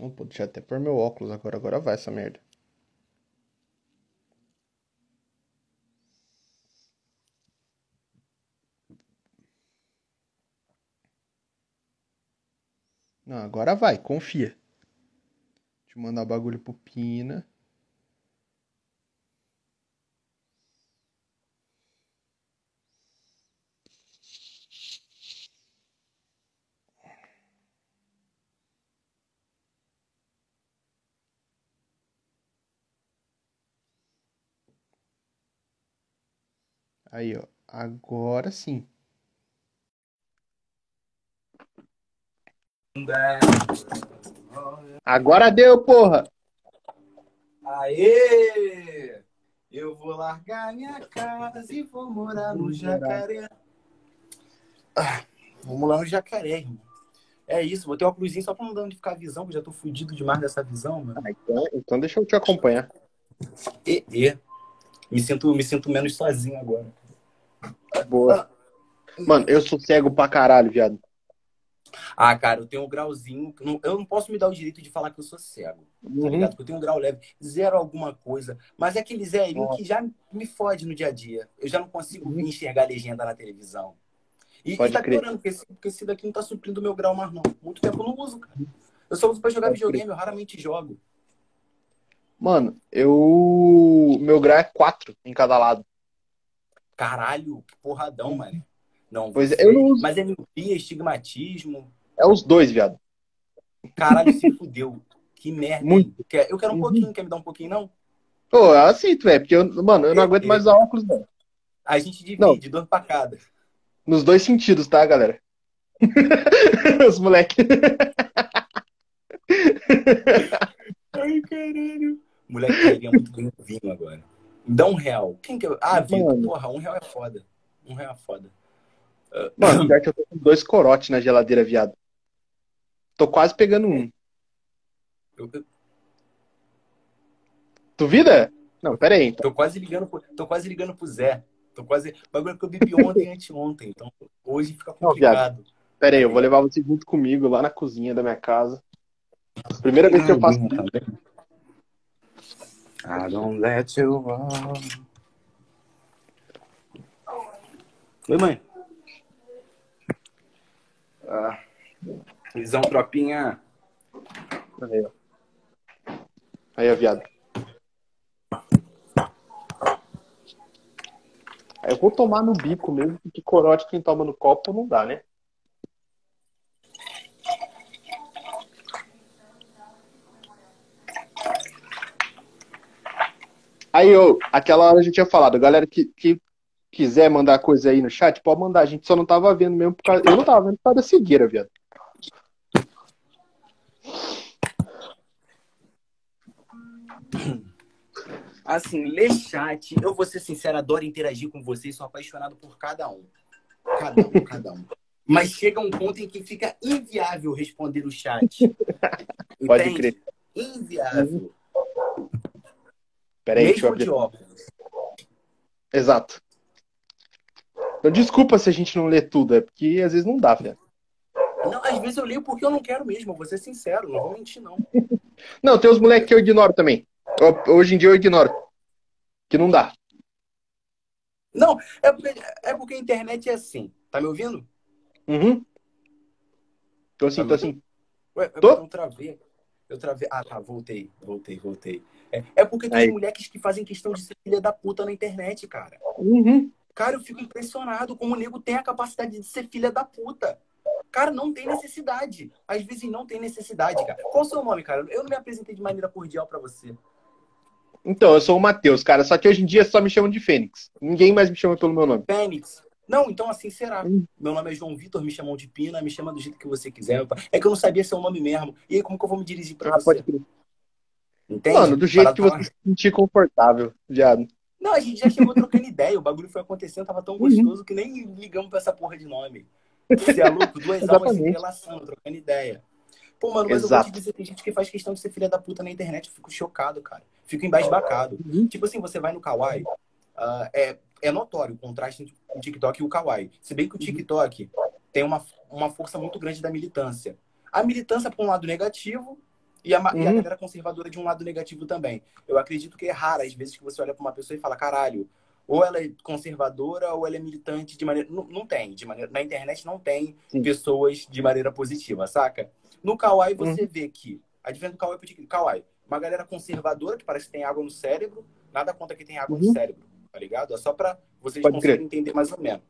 Não, pô, deixa eu até pôr meu óculos agora. Agora vai essa merda. Não, agora vai, confia. Deixa eu mandar o bagulho pro Pina. Aí, ó. Agora sim. Agora deu, porra! Aê! Eu vou largar minha casa e vou morar no jacaré. Ah, vamos lá no jacaré, irmão. É isso, botei uma cruzinha só pra não dar onde ficar a visão, que eu já tô fudido demais dessa visão, mano. Ah, então, então deixa eu te acompanhar. E, e. Me sinto, me sinto menos sozinho agora. Boa. Mano, eu sou cego pra caralho, viado. Ah, cara, eu tenho um grauzinho. Eu não posso me dar o direito de falar que eu sou cego. Tá Uhum. ligado? Porque eu tenho um grau leve, zero alguma coisa. Mas é aquele zerinho Nossa. que já me fode no dia a dia. Eu já não consigo enxergar a legenda na televisão. E, Pode e tá crer. piorando, porque esse, porque esse daqui não tá suprindo o meu grau mais, não. Muito tempo eu não uso, cara. Eu só uso pra jogar Pode crer. videogame, eu raramente jogo. Mano, eu. Meu grau é 4 em cada lado. Caralho, que porradão, mano. Não, Pois é, eu não uso. Mas é miopia, estigmatismo. É os dois, viado. Caralho, se fudeu. Que merda. Muito. Quer- Eu quero um Uhum. pouquinho, quer me dar um pouquinho, não? Pô, eu aceito, velho. Porque, eu, mano, eu não aguento mais usar óculos, velho. A gente divide, Não. dois pra cada. Nos dois sentidos, tá, galera? Os moleque. Ai, caralho. Moleque queria muito bem o vinho agora. Dá um real. Quem que eu... Ah, Vitor, porra, um real é foda. Um real é foda. Mano, pior que eu tô com dois corotes na geladeira, viado. Tô quase pegando um. Eu, Duvida? Não, pera aí, então. tô quase ligando pro, tô quase ligando pro Zé. Tô quase. Bagulho que eu bebi ontem e anteontem. Então hoje fica Não, complicado. Pera aí, eu vou levar você junto comigo lá na cozinha da minha casa. Primeira vez que eu faço. I don't let you go. Oi, mãe. Ah, visão tropinha. Aí, ó. Aí, ó, viado. Eu vou tomar no bico mesmo, porque corote quem toma no copo não dá, né? Aí, ô, aquela hora a gente tinha falado, galera que, que quiser mandar coisa aí no chat, pode mandar. A gente só não tava vendo mesmo por causa. Eu não tava vendo por causa da cegueira, viado. Assim, ler chat, eu vou ser sincero, adoro interagir com vocês, sou apaixonado por cada um. Cada um, cada um. Mas chega um ponto em que fica inviável responder o chat. Pode Entende? crer. Inviável. Pera aí, deixa eu abrir. de óculos. Exato. Então, desculpa se a gente não lê tudo, é porque às vezes não dá, velho. Não, às vezes eu leio porque eu não quero mesmo, vou ser sincero, não vou mentir, não. Não, tem os moleques que eu ignoro também. Ho- Hoje em dia eu ignoro. Que não dá. Não, é porque, é porque a internet é assim. Tá me ouvindo? Uhum. Tô assim, Tá tô assim. Ué, Tô. eu travei. Eu travei. Ah, tá, voltei, voltei, voltei. É, é porque tem Aí. moleques que fazem questão de ser filha da puta na internet, cara. Uhum. Cara, eu fico impressionado como o nego tem a capacidade de ser filha da puta. Cara, não tem necessidade. Às vezes não tem necessidade, cara. Qual o seu nome, cara? Eu não me apresentei de maneira cordial pra você. Então, eu sou o Matheus, cara. Só que hoje em dia só me chamam de Fênix. Ninguém mais me chama pelo meu nome. Fênix. Não, então assim será. Hum. Meu nome é João Vitor, me chamam de Pina, me chama do jeito que você quiser. É que eu não sabia seu nome mesmo. E aí, como que eu vou me dirigir pra Ah, você? pode crer. Entende? Mano, do jeito que você se sentir confortável, viado. Não, a gente já chegou trocando ideia. O bagulho foi acontecendo, tava tão Uhum. gostoso que nem ligamos pra essa porra de nome. Você é louco? Duas almas se relacionando, trocando ideia. Pô, mano, mas eu Exato. vou te dizer, tem gente que faz questão de ser filha da puta na internet. Eu fico chocado, cara. Fico embasbacado. Uhum. Tipo assim, você vai no Kawaii, ah, é, é notório o contraste entre o TikTok e o Kawaii. Se bem que o TikTok tem uma, uma força muito grande da militância. A militância, por um lado negativo, E a, uhum. e a uhum. galera conservadora de um lado negativo também. Eu acredito que é raro, às vezes, que você olha para uma pessoa e fala, caralho, é ou ela é conservadora ou ela é militante de maneira. Não, não tem, de maneira. Na internet não tem Sim. pessoas de maneira positiva, saca? No Kawaii você uhum. vê que. Advento do Kawaii, porque Kawaii, uma galera conservadora que parece que tem água no cérebro, nada conta que tem água uhum. no cérebro, tá ligado? É só pra vocês Pode conseguirem crer. entender mais ou menos.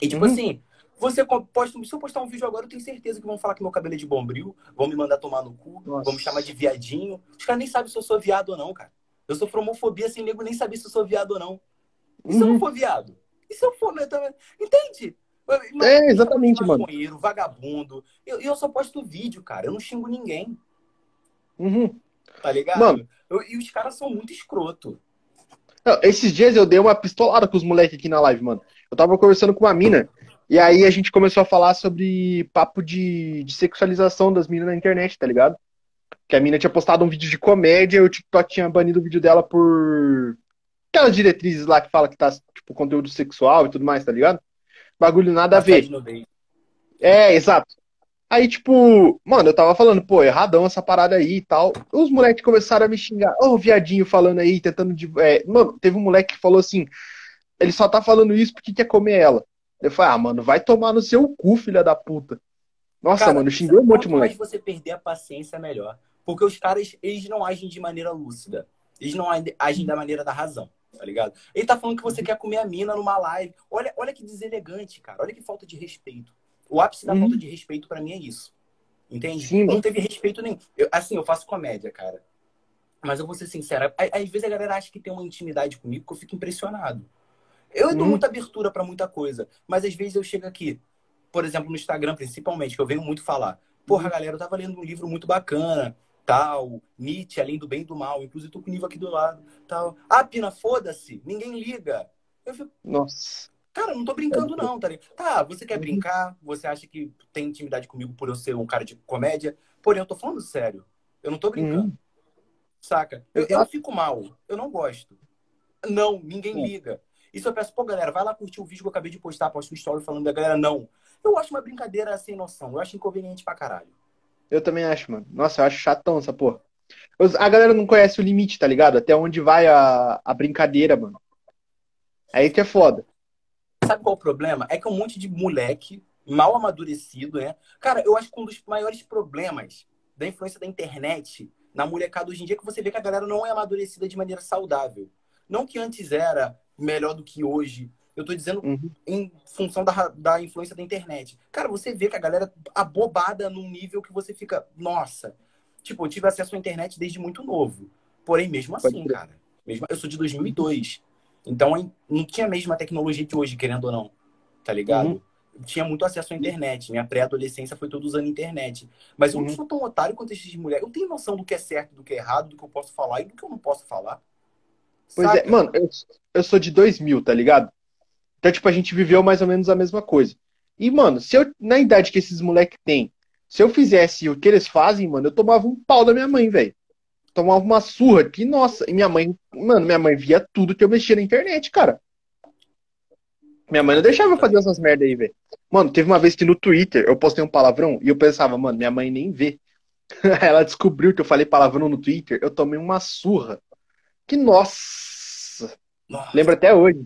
E tipo uhum. assim, você posta, se eu postar um vídeo agora, eu tenho certeza que vão falar que meu cabelo é de bombril, vão me mandar tomar no cu, Nossa. vão me chamar de viadinho. Os caras nem sabem se eu sou viado ou não, cara. Eu sou homofobia sem nego nem saber se eu sou viado ou não. E se uhum. eu não for viado? E se eu for, né, também? Entende? é, exatamente, mano. Vagabundo. Eu, eu só posto vídeo, cara. Eu não xingo ninguém. Uhum. Tá ligado? Mano. Eu, e os caras são muito escroto. esses dias eu dei uma pistolada com os moleques aqui na live, mano. Eu tava conversando com uma mina. E aí a gente começou a falar sobre papo de, de sexualização das meninas na internet, tá ligado? Que a mina tinha postado um vídeo de comédia e o TikTok tinha banido o vídeo dela por aquelas diretrizes lá que fala que tá, tipo, conteúdo sexual e tudo mais, tá ligado? Bagulho nada a ver. É, exato. Aí, tipo, mano, eu tava falando, pô, erradão essa parada aí e tal. Os moleques começaram a me xingar. Ô, oh, viadinho falando aí, tentando de. É... Mano, teve um moleque que falou assim: ele só tá falando isso porque quer comer ela. Eu falei, ah, mano, vai tomar no seu cu, filha da puta. Nossa, cara, mano, eu xinguei um monte, moleque. mais você perder a paciência, melhor. Porque os caras, eles não agem de maneira lúcida. Eles não agem da maneira da razão, tá ligado? Ele tá falando que você quer comer a mina numa live. Olha, olha que deselegante, cara. Olha que falta de respeito. O ápice da uhum. falta de respeito para mim é isso. Entende? Sim, não teve respeito nenhum. Eu, assim, eu faço comédia, cara. Mas eu vou ser sincero. Às vezes a galera acha que tem uma intimidade comigo que eu fico impressionado. Eu dou hum. muita abertura para muita coisa, mas às vezes eu chego aqui, por exemplo, no Instagram principalmente, que eu venho muito falar. Porra, uhum. galera, eu tava lendo um livro muito bacana, tal, Nietzsche, Além do Bem e do Mal, inclusive tô com o livro aqui do lado, tal. Ah, Pina, foda-se, ninguém liga. Eu fico, Nossa. Cara, não tô brincando não, tá ligado? Tá, você quer uhum. brincar, você acha que tem intimidade comigo por eu ser um cara de comédia, porém eu tô falando sério. Eu não tô brincando. Uhum. Saca? Eu, eu fico mal, eu não gosto. Não, ninguém liga. Isso eu peço, pô, galera, vai lá curtir o vídeo que eu acabei de postar, posto um story falando da galera, não. Eu acho uma brincadeira sem noção. Eu acho inconveniente pra caralho. Eu também acho, mano. Nossa, eu acho chatão essa porra. A galera não conhece o limite, tá ligado? Até onde vai a, a brincadeira, mano. Aí que é foda. Sabe qual é o problema? É que é um monte de moleque mal amadurecido, né? Cara, eu acho que um dos maiores problemas da influência da internet na molecada hoje em dia é que você vê que a galera não é amadurecida de maneira saudável. Não que antes era melhor do que hoje. Eu tô dizendo uhum. em função da, da influência da internet. Cara, você vê que a galera abobada num nível que você fica, nossa. Tipo, eu tive acesso à internet desde muito novo. Porém, mesmo assim, cara. Mesmo, eu sou de 2002. Então, não tinha a mesma tecnologia de hoje, querendo ou não. Tá ligado? Uhum. Tinha muito acesso à internet. Minha pré-adolescência foi toda usando internet. Mas eu uhum. não sou tão otário quanto esses mulheres. Eu tenho noção do que é certo, do que é errado, do que eu posso falar e do que eu não posso falar. Pois é, Saca? é, mano, eu, eu sou de 2000, tá ligado? Então, tipo, a gente viveu mais ou menos a mesma coisa. E, mano, se eu, na idade que esses moleques têm, se eu fizesse o que eles fazem, mano, eu tomava um pau da minha mãe, velho. Tomava uma surra que, nossa, e minha mãe, mano, minha mãe via tudo que eu mexia na internet, cara. Minha mãe não deixava eu fazer essas merda aí, velho. Mano, teve uma vez que no Twitter eu postei um palavrão e eu pensava, mano, minha mãe nem vê. Ela descobriu que eu falei palavrão no Twitter, eu tomei uma surra. Que nossa! nossa. Lembro até hoje.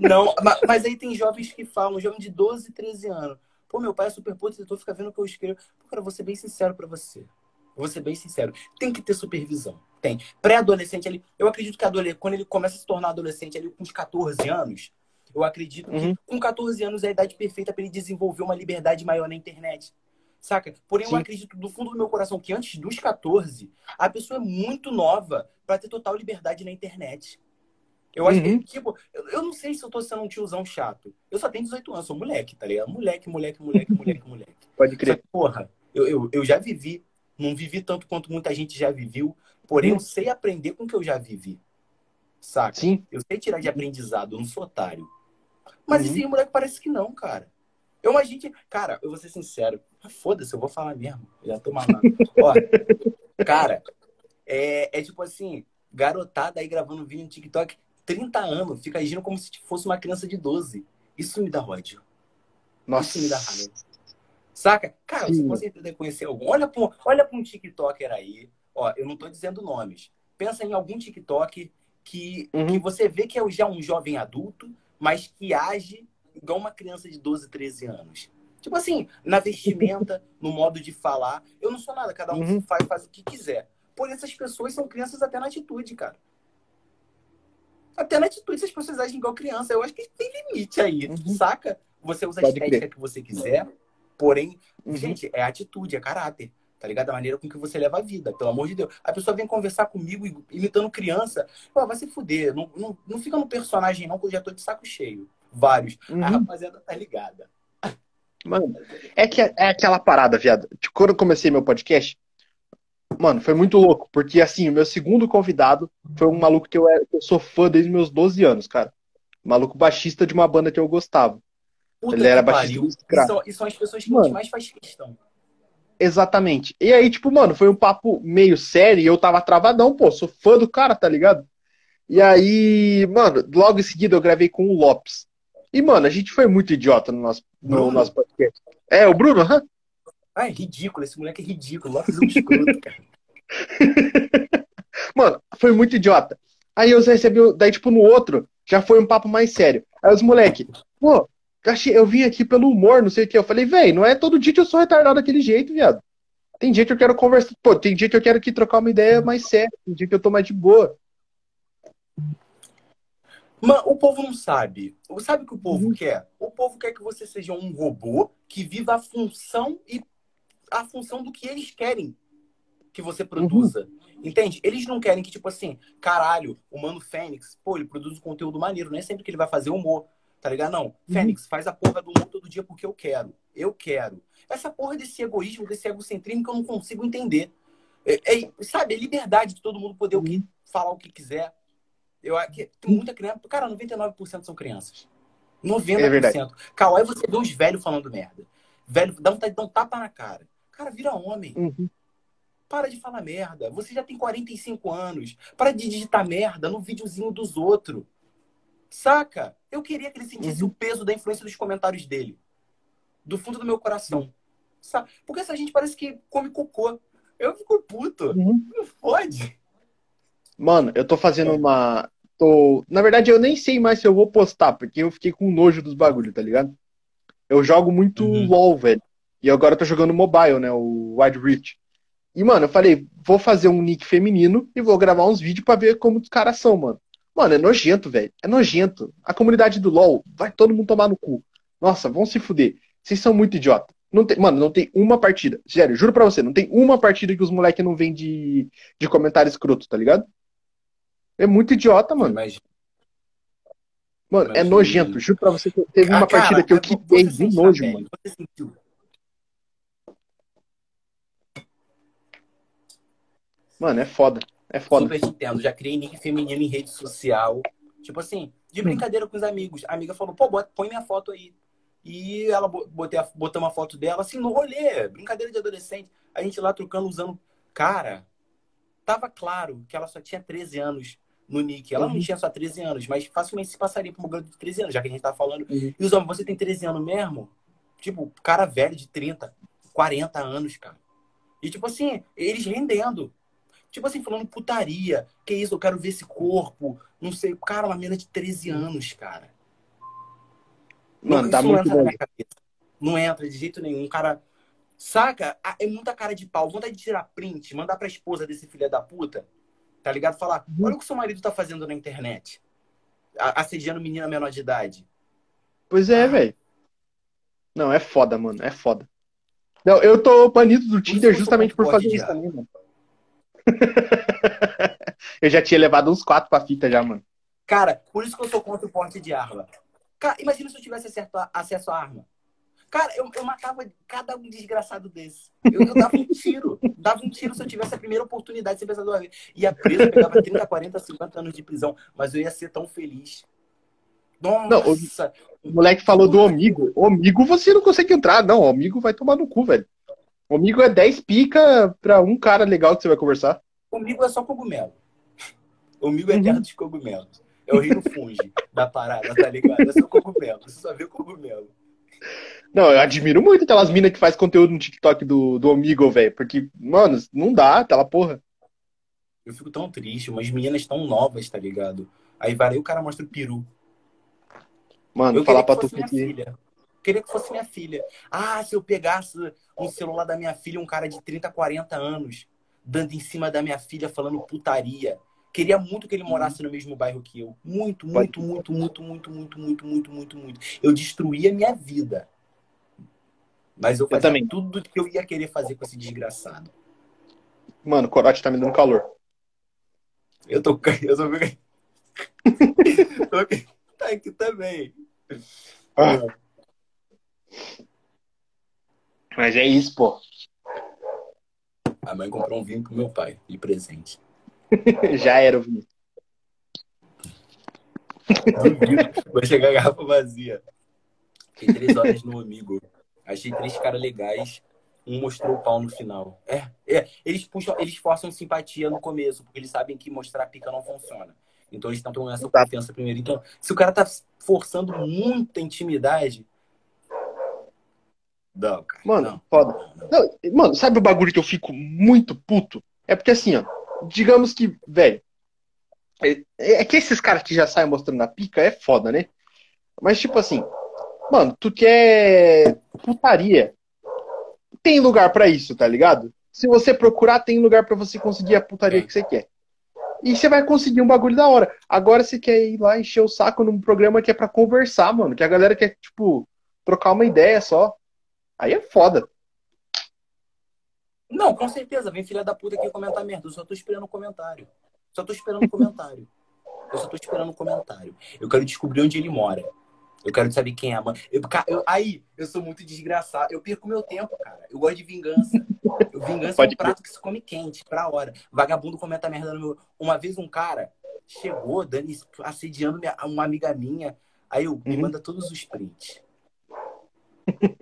Não, mas, aí tem jovens que falam, jovem de 12, 13 anos. Pô, meu pai é super protetor, fica vendo o que eu escrevo. Pô, cara, vou ser bem sincero pra você. Vou ser bem sincero. Tem que ter supervisão. Tem. Pré-adolescente ali. Eu acredito que adolescente, quando ele começa a se tornar adolescente ali com uns 14 anos, eu acredito uhum. que com 14 anos é a idade perfeita para ele desenvolver uma liberdade maior na internet. Saca? Porém, Sim. eu acredito do fundo do meu coração que antes dos 14, a pessoa é muito nova para ter total liberdade na internet. Eu acho uhum. que, tipo, eu, eu, não sei se eu tô sendo um tiozão chato. Eu só tenho 18 anos, sou moleque, tá ligado? Moleque, moleque, moleque, moleque, moleque. Pode crer. Que, porra, eu, eu, eu, já vivi, não vivi tanto quanto muita gente já viveu, porém uhum. eu sei aprender com o que eu já vivi. Saca? Sim. Eu sei tirar de aprendizado, eu não sou otário. Mas uhum. esse moleque parece que não, cara. Eu imagino que, cara, eu vou ser sincero. Ah, foda-se, eu vou falar mesmo. Já tô mamando. Ó, cara, é, é tipo assim, garotada aí gravando vídeo no TikTok, 30 anos, fica agindo como se fosse uma criança de 12. Isso me dá ódio. Nossa. Isso me dá raiva. Saca? Cara, Sim. você com certeza conhecer algum. Olha para olha um TikToker aí. Ó, eu não tô dizendo nomes. Pensa em algum TikTok que, uhum. que você vê que é já um jovem adulto, mas que age igual uma criança de 12, 13 anos. Tipo assim, na vestimenta, no modo de falar. Eu não sou nada, cada um uhum. faz, faz o que quiser. Porém, essas pessoas são crianças até na atitude, cara. Até na atitude, essas pessoas agem igual criança. Eu acho que tem limite aí, uhum. saca? Você usa a Pode estética crer. que você quiser, porém, uhum. gente, é atitude, é caráter. Tá ligado? A maneira com que você leva a vida, pelo amor de Deus. A pessoa vem conversar comigo imitando criança. Pô, vai se fuder. Não, não, não fica no personagem, não, que eu já tô de saco cheio. Vários. Uhum. A rapaziada tá ligada. Mano, é que é aquela parada, viado. Quando eu comecei meu podcast, mano, foi muito louco. Porque, assim, o meu segundo convidado foi um maluco que eu, era, que eu sou fã desde meus 12 anos, cara. maluco baixista de uma banda que eu gostava. Puta Ele era baixista. E são, e são as pessoas que mano, a gente mais faz questão. Exatamente. E aí, tipo, mano, foi um papo meio sério e eu tava travadão, pô, sou fã do cara, tá ligado? E aí, mano, logo em seguida eu gravei com o Lopes. E, mano, a gente foi muito idiota no nosso, no nosso podcast. É, o Bruno, hã? Ah, é ridículo, esse moleque é ridículo. Lopes é um escroto, cara. mano, foi muito idiota. Aí eu recebi, daí, tipo, no outro, já foi um papo mais sério. Aí os moleque, pô, eu vim aqui pelo humor, não sei o que. Eu falei, velho, não é todo dia que eu sou retardado daquele jeito, viado. Tem dia que eu quero conversar. Pô, tem dia que eu quero aqui trocar uma ideia mais séria. Tem dia que eu tô mais de boa. Mas o povo não sabe. Sabe o que o povo uhum. quer? O povo quer que você seja um robô que viva a função e a função do que eles querem que você produza. Uhum. Entende? Eles não querem que, tipo assim, caralho, o Mano Fênix, pô, ele produz um conteúdo maneiro, não é sempre que ele vai fazer humor. Tá ligado? Não. Uhum. Fênix, faz a porra do mundo todo dia porque eu quero. Eu quero. Essa porra desse egoísmo, desse egocentrismo que eu não consigo entender. É, é, sabe, é liberdade de todo mundo poder uhum. o que, uhum. falar o que quiser. Eu que tem muita criança. Cara, 99% são crianças. 90%. É verdade. Kawaii, você vê uns velhos falando merda. Velho, dá vontade de dar um tapa na cara. Cara, vira homem. Uhum. Para de falar merda. Você já tem 45 anos. Para de digitar merda no videozinho dos outros. Saca? Eu queria que ele sentisse uhum. o peso da influência dos comentários dele. Do fundo do meu coração. Saca? Porque essa gente parece que come cocô. Eu fico puto. Uhum. Não pode. Mano, eu tô fazendo uma. Tô... Na verdade, eu nem sei mais se eu vou postar, porque eu fiquei com nojo dos bagulhos, tá ligado? Eu jogo muito uhum. LOL, velho. E agora eu tô jogando mobile, né? O Wide Reach. E, mano, eu falei, vou fazer um nick feminino e vou gravar uns vídeos para ver como os caras são, mano. Mano, é nojento, velho. É nojento. A comunidade do LoL vai todo mundo tomar no cu. Nossa, vão se fuder. Vocês são muito idiota. Não tem, mano, não tem uma partida. Sério, juro pra você, não tem uma partida que os moleques não vêm de, de comentário escroto, tá ligado? É muito idiota, mano. Mas... Mano, Mas... é nojento. Juro pra você que teve uma ah, partida que eu quitei de nojo, mano. Você sentiu. Mano, é foda. É foda. Super entendo. Já criei nick feminino em rede social. Tipo assim, de hum. brincadeira com os amigos. A amiga falou, pô, bota, põe minha foto aí. E ela botei, botou uma foto dela, assim, no rolê, brincadeira de adolescente. A gente lá trocando, usando. Cara, tava claro que ela só tinha 13 anos no nick. Ela uhum. não tinha só 13 anos, mas facilmente se passaria por uma garota de 13 anos, já que a gente tá falando. Uhum. E os homens, você tem 13 anos mesmo? Tipo, cara velho de 30, 40 anos, cara. E tipo assim, eles rendendo. Tipo assim, falando putaria. Que isso, eu quero ver esse corpo. Não sei. Cara, uma menina de 13 anos, cara. Mano, não, tá muito não bom. Não entra de jeito nenhum. Cara, saca? É muita cara de pau. Vontade de tirar print, mandar pra esposa desse filho da puta. Tá ligado? Falar, uhum. olha o que seu marido tá fazendo na internet. Assediando menina menor de idade. Pois é, ah. velho. Não, é foda, mano. É foda. Não, eu tô banido do Tinder justamente por fazer isso também, mano. eu já tinha levado uns quatro pra fita já, mano. Cara, por isso que eu sou contra o porte de arma. Cara, imagina se eu tivesse acesso à arma. Cara, eu, eu matava cada um desgraçado desse. Eu, eu, dava um tiro. Dava um tiro se eu tivesse a primeira oportunidade sem pensar duas vezes. Ia preso, pegava 30, 40, 50 anos de prisão. Mas eu ia ser tão feliz. Nossa! Não, o, o moleque falou do amigo. O amigo você não consegue entrar. Não, o amigo vai tomar no cu, velho. O amigo é 10 pica pra um cara legal que você vai conversar. Comigo é só cogumelo. O amigo é uhum. terra dos cogumelos. É o rio funge da parada, tá ligado? É só cogumelo. Você só vê cogumelo. Não, eu admiro muito aquelas minas que faz conteúdo no TikTok do, do Omigo, velho. Porque, mano, não dá, aquela porra. Eu fico tão triste, umas meninas tão novas, tá ligado? Aí vai aí o cara mostra o peru. Mano, Eu falar pra tu que. queria que fosse minha filha. Ah, se eu pegasse um celular da minha filha, um cara de 30, 40 anos, dando em cima da minha filha, falando putaria. Queria muito que ele morasse no mesmo bairro que eu. Muito, muito, muito, muito, muito, muito, muito, muito, muito, muito. Eu destruía a minha vida. Mas eu fazia também. tudo que eu ia querer fazer com esse desgraçado. Mano, o corote tá me dando calor. Eu tô. Eu tô. Tá aqui também. Ah. Mas é isso, pô. A mãe comprou um vinho pro meu pai, de presente. Já era, Vini. Duvido. Vai chegar a garrafa vazia. Fiquei três horas no amigo. Achei três caras legais. Um mostrou o pau no final. É, é. Eles puxam, eles forçam simpatia no começo, porque eles sabem que mostrar pica não funciona. Então eles tentam essa Tá. confiança primeiro. Então, se o cara tá forçando muita intimidade. Não, cara. Mano, não. foda. Não, mano, sabe o bagulho que eu fico muito puto? É porque assim, ó, digamos que, velho, é, é que esses caras que já saem mostrando a pica é foda, né? Mas tipo assim, mano, tu quer putaria. Tem lugar pra isso, tá ligado? Se você procurar, tem lugar pra você conseguir a putaria Tem. que você quer. E você vai conseguir um bagulho da hora. Agora você quer ir lá encher o saco num programa que é pra conversar, mano. Que a galera quer, tipo, trocar uma ideia só. Aí é foda. Não, com certeza. Vem filha da puta aqui comentar merda. Eu só tô esperando o comentário. Só tô esperando o comentário. Eu só tô esperando o comentário. Eu quero descobrir onde ele mora. Eu quero saber quem é a mãe. Eu, eu- aí, eu sou muito desgraçado. Eu perco meu tempo, cara. Eu gosto de vingança. Eu- vingança Pode é um prato que se come quente, pra hora. Vagabundo comenta merda no meu. Uma vez um cara chegou, Dani, assediando minha- uma amiga minha. Aí eu, me Uhum. manda todos os prints.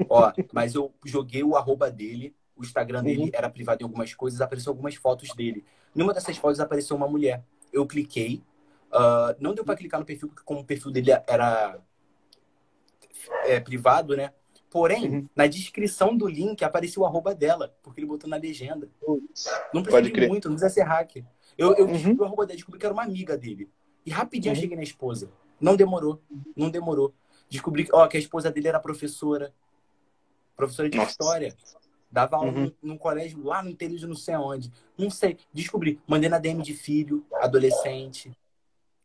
Ó, mas eu joguei o arroba dele, o Instagram dele Uhum. era privado em algumas coisas, apareceu algumas fotos dele. Numa dessas fotos apareceu uma mulher. Eu cliquei, ah, não deu pra clicar no perfil, porque como o perfil dele era é, privado, né? Porém, Uhum. na descrição do link apareceu o arroba dela, porque ele botou na legenda. Não precisa muito, não precisa ser hacker. Eu, eu Uhum. descobri o arroba dela, descobri que era uma amiga dele. E rapidinho eu Uhum. cheguei na esposa. Não demorou, não demorou. Descobri que, ó, que a esposa dele era professora. Professora de Nossa. história. Dava aula Uhum. num, num colégio lá no interior de não sei aonde. Não sei. Descobri. Mandei na DM de filho, adolescente,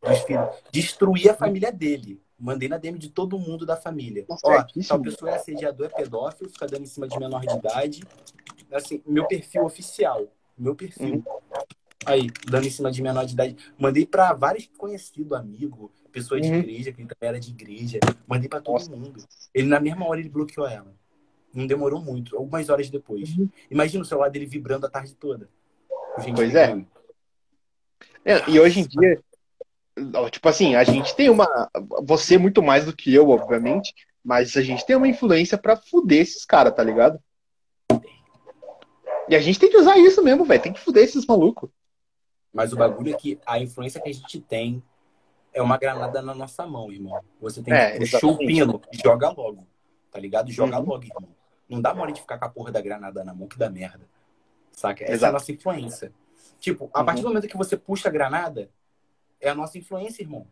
dos filhos. Destruí a família dele. Mandei na DM de todo mundo da família. Tá Ó, tal pessoa é assediador, é pedófilo, fica dando em cima de menor de idade. Assim, meu perfil oficial. Meu perfil. Uhum. Aí, dando em cima de menor de idade. Mandei pra vários conhecidos, amigo, pessoa de Uhum. igreja, que também era de igreja. Mandei pra todo Nossa. mundo. Ele, na mesma hora, ele bloqueou ela. Não demorou muito, algumas horas depois. Uhum. Imagina o celular dele vibrando a tarde toda. Pois é. É, e hoje em dia, tipo assim, a gente tem uma. Você muito mais do que eu, obviamente, mas a gente tem uma influência pra fuder esses caras, tá ligado? E a gente tem que usar isso mesmo, velho. Tem que fuder esses malucos. Mas o bagulho é que a influência que a gente tem é uma granada na nossa mão, irmão. Você tem que É, puxar o pino, joga logo. Tá ligado? Joga Uhum. logo, irmão. Não dá mole de ficar com a porra da granada na mão que dá merda. Saca? Essa é a Exato. nossa influência. Tipo, a Uhum. partir do momento que você puxa a granada, é a nossa influência, irmão.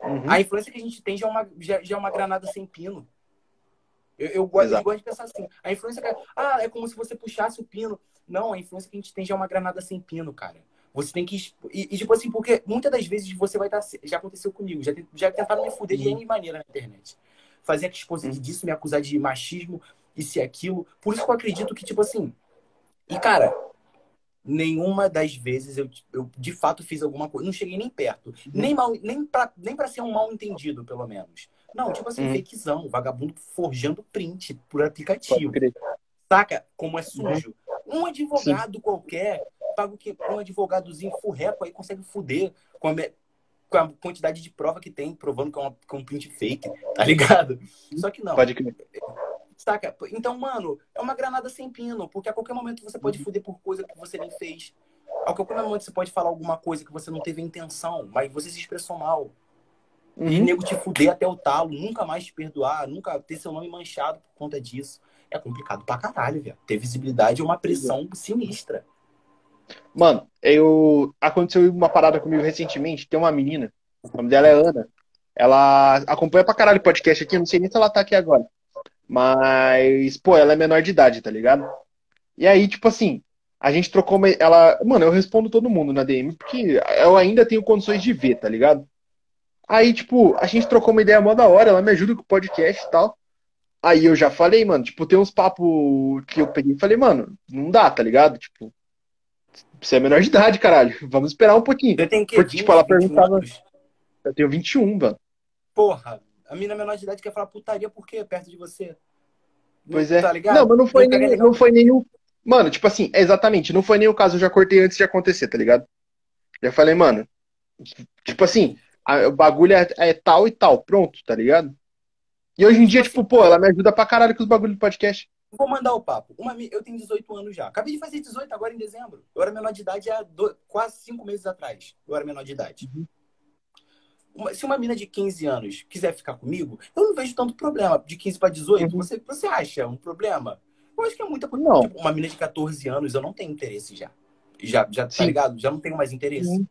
Uhum. A influência que a gente tem já é uma, já, já é uma granada sem pino. Eu, eu, gosto, eu gosto de pensar assim. A influência que. Ah, é como se você puxasse o pino. Não, a influência que a gente tem já é uma granada sem pino, cara. Você tem que. E, e, tipo assim, porque muitas das vezes você vai estar. Já aconteceu comigo. Já, já tentaram me fuder de Uhum. N maneira na internet. Fazer que expose disso, me acusar de machismo, isso e aquilo. Por isso que eu acredito que, tipo assim. E, cara, nenhuma das vezes eu, eu de fato fiz alguma coisa. Não cheguei nem perto. Uhum. Nem, mal, nem, pra, nem pra ser um mal entendido, pelo menos. Não, tipo assim, Uhum. fakezão, vagabundo forjando print por aplicativo. Saca como é sujo? Um advogado qualquer, paga o que um advogadozinho furreco aí consegue fuder com a, me- com a quantidade de prova que tem, provando que é, uma, que é um print fake, tá ligado? Só que não. Pode crer. Saca? Então, mano, é uma granada sem pino, porque a qualquer momento você pode Uhum. fuder por coisa que você nem fez. A qualquer momento você pode falar alguma coisa que você não teve intenção, mas você se expressou mal. uhum. e nego te fuder até o talo, nunca mais te perdoar, nunca ter seu nome manchado por conta disso. É complicado pra caralho, velho. Ter visibilidade é uma pressão sinistra. Mano, eu. Aconteceu uma parada comigo recentemente. Tem uma menina, o nome dela é Ana. Ela acompanha pra caralho o podcast aqui, não sei nem se ela tá aqui agora. Mas, pô, ela é menor de idade, tá ligado? E aí, tipo assim, a gente trocou uma. Ela. Mano, eu respondo todo mundo na DM, porque eu ainda tenho condições de ver, tá ligado? Aí, tipo, a gente trocou uma ideia mó da hora, ela me ajuda com o podcast e tal. Aí eu já falei, mano, tipo, tem uns papos que eu peguei e falei, mano, não dá, tá ligado? Tipo, você é menor de idade, caralho. Vamos esperar um pouquinho. Você tem que Porque, tipo, ela perguntava. Anos. Eu tenho 21, mano. Porra, a mina menor de idade quer falar putaria por quê? Perto de você. Pois é. Tá não, mas não foi, não, nem, não foi nenhum. Mano, tipo assim, exatamente, não foi nem o caso, eu já cortei antes de acontecer, tá ligado? Já falei, mano, tipo assim, a, o bagulho é, é, tal e tal, pronto, tá ligado? E hoje em dia, tipo, pô, ela me ajuda pra caralho com os bagulhos do podcast. Vou mandar o papo. Uma, eu tenho 18 anos já. Acabei de fazer 18 agora em dezembro. Eu era menor de idade há do, quase 5 meses atrás. Eu era menor de idade. Uhum. Uma, se uma mina de 15 anos quiser ficar comigo, eu não vejo tanto problema. De 15 para 18, uhum. você, você acha um problema? Eu acho que é muita coisa. Tipo, uma mina de 14 anos, eu não tenho interesse já. Já, já tá ligado? Já não tenho mais interesse. Uhum.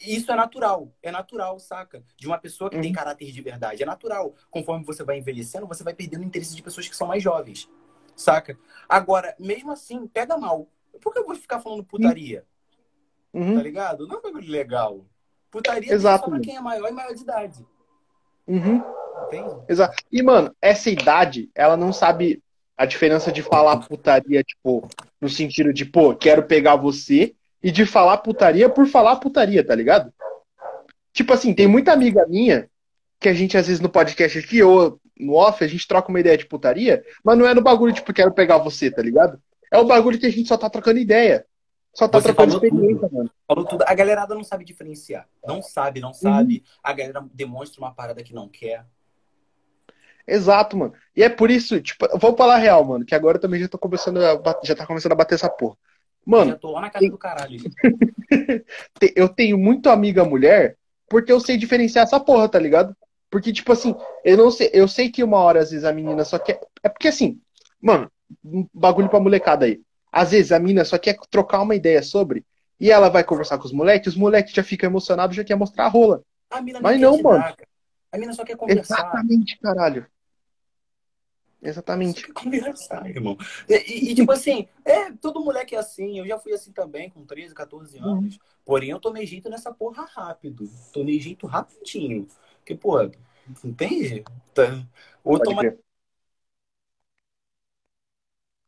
Isso é natural, é natural, saca? De uma pessoa que uhum. tem caráter de verdade. É natural. Conforme você vai envelhecendo, você vai perdendo o interesse de pessoas que são mais jovens, saca? Agora, mesmo assim, pega mal. Por que eu vou ficar falando putaria? Uhum. Tá ligado? Não é um bagulho legal. Putaria Exato. só pra quem é maior e maior de idade. Uhum. Entende? Exato. E, mano, essa idade, ela não sabe a diferença de falar putaria, tipo, no sentido de, pô, quero pegar você, e de falar putaria por falar putaria, tá ligado? Tipo assim, tem muita amiga minha que a gente, às vezes, no podcast aqui ou no off, a gente troca uma ideia de putaria, mas não é no bagulho, tipo, quero pegar você, tá ligado? É o bagulho que a gente só tá trocando ideia. Só tá você trocando experiência, tudo. mano. Falou tudo. A galerada não sabe diferenciar. Não sabe, não sabe. Uhum. A galera demonstra uma parada que não quer. Exato, mano. E é por isso, tipo, vou falar real, mano, que agora eu também já tô começando a, já tá começando a bater essa porra. Mano. Eu já tô lá na casa tem... do caralho. eu tenho muito amiga mulher porque eu sei diferenciar essa porra, tá ligado? Porque, tipo assim, eu não sei, eu sei que uma hora, às vezes, a menina só quer. É porque assim, mano, um bagulho pra molecada aí. Às vezes a menina só quer trocar uma ideia sobre. E ela vai conversar com os moleques, os moleques já ficam emocionados, já quer mostrar a rola. A mina não Mas não, mano. Dar, a mina só quer conversar. Exatamente, caralho. Exatamente. Conversar, irmão. E, e, tipo assim, é, todo moleque é assim. Eu já fui assim também, com 13, 14 uhum. anos. Uhum. Porém, eu tomei jeito nessa porra rápido. Tomei jeito rapidinho. Porque, pô, entende? Tá. Ou tomar...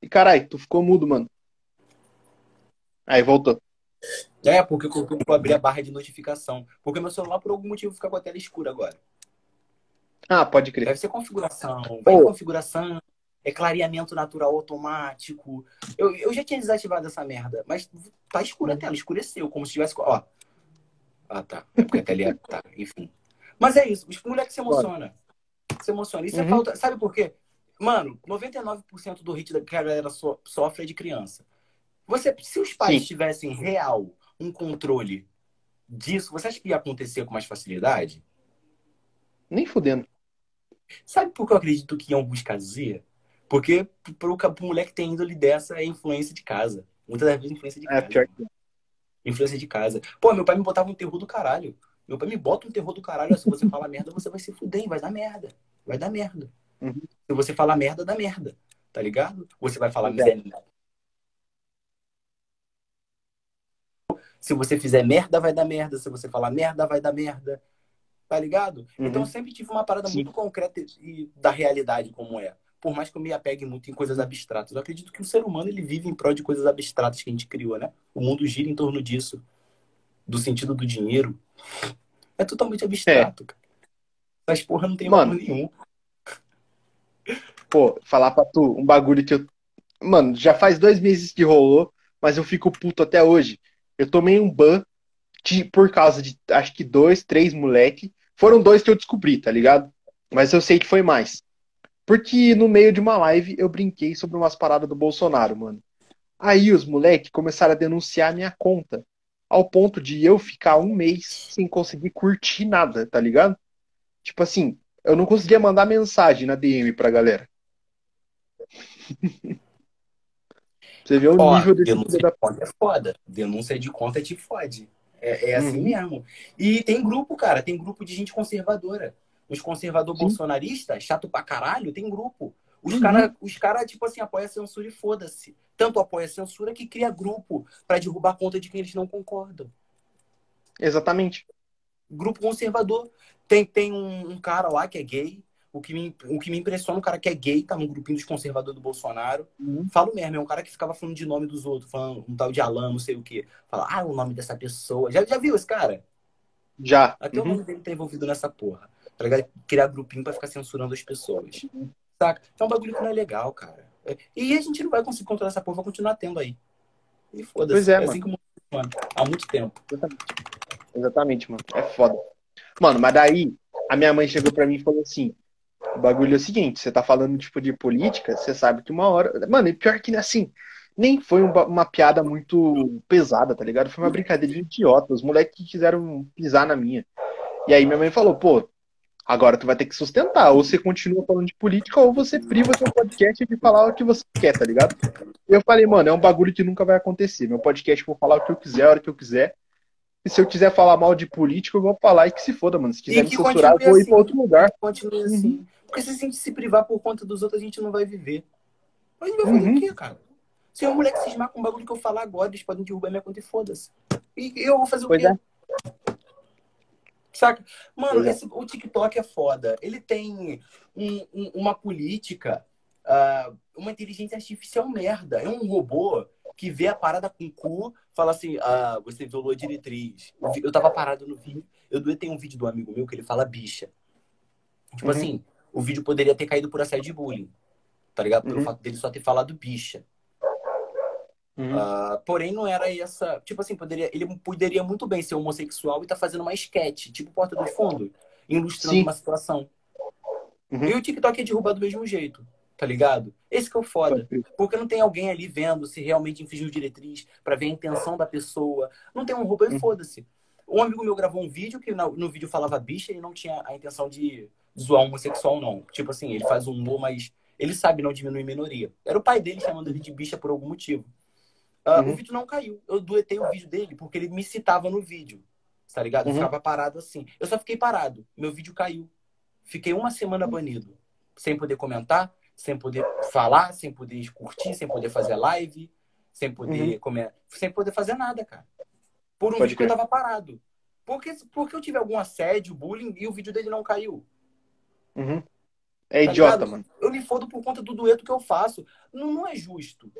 E carai, tu ficou mudo, mano. Aí voltou. É, porque eu, eu abri a barra de notificação. Porque meu celular, por algum motivo, fica com a tela escura agora. Ah, pode crer. Deve ser configuração. Vai oh. configuração, é clareamento natural automático. Eu, eu já tinha desativado essa merda, mas tá escura a tela, escureceu, como se tivesse. Ó. Ah, tá. É porque a tela ia... tá, enfim. Mas é isso, os moleques se emocionam. Se emociona. Isso é uhum. é falta. Sabe por quê? Mano, 99% do hit que a galera so, sofre é de criança. Você, se os pais Sim. tivessem real um controle disso, você acha que ia acontecer com mais facilidade? Nem fudendo. Sabe por que eu acredito que em alguns casos ia? Porque pro, pro moleque ter índole dessa é influência de casa. Muitas das vezes influência de é, casa. É, pior que... Influência de casa. Pô, meu pai me botava um terror do caralho. Meu pai me bota um terror do caralho. Se você falar merda, você vai se fuder, vai dar merda. Vai dar merda. Uhum. Se você falar merda, dá merda. Tá ligado? Você vai falar merda. Se você fizer merda, vai dar merda. Se você falar merda, vai dar merda tá ligado? Uhum. Então eu sempre tive uma parada Sim. muito concreta e da realidade como é. Por mais que eu me apegue muito em coisas abstratas. Eu acredito que o ser humano ele vive em prol de coisas abstratas que a gente criou, né? O mundo gira em torno disso. Do sentido do dinheiro. É totalmente abstrato, é. cara. Essas porra não tem Mano, nenhum. Pô, falar pra tu um bagulho que eu. Mano, já faz dois meses que rolou, mas eu fico puto até hoje. Eu tomei um ban de, por causa de acho que dois, três moleque foram dois que eu descobri, tá ligado? Mas eu sei que foi mais. Porque no meio de uma live eu brinquei sobre umas paradas do Bolsonaro, mano. Aí os moleques começaram a denunciar minha conta. Ao ponto de eu ficar um mês sem conseguir curtir nada, tá ligado? tipo assim, eu não conseguia mandar mensagem na DM pra galera. Você vê o Ó, nível desse denúncia da de conta é foda. Denúncia de conta te fode. É, é assim Uhum. mesmo. E tem grupo, cara, tem grupo de gente conservadora. Os conservador bolsonaristas, chato pra caralho, tem grupo. Os Uhum. caras, cara, tipo assim, apoiam a censura e foda-se. Tanto apoia a censura que cria grupo pra derrubar a conta de quem eles não concordam. Exatamente. Grupo conservador. Tem, tem um, um cara lá que é gay. O que, me, o que me impressiona, um cara que é gay, tá no grupinho dos conservadores do Bolsonaro. Uhum. Falo mesmo, é um cara que ficava falando de nome dos outros, falando um tal de Alan, não sei o quê. Fala, ah, o nome dessa pessoa. Já, já viu esse cara? Já. Até o Uhum. nome dele tá envolvido nessa porra. Tá ligado? Criar grupinho pra ficar censurando as pessoas. Saca? É um bagulho que não é legal, cara. É- E a gente não vai conseguir controlar essa porra, vai continuar tendo aí. E foda-se. Pois é, assim que o mundo funciona. Há muito tempo. Exatamente, mano. É foda. Mano, mas daí a minha mãe chegou pra mim e falou assim: o bagulho é o seguinte, você tá falando tipo de política, você sabe que uma hora. Mano, e pior que assim, nem foi um uma piada muito pesada, tá ligado? Foi uma brincadeira idiota. Os moleques que quiseram pisar na minha. E aí minha mãe falou, pô, agora tu vai ter que sustentar. Ou você continua falando de política, ou você priva seu podcast de falar o que você quer, tá ligado? Eu falei, mano, é um bagulho que nunca vai acontecer. Meu podcast eu vou falar o que eu quiser, a hora que eu quiser. E se eu quiser falar mal de política, eu vou falar e que se foda, mano. Se quiser me censurar, eu vou ir assim. pra outro lugar. Continue assim. Porque se a gente se privar por conta dos outros, a gente não vai viver. Mas a gente vai fazer Uhum. o quê, cara? Se é um moleque cismar com o bagulho que eu falar agora, eles podem derrubar minha conta e foda-se. E eu vou fazer o Pois quê? é. Saca? Mano, é. esse- o TikTok é foda. Ele tem um- um- uma política, ah, uma inteligência artificial merda. É um robô que vê a parada com o cu, fala assim, ah, você violou a diretriz. Eu tava parado no vídeo. Eu tem um vídeo do amigo meu que ele fala bicha. Tipo Uhum. assim, o vídeo poderia ter caído por assédio de bullying. Tá ligado? Pelo Uhum. fato dele só ter falado bicha. Uhum. Ah, porém, não era essa. Tipo assim, poderia, ele poderia muito bem ser homossexual e tá fazendo uma sketch, tipo Porta dos Fundos, ilustrando Sim. uma situação. Uhum. E o TikTok é derrubar do mesmo jeito, tá ligado? Esse que é o foda. Porque não tem alguém ali vendo se realmente infringiu diretriz, pra ver a intenção da pessoa. Não tem um robô e Uhum. foda-se. Um amigo meu gravou um vídeo que no, no vídeo falava bicha e não tinha a intenção de zoar homossexual, não. Tipo assim, ele faz um humor, mas ele sabe não diminuir minoria. Era o pai dele chamando ele de bicha por algum motivo. Ah, Uhum. O vídeo não caiu. Eu duetei o vídeo dele porque ele me citava no vídeo. Tá ligado? Eu Uhum. ficava parado assim. Eu só fiquei parado. Meu vídeo caiu. Fiquei uma semana banido. Sem poder comentar, sem poder falar, sem poder curtir, sem poder fazer live, sem poder Uhum. comer, sem poder fazer nada, cara. Por um Pode vídeo que eu tava parado. Porque, porque eu tive algum assédio, bullying e o vídeo dele não caiu. Uhum. É Tá idiota, ligado? mano. Eu me fodo por conta do dueto que eu faço. Não, não é justo.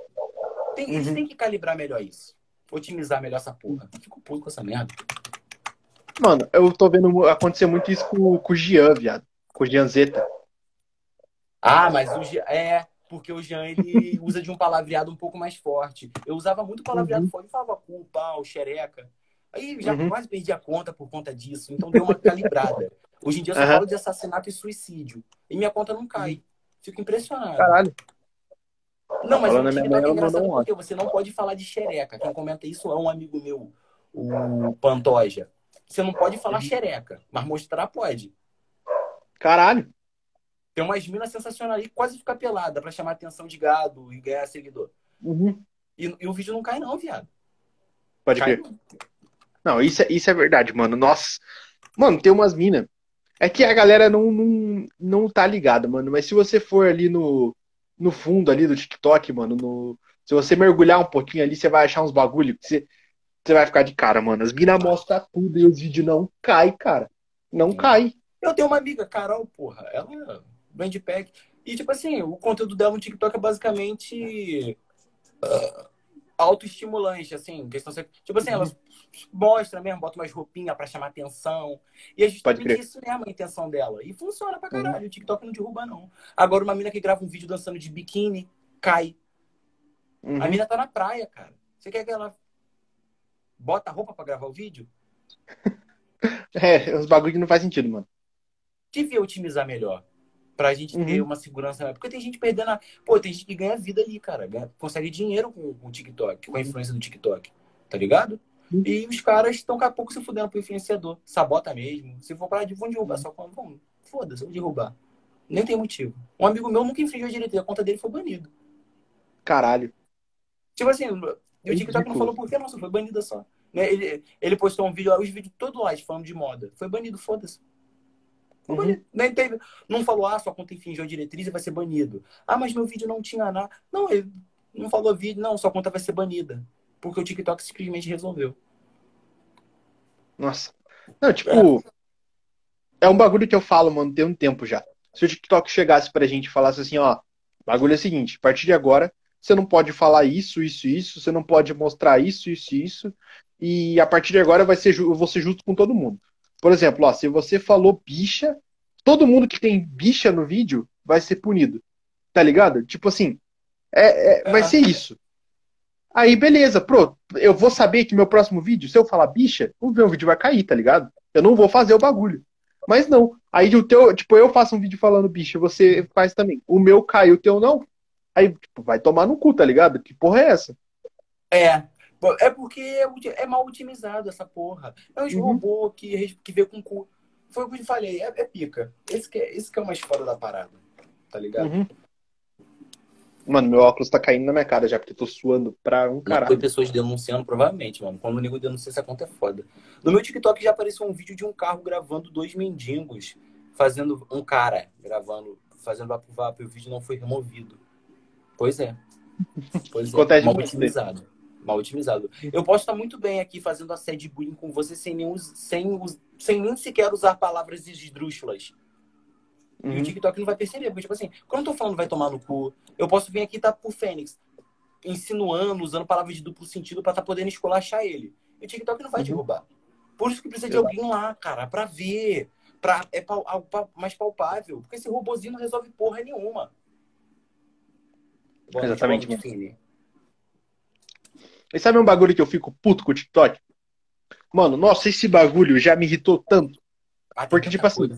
Tem- Eles Uhum. têm que calibrar melhor isso. Otimizar melhor essa porra. Fico puto com essa merda. Mano, eu tô vendo acontecer muito isso com, com o Jean, viado. Com o Jean Zeta. Ah, mas o Jean. É, porque o Jean ele usa de um palavreado um pouco mais forte. Eu usava muito palavreado Uhum. forte, falava cu, pau, xereca. Aí já Uhum. quase perdi a conta por conta disso. Então deu uma calibrada. Hoje em dia eu só Aham. falo de assassinato e suicídio. E minha conta não cai. Fico impressionado. Caralho. Não, mas Falando o TikTok é engraçado um porque você não pode falar de xereca. Quem comenta isso é um amigo meu, o Pantoja. Você não pode falar Uhum. xereca, mas mostrar pode. Caralho. Tem umas minas sensacionais aí quase fica pelada pra chamar atenção de gado e ganhar seguidor. Uhum. E, e o vídeo não cai, não, viado. Pode crer. não. Não, isso é, isso é verdade, mano. Nossa. Mano, tem umas minas. É que a galera não, não, não tá ligada, mano. Mas se você for ali no, no fundo ali do TikTok, mano, no, se você mergulhar um pouquinho ali, você vai achar uns bagulho que você, você vai ficar de cara, mano. As minas mostram tudo e os vídeos não cai, cara. Não cai. Eu tenho uma amiga, Carol, porra. Ela vem de pack. E, tipo assim, o conteúdo dela no TikTok é basicamente ah, autoestimulante, assim. Questão, tipo assim, ela mostra mesmo, bota umas roupinhas pra chamar atenção. E é justamente isso mesmo a intenção dela. E funciona pra caralho. O TikTok não derruba, não. Agora, uma mina que grava um vídeo dançando de biquíni, cai. Uhum. A mina tá na praia, cara. Você quer que ela bota a roupa pra gravar o vídeo? É, os bagulho que não faz sentido, mano. devia otimizar melhor. Pra gente ter Uhum. uma segurança. Porque tem gente perdendo a. Pô, tem gente que ganha vida ali, cara. Ganha- consegue dinheiro com, o TikTok, com a influência do TikTok. Tá ligado? Uhum. E os caras estão daqui a pouco se fudendo pro influenciador. Sabota mesmo. Se for pra vão derrubar, só quando vão. Foda-se, vou derrubar. Nem tem motivo. Um amigo meu nunca infringiu a diretriz, a conta dele foi banido. Caralho. Tipo assim, e o TikTok não falou por quê, nossa, foi banida só. Né? Ele, ele postou um vídeo, os vídeos todos lá falando de moda. Foi banido, foda-se. Uhum. Nem teve, não falou, ah, sua conta infringiu a diretriz e vai ser banido. Ah, mas meu vídeo não tinha nada. Não, ele não falou vídeo, não, sua conta vai ser banida. Porque o TikTok simplesmente resolveu. Nossa. Não, tipo, é. é um bagulho que eu falo, mano, tem um tempo já. Se o TikTok chegasse pra gente e falasse assim, ó, bagulho é o seguinte, a partir de agora, você não pode falar isso, isso, isso, você não pode mostrar isso, isso, isso, e a partir de agora vai ser, eu vou ser justo com todo mundo. Por exemplo, ó, se você falou bicha, todo mundo que tem bicha no vídeo vai ser punido. Tá ligado? Tipo assim, é, é vai ser isso. Aí, beleza, pronto. Eu vou saber que meu próximo vídeo, se eu falar bicha, o meu vídeo vai cair, tá ligado? Eu não vou fazer o bagulho. Mas não. Aí o teu, tipo, eu faço um vídeo falando bicha, você faz também. O meu cai, o teu não. Aí, tipo, vai tomar no cu, tá ligado? Que porra é essa? É. É porque é, é mal otimizado essa porra. É um uhum. robô que, que vê com cu. Foi o que eu falei, é, é pica. Esse que é, esse que é o mais foda da parada. Tá ligado? Uhum. Mano, meu óculos tá caindo na minha cara já, porque eu tô suando pra um caralho. Foi pessoas denunciando, provavelmente, mano. Quando o nego denuncia, essa conta é foda. No meu TikTok já apareceu um vídeo de um carro gravando dois mendigos, fazendo um cara gravando, fazendo vapo vapo, e o vídeo não foi removido. Pois é. Pois é. Mal otimizado. Mal otimizado. Eu posso estar muito bem aqui fazendo assédio bullying com você sem, nenhum, sem, sem nem sequer usar palavras esdrúxulas. Uhum. E o uhum. TikTok não vai perceber. Porque, tipo assim, quando eu tô falando vai tomar no cu, eu posso vir aqui e tá por Fênix, insinuando, usando palavras de duplo sentido pra tá podendo esculachar ele. E o TikTok não vai uhum. derrubar. Por isso que precisa de alguém lá, cara, pra ver. Pra, é algo mais palpável. Porque esse robozinho não resolve porra nenhuma. Boa Exatamente. Noite, e sabe um bagulho que eu fico puto com o TikTok? Mano, nossa, esse bagulho já me irritou tanto. Ah, porque, tipo assim.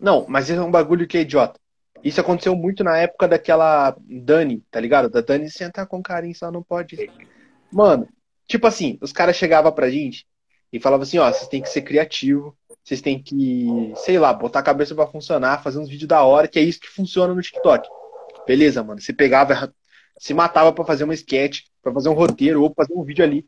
Não, mas é um bagulho que é idiota. Isso aconteceu muito na época daquela Dani, tá ligado? Da Dani sentar com carinho, só não pode. Mano, tipo assim, os caras chegavam pra gente e falavam assim, ó, vocês têm que ser criativo, vocês têm que, sei lá, botar a cabeça para funcionar, fazer uns vídeos da hora, que é isso que funciona no TikTok. Beleza, mano. Você pegava, se matava para fazer uma sketch, para fazer um roteiro ou fazer um vídeo ali.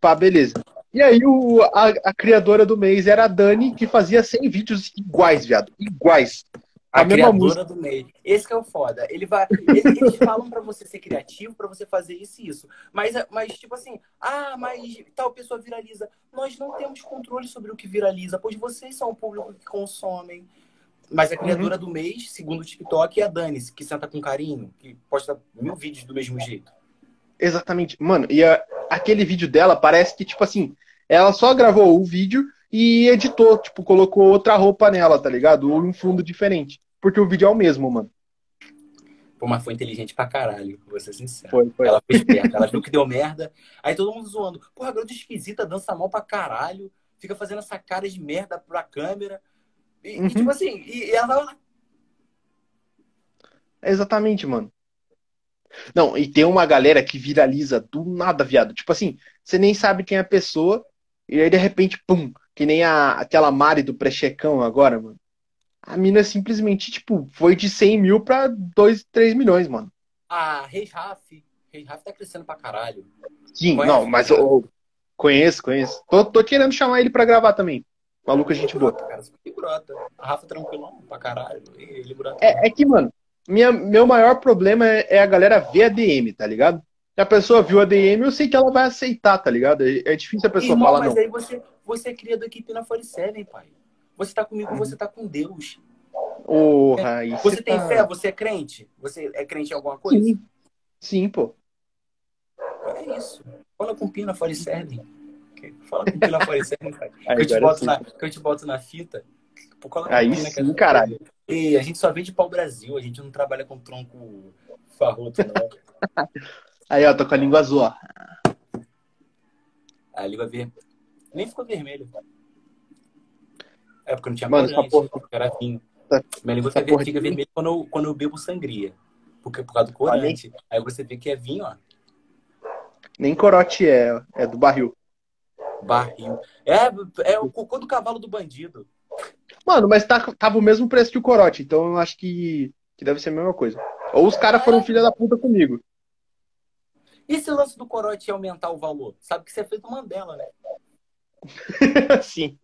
Pá, beleza. E aí o, a, a, criadora do mês era a Dani, que fazia 100 vídeos iguais, viado. Iguais. A, a mesma música. do mês. Esse que é o foda. Ele vai, eles, eles falam para você ser criativo, para você fazer isso e isso. Mas, mas, tipo assim, ah, mas tal pessoa viraliza. Nós não temos controle sobre o que viraliza, pois vocês são o público que consomem. Mas a criadora uhum. do mês, segundo o TikTok, é a Dani, que senta com carinho, que posta mil vídeos do mesmo jeito. Exatamente. Mano, e a, aquele vídeo dela parece que, tipo assim, ela só gravou o vídeo e editou, tipo, colocou outra roupa nela, tá ligado? Ou um fundo diferente. Porque o vídeo é o mesmo, mano. Pô, mas foi inteligente pra caralho, vou ser sincero. Foi, foi. Ela foi esperta, ela viu que deu merda. Aí todo mundo zoando. Porra, garota esquisita, dança mal pra caralho. Fica fazendo essa cara de merda pra câmera. E, uhum. e tipo assim, e, e ela. Exatamente, mano. Não, e tem uma galera que viraliza do nada, viado. Tipo assim, você nem sabe quem é a pessoa, e aí de repente, pum, que nem a, aquela Mari do pré-checão agora, mano. A mina simplesmente, tipo, foi de 100 mil pra 2, 3 milhões, mano. Ah, Rei Raf. Rei Raf tá crescendo pra caralho. Sim, Conhece? não, mas eu, conheço, conheço. Tô, tô querendo chamar ele pra gravar também. Maluco, a gente boa. Cara, brota. A Rafa tranquilão pra caralho. Ele brota. É, é que, mano, minha, meu maior problema é, é, a galera ver a DM, tá ligado? Se a pessoa viu a DM, eu sei que ela vai aceitar, tá ligado? É, é difícil a pessoa Irmão, falar mas não. Mas aí você, você é cria da equipe na 47, pai. Você tá comigo, você tá com Deus. Porra, é. Você tem tá... fé? Você é crente? Você é crente em alguma coisa? Sim, Sim pô. É isso. Fala com Pina 47. Fala com o 47, pai. Que eu, te boto na, que eu te boto na fita. Aí sim, caralho. E a gente só vende pau Brasil, a gente não trabalha com tronco farroto, não. Aí, ó, tô com a língua azul, ó. A língua vermelha. Nem ficou vermelho. É porque não tinha Mano, corante, porra... era vinho. Minha língua fica, fica vermelha quando eu, quando eu bebo sangria. Porque por causa do corante. Aí você vê que é vinho, ó. Nem corote é, é do barril. Barril. É, é o cocô do cavalo do bandido. Mano, mas tá, tava o mesmo preço que o corote, então eu acho que, que deve ser a mesma coisa. Ou os caras foram filha da puta comigo. E esse lance do corote aumentar o valor? Sabe que você é feito Mandela, né? Sim.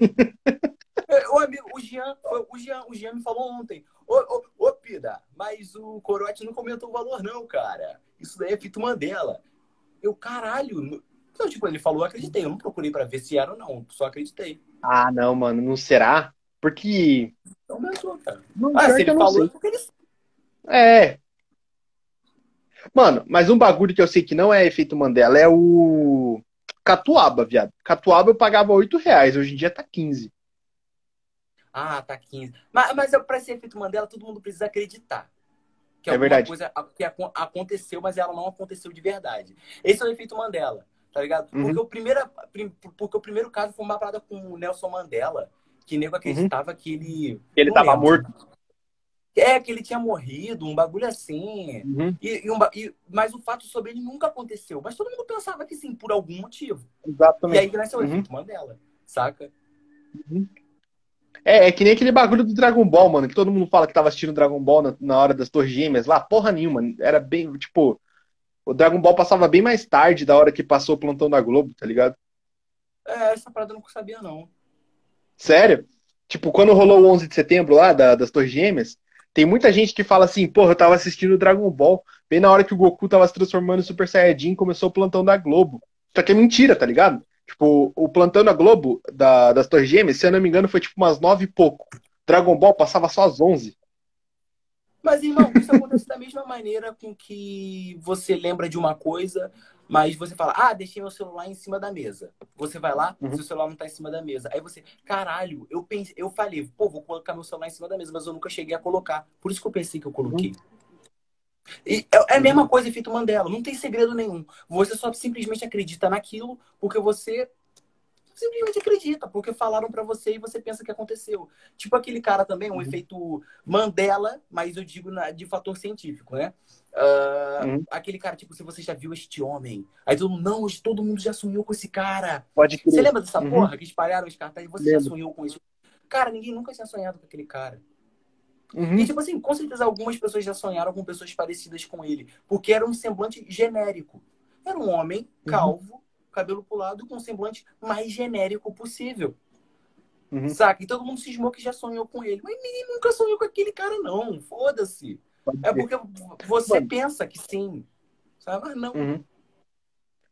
O amigo, o Jean, o Jean, o Jean me falou ontem. Ô, ô, ô, Pida, mas o corote não comentou o valor, não, cara. Isso daí é feito Mandela. Eu, caralho. Então, tipo, ele falou, eu acreditei. Eu não procurei pra ver se era ou não. Só acreditei. Ah, não, mano, não será? Porque. Então aumentou, cara. Não, Ah, se ele falou, é porque ele É. Mano, mas um bagulho que eu sei que não é efeito Mandela é o Catuaba, viado. Catuaba eu pagava 8 reais, hoje em dia tá 15. Ah, tá 15. Mas, mas pra ser efeito Mandela, todo mundo precisa acreditar. Que É verdade. coisa que acon- aconteceu, mas ela não aconteceu de verdade. Esse é o efeito Mandela, tá ligado? Uhum. Porque, o primeiro, prim- porque o primeiro caso foi uma parada com o Nelson Mandela, que nego acreditava que ele. Uhum. Ele tava lembro. morto. É, que ele tinha morrido, um bagulho assim. Uhum, E, e um e- mas o fato sobre ele nunca aconteceu. Mas todo mundo pensava que sim, por algum motivo. E exatamente. aí nasceu o Uhum. efeito Mandela, saca? É, é que nem aquele bagulho do Dragon Ball, mano, que todo mundo fala que tava assistindo Dragon Ball na, na hora das Torres Gêmeas lá. Porra nenhuma. Era bem, tipo, o Dragon Ball passava bem mais tarde da hora que passou o plantão da Globo, tá ligado? É, essa parada eu não sabia, não. Sério? Tipo, quando rolou o 11 de setembro lá, da- das Torres Gêmeas, tem muita gente que fala assim, porra, eu tava assistindo o Dragon Ball, bem na hora que o Goku tava se transformando em Super Saiyajin, começou o plantão da Globo. Só que é mentira, tá ligado? Tipo, o plantão da Globo, da- das Torres Gêmeas, se eu não me engano, foi tipo umas nove e pouco. Dragon Ball passava só às 11. Mas, irmão, isso acontece da mesma maneira com que você lembra de uma coisa, mas você fala, ah, deixei meu celular em cima da mesa. Você vai lá, Uhum. seu celular não tá em cima da mesa. Aí você, caralho, eu pensei, eu falei, pô, vou colocar meu celular em cima da mesa, mas eu nunca cheguei a colocar. Por isso que eu pensei que eu coloquei. E é é a mesma coisa, efeito Mandela. Não tem segredo nenhum. Você só simplesmente acredita naquilo porque você simplesmente acredita, porque falaram pra você e você pensa que aconteceu. Tipo aquele cara também, um Uhum. efeito Mandela, mas eu digo na- de fator científico, né? Ah, Uhum. Aquele cara, tipo, se você já viu este homem. Aí todo mundo, não, todo mundo já sonhou com esse cara. Pode Você crer. lembra dessa Uhum. porra que espalharam os cartazes? Você já sonhou com isso? Cara, ninguém nunca tinha sonhado com aquele cara. Uhum. E, tipo assim, com certeza algumas pessoas já sonharam com pessoas parecidas com ele. Porque era um semblante genérico. Era um homem Uhum. calvo, cabelo pulado, com um semblante mais genérico possível. Uhum. Saca? E todo mundo cismou que já sonhou com ele. Mas ninguém nunca sonhou com aquele cara, não. Foda-se. É porque você Mano. pensa que sim. Sabe? Mas não. Uhum.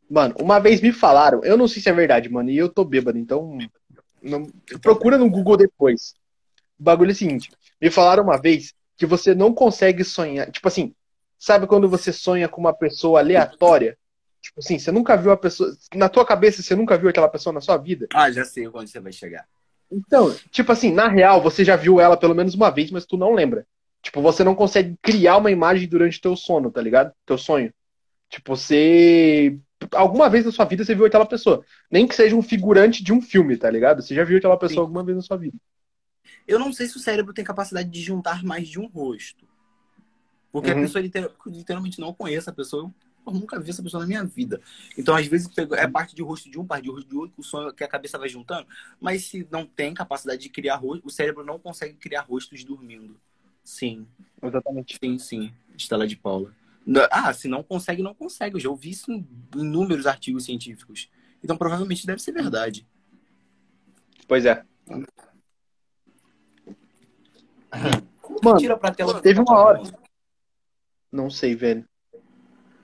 Mano, uma vez me falaram, eu não sei se é verdade, mano, e eu tô bêbado, então não- procura no Google depois. O bagulho é o seguinte, me falaram uma vez que você não consegue sonhar, tipo assim, sabe quando você sonha com uma pessoa aleatória? Tipo assim, você nunca viu a pessoa, na tua cabeça você nunca viu aquela pessoa na sua vida? Ah, já sei onde você vai chegar. Então, tipo assim, na real, você já viu ela pelo menos uma vez, mas tu não lembra. Tipo, você não consegue criar uma imagem durante teu sono, tá ligado? Teu sonho. Tipo, você. Alguma vez na sua vida você viu aquela pessoa. Nem que seja um figurante de um filme, tá ligado? Você já viu aquela pessoa Sim. alguma vez na sua vida. Eu não sei se o cérebro tem capacidade de juntar mais de um rosto. Porque Uhum. a pessoa liter- literalmente não conhece a pessoa. Eu nunca vi essa pessoa na minha vida. Então, às vezes, é parte de rosto de um, parte de rosto de outro, o sonho que a cabeça vai juntando. Mas se não tem capacidade de criar rosto, o cérebro não consegue criar rostos dormindo. Sim, Exatamente. sim, sim. Estela de Paula. Ah, se não consegue, não consegue. Eu já ouvi isso em inúmeros artigos científicos. Então, provavelmente deve ser verdade. Pois é. Como Mano, tira pra tela? teve uma hora. Não sei, velho.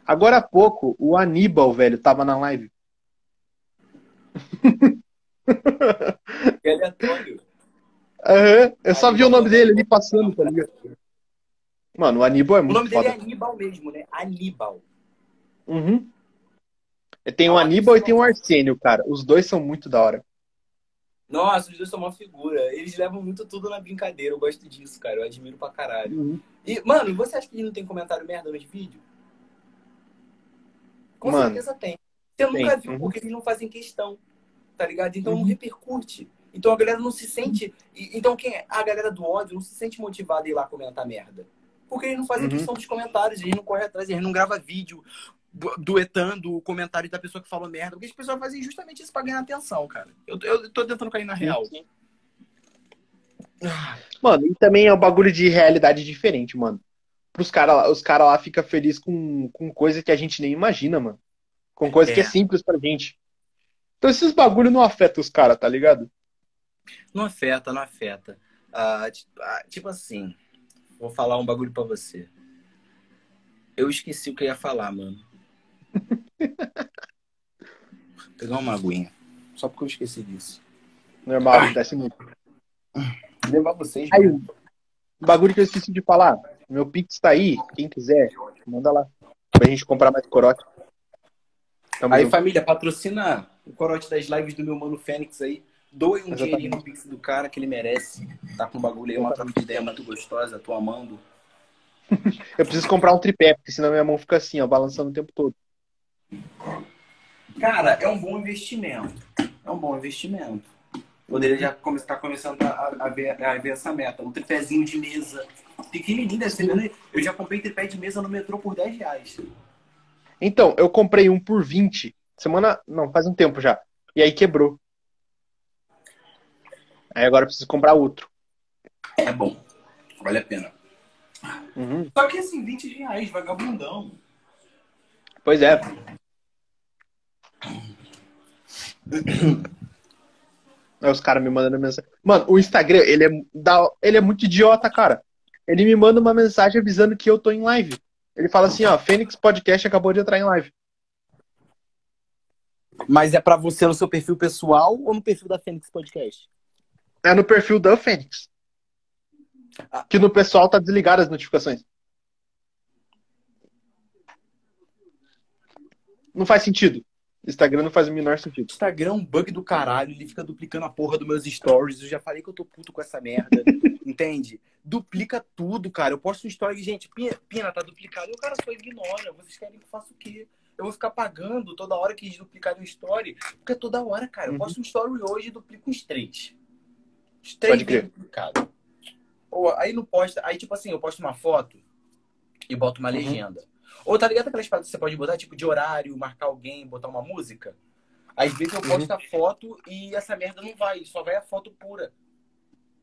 Agora há pouco, o Aníbal, velho, tava na live. É aleatório. Aham. Eu só vi o nome dele ali passando, tá ligado? Mano, o Aníbal é O muito nome dele foda. é Aníbal mesmo, né? Aníbal. Uhum. Tem o Aníbal e tem o Arsênio, cara. Os dois são muito da hora. Nossa, os dois são uma figura. Eles levam muito tudo na brincadeira. Eu gosto disso, cara. Eu admiro pra caralho. E, mano, você acha que não tem comentário merda nos vídeos? Com Mano, certeza tem. Você nunca tem. viu, Uhum. porque eles não fazem questão. Tá ligado? Então não Uhum. repercute. Então a galera não se sente. Então quem é- a galera do ódio não se sente motivada a ir lá comentar merda. Porque eles não fazem Uhum. questão dos comentários, eles não correm atrás, eles não gravam vídeo du- duetando o comentário da pessoa que falou merda. Porque as pessoas fazem justamente isso pra ganhar atenção, cara. Eu, eu tô tentando cair na real. Mano, e também é um bagulho de realidade diferente, mano. Pros cara, lá- os caras lá ficam felizes com, com coisa que a gente nem imagina, mano. Com coisa que é É. simples pra gente. Então esses bagulho não afetam os caras, tá ligado? Não afeta, não afeta. Ah, ah, tipo assim, vou falar um bagulho pra você. Eu esqueci o que eu ia falar, mano. Vou pegar uma aguinha. Só porque eu esqueci disso. Normal, acontece muito. Levar vocês. Aí, mano. o bagulho que eu esqueci de falar. Meu Pix tá aí. Quem quiser, manda lá. Pra gente comprar mais corote. Tamo Aí, junto. família, patrocina o corote das lives do meu mano Fênix aí. Doe um Exatamente. dinheirinho no Pix do cara que ele merece. Tá com um bagulho aí, uma troca de ideia muito gostosa. Tô amando. Eu preciso comprar um tripé, porque senão minha mão fica assim, ó, balançando o tempo todo. Cara, é um bom investimento. É um bom investimento. Poderia já estar começando a, a ver, a ver essa meta. Um tripézinho de mesa. Pequenininho, deve ser. Eu já comprei tripé de mesa no metrô por 10 reais. Então, eu comprei um por 20. Semana. Não, faz um tempo já. E aí quebrou. Aí agora eu preciso comprar outro. É bom. Vale a pena. Uhum. Só que assim, 20 reais, vagabundão. Pois é. Aí os caras me mandando mensagem. Mano, o Instagram, ele é, da... ele é muito idiota, cara. Ele me manda uma mensagem avisando que eu tô em live. Ele fala assim, ó, Fênix Podcast acabou de entrar em live. Mas é pra você no seu perfil pessoal ou no perfil da Fênix Podcast? É no perfil da Fênix. Ah. Que no pessoal tá desligado as notificações. Não faz sentido. Instagram não faz o menor sentido. Instagram é um bug do caralho, ele fica duplicando a porra dos meus stories. Eu já falei que eu tô puto com essa merda. entende? Duplica tudo, cara. Eu posto um story e, gente, Pina, Pina, tá duplicado. E o cara só ignora. Vocês querem que eu faça o quê? Eu vou ficar pagando toda hora que eles duplicarem um story. Porque toda hora, cara, eu Uhum. posto um story hoje e duplico uns três. Os três duplicados. Ou aí não posta. Aí, tipo assim, eu posto uma foto e boto uma Uhum. legenda. Ou tá ligado aquelas paradas que você pode botar, tipo, de horário, marcar alguém, botar uma música? Às vezes eu Uhum. posto a foto e essa merda não vai, só vai a foto pura.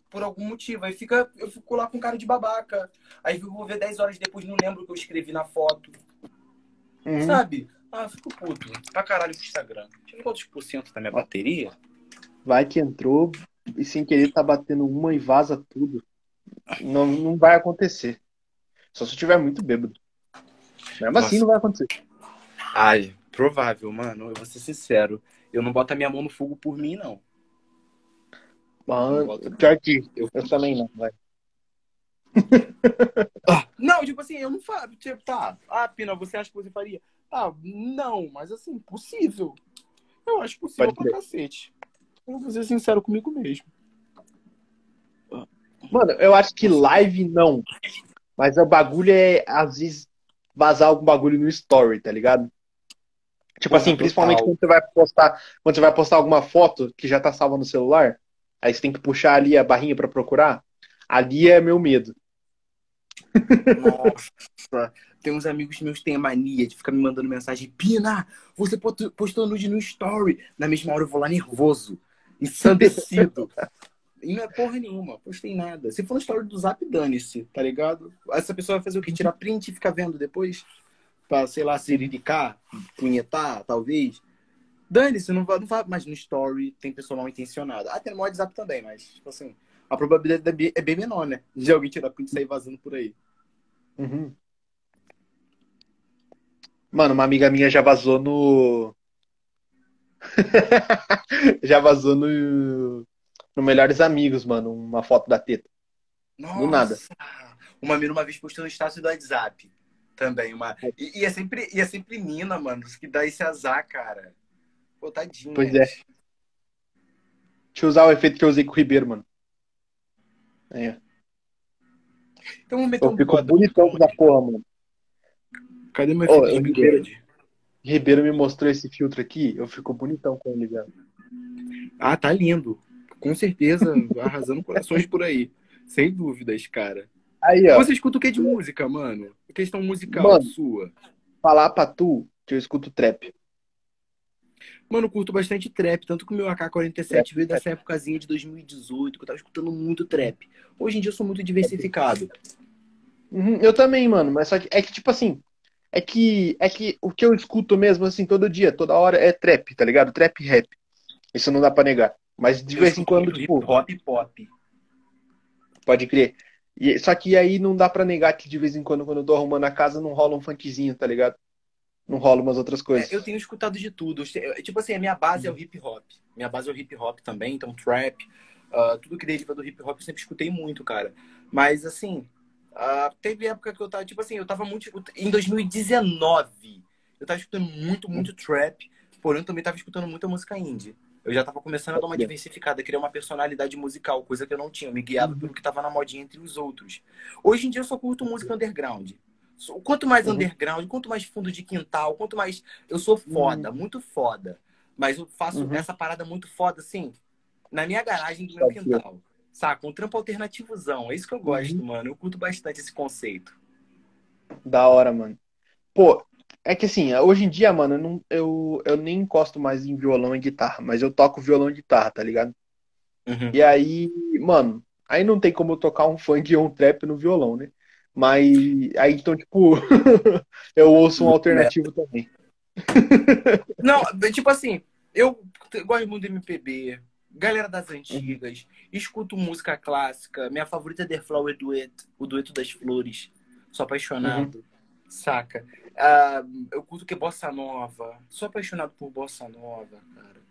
Por algum motivo. Aí fica, eu fico lá com cara de babaca. Aí eu vou ver 10 horas depois, não lembro o que eu escrevi na foto. Uhum. Sabe? Ah, eu fico puto. Pra caralho com o Instagram. Deixa eu ver quantos por cento tá minha bateria. Vai que entrou e sem querer tá batendo uma e vaza tudo. Não, não vai acontecer. Só se eu tiver muito bêbado. Mesmo Nossa. assim não vai acontecer. Ai, provável, mano. Eu vou ser sincero. Eu não boto a minha mão no fogo por mim, não. Mano, pior que Eu- eu também não, vai. Ah, não, tipo assim, eu não faço. Tipo, tá. Ah, Pina, você acha que você faria? Ah, não, mas assim, possível. Eu acho possível Pode pra crer. cacete. Eu vou ser sincero comigo mesmo. Mano, eu acho que live não. Mas o bagulho é, às vezes, vazar algum bagulho no story, tá ligado? Tipo Porra, assim, principalmente quando você vai postar, quando você vai postar alguma foto que já tá salva no celular, aí você tem que puxar ali a barrinha pra procurar. Ali é meu medo. Nossa. Tem uns amigos meus que têm a mania de ficar me mandando mensagem. Pina, você postou nude no story. Na mesma hora eu vou lá nervoso, ensandecido. e não é porra nenhuma, postei nada. Se for no story do zap, dane-se, tá ligado? Essa pessoa vai fazer o quê? Tirar print e ficar vendo depois? Pra, sei lá, siriricar, punhetar, talvez. Dane-se, não não vai. Mas no story tem pessoa mal intencionada. Até no WhatsApp também, mas, tipo assim, a probabilidade é bem- é bem menor, né? De alguém tirar print e sair vazando por aí. Uhum. Mano, uma amiga minha já vazou no. já vazou no. No Melhores Amigos, mano, uma foto da teta. Nossa. Do nada. Uma mina uma vez postou no status do WhatsApp. Também, uma. E, e é sempre, e é sempre mina, mano, que dá esse azar, cara. Pô, tadinha. Pois é. Deixa eu usar o efeito que eu usei com o Ribeiro, mano. É. Então vamos meter Eu um fico bigode. bonitão com essa porra, mano. Cadê meu Ô, efeito bigode? Ribeiro me mostrou esse filtro aqui, eu fico bonitão com ele, velho. Ah, tá lindo. Com certeza, arrasando corações por aí. Sem dúvidas, cara. Aí, ó, Você escuta o que de música, mano? Questão musical Mano. sua. falar pra tu que eu escuto trap. Mano, eu curto bastante trap, tanto que o meu AK-47 veio dessa épocazinha de 2018, que eu tava escutando muito trap. Hoje em dia eu sou muito diversificado. Uhum, eu também, mano, mas só que é que, tipo assim, é que, é que o que eu escuto mesmo, assim, todo dia, toda hora é trap, tá ligado? Trap rap. Isso não dá pra negar. Mas de Eu vez em quando, tipo, hip hop pop. pode crer. E, só que aí não dá pra negar que de vez em quando, quando eu tô arrumando a casa, não rola um funkzinho, tá ligado? Não rola umas outras coisas. É, eu tenho escutado de tudo. Tipo assim, a minha base é o hip hop. Minha base é o hip hop também, então trap. ah, tudo que deriva do hip hop eu sempre escutei muito, cara. Mas assim, ah, teve época que eu tava, tipo assim, eu tava muito. Em 2019, eu tava escutando muito, muito trap, porém eu também tava escutando muita música indie. Eu já tava começando a dar uma diversificada, criar uma personalidade musical, coisa que eu não tinha. Eu me guiava pelo que tava na modinha entre os outros. Hoje em dia eu só curto música underground. Quanto mais Uhum. underground, quanto mais fundo de quintal, quanto mais. Eu sou foda, muito foda. Mas eu faço Uhum. essa parada muito foda, assim, na minha garagem do meu quintal. Saca? Um trampo alternativozão. É isso que eu gosto, mano. Eu curto bastante esse conceito. Da hora, mano. Pô, é que assim, hoje em dia, mano, eu, não, eu, eu nem encosto mais em violão e guitarra, mas eu toco violão e guitarra, tá ligado? Uhum. E aí, mano, aí não tem como eu tocar um funk ou um trap no violão, né? Mas aí então, tipo, eu ouço um alternativo também. Não, tipo assim, eu gosto muito de MPB, galera das antigas, escuto música clássica. Minha favorita é The Flower Duet, o dueto das flores. Sou apaixonado, saca? Ah, eu curto que é bossa nova. Sou apaixonado por bossa nova, cara.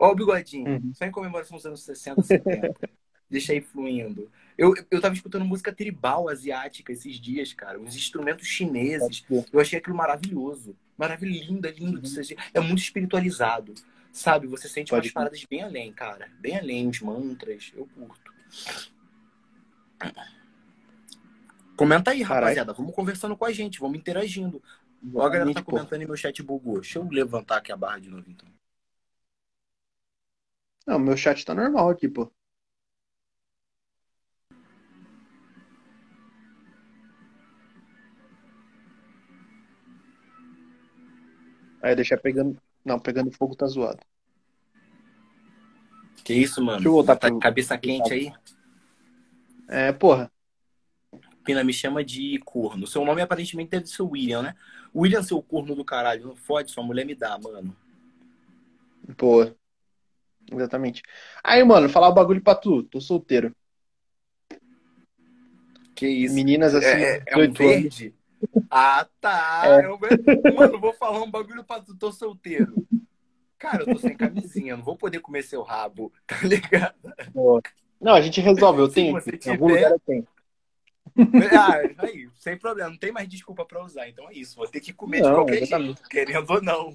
Ó, o bigodinho, Uhum. só em comemoração dos anos 60, 70. Deixa aí fluindo. Eu, eu tava escutando música tribal asiática esses dias, cara. Uns instrumentos chineses. Eu achei aquilo maravilhoso. Maravilhoso, lindo, lindo ser. É muito espiritualizado. Sabe? Você sente Pode umas paradas bem além, cara. Bem além, os mantras. Eu curto. Comenta aí, Caralho. rapaziada. Vamos conversando com a gente, vamos interagindo. Ó, a galera tá Pô. comentando e meu chat bugou. Deixa eu levantar aqui a barra de novo, então. Não, meu chat tá normal aqui, pô. Aí deixar pegando. Não, pegando fogo tá zoado. Que isso, mano? Deixa eu voltar tá pro- cabeça quente aí? É, porra. Pina me chama de corno. Seu nome aparentemente deve ser William, né? William, seu corno do caralho, não fode, sua mulher me dá, mano. Pô. Exatamente. Aí, mano, falar o bagulho pra tu. Tô solteiro. Que isso? Meninas assim, É, é um 18 anos. verde? Ah, tá. É. Eu- mano, vou falar um bagulho pra tu, tô solteiro. Cara, eu tô sem camisinha, não vou poder comer seu rabo, tá ligado? Não, a gente resolve, eu tenho. aqui. Em algum tiver- lugar eu tenho. Ah, aí, sem problema, não tem mais desculpa pra usar, então é isso, vou ter que comer de Não, qualquer exatamente. jeito, querendo ou não.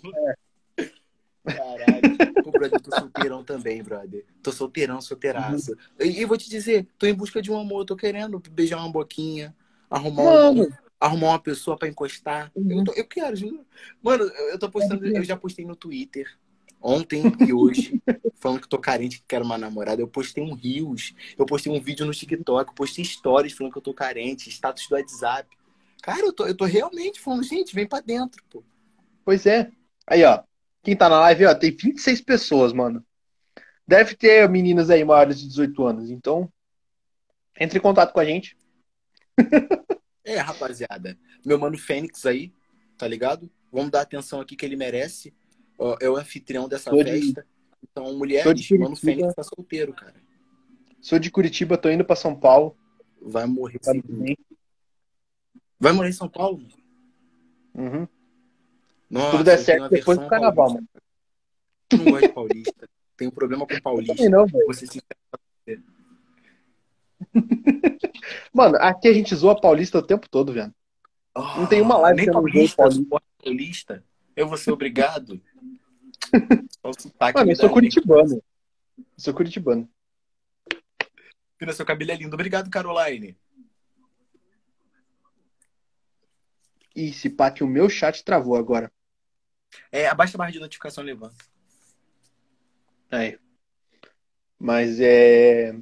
Caralho. Pô, brother, tô solteirão também, brother. Tô solteirão, solteiraço. E, e vou te dizer, tô em busca de um amor, tô querendo beijar uma boquinha, arrumar, um- Mano, arrumar uma pessoa pra encostar. Uhum. Eu, tô- eu quero, juro. Mano, eu, eu tô postando, eu já postei no Twitter. Ontem e hoje, falando que tô carente, que quero uma namorada. Eu postei um Rios, eu postei um vídeo no TikTok, postei stories falando que eu tô carente, status do WhatsApp. Cara, eu tô, eu tô realmente falando, gente, vem pra dentro, pô. pois é. Aí, ó. Quem tá na live, ó, tem 26 pessoas, mano. Deve ter meninas aí maiores de 18 anos. Então, entre em contato com a gente. É, rapaziada. Meu mano Fênix aí, tá ligado? Vamos dar atenção aqui que ele merece. Ó, É o anfitrião dessa Sou de- festa. Então, mulheres, de mano. Fênix tá solteiro, cara. Sou de Curitiba, tô indo pra São Paulo. Vai morrer. Bem? Vai morrer em São Paulo? Uhum. Nossa, Tudo der certo depois do carnaval, paulista. Eu não gosto de paulista. Tenho problema com paulista. Não, velho. Você se... Mano, aqui a gente zoa paulista o tempo todo, velho. Não tem uma live Nem que eu não paulista, suporta paulista. Eu vou ser obrigado. Mano, eu sou curitibano. Eu sou curitibano. Pina, seu cabelo é lindo. Obrigado, Caroline. Ih, se pá que o meu chat travou agora. É, abaixa a barra de notificação e levanta. Aí. Mas é.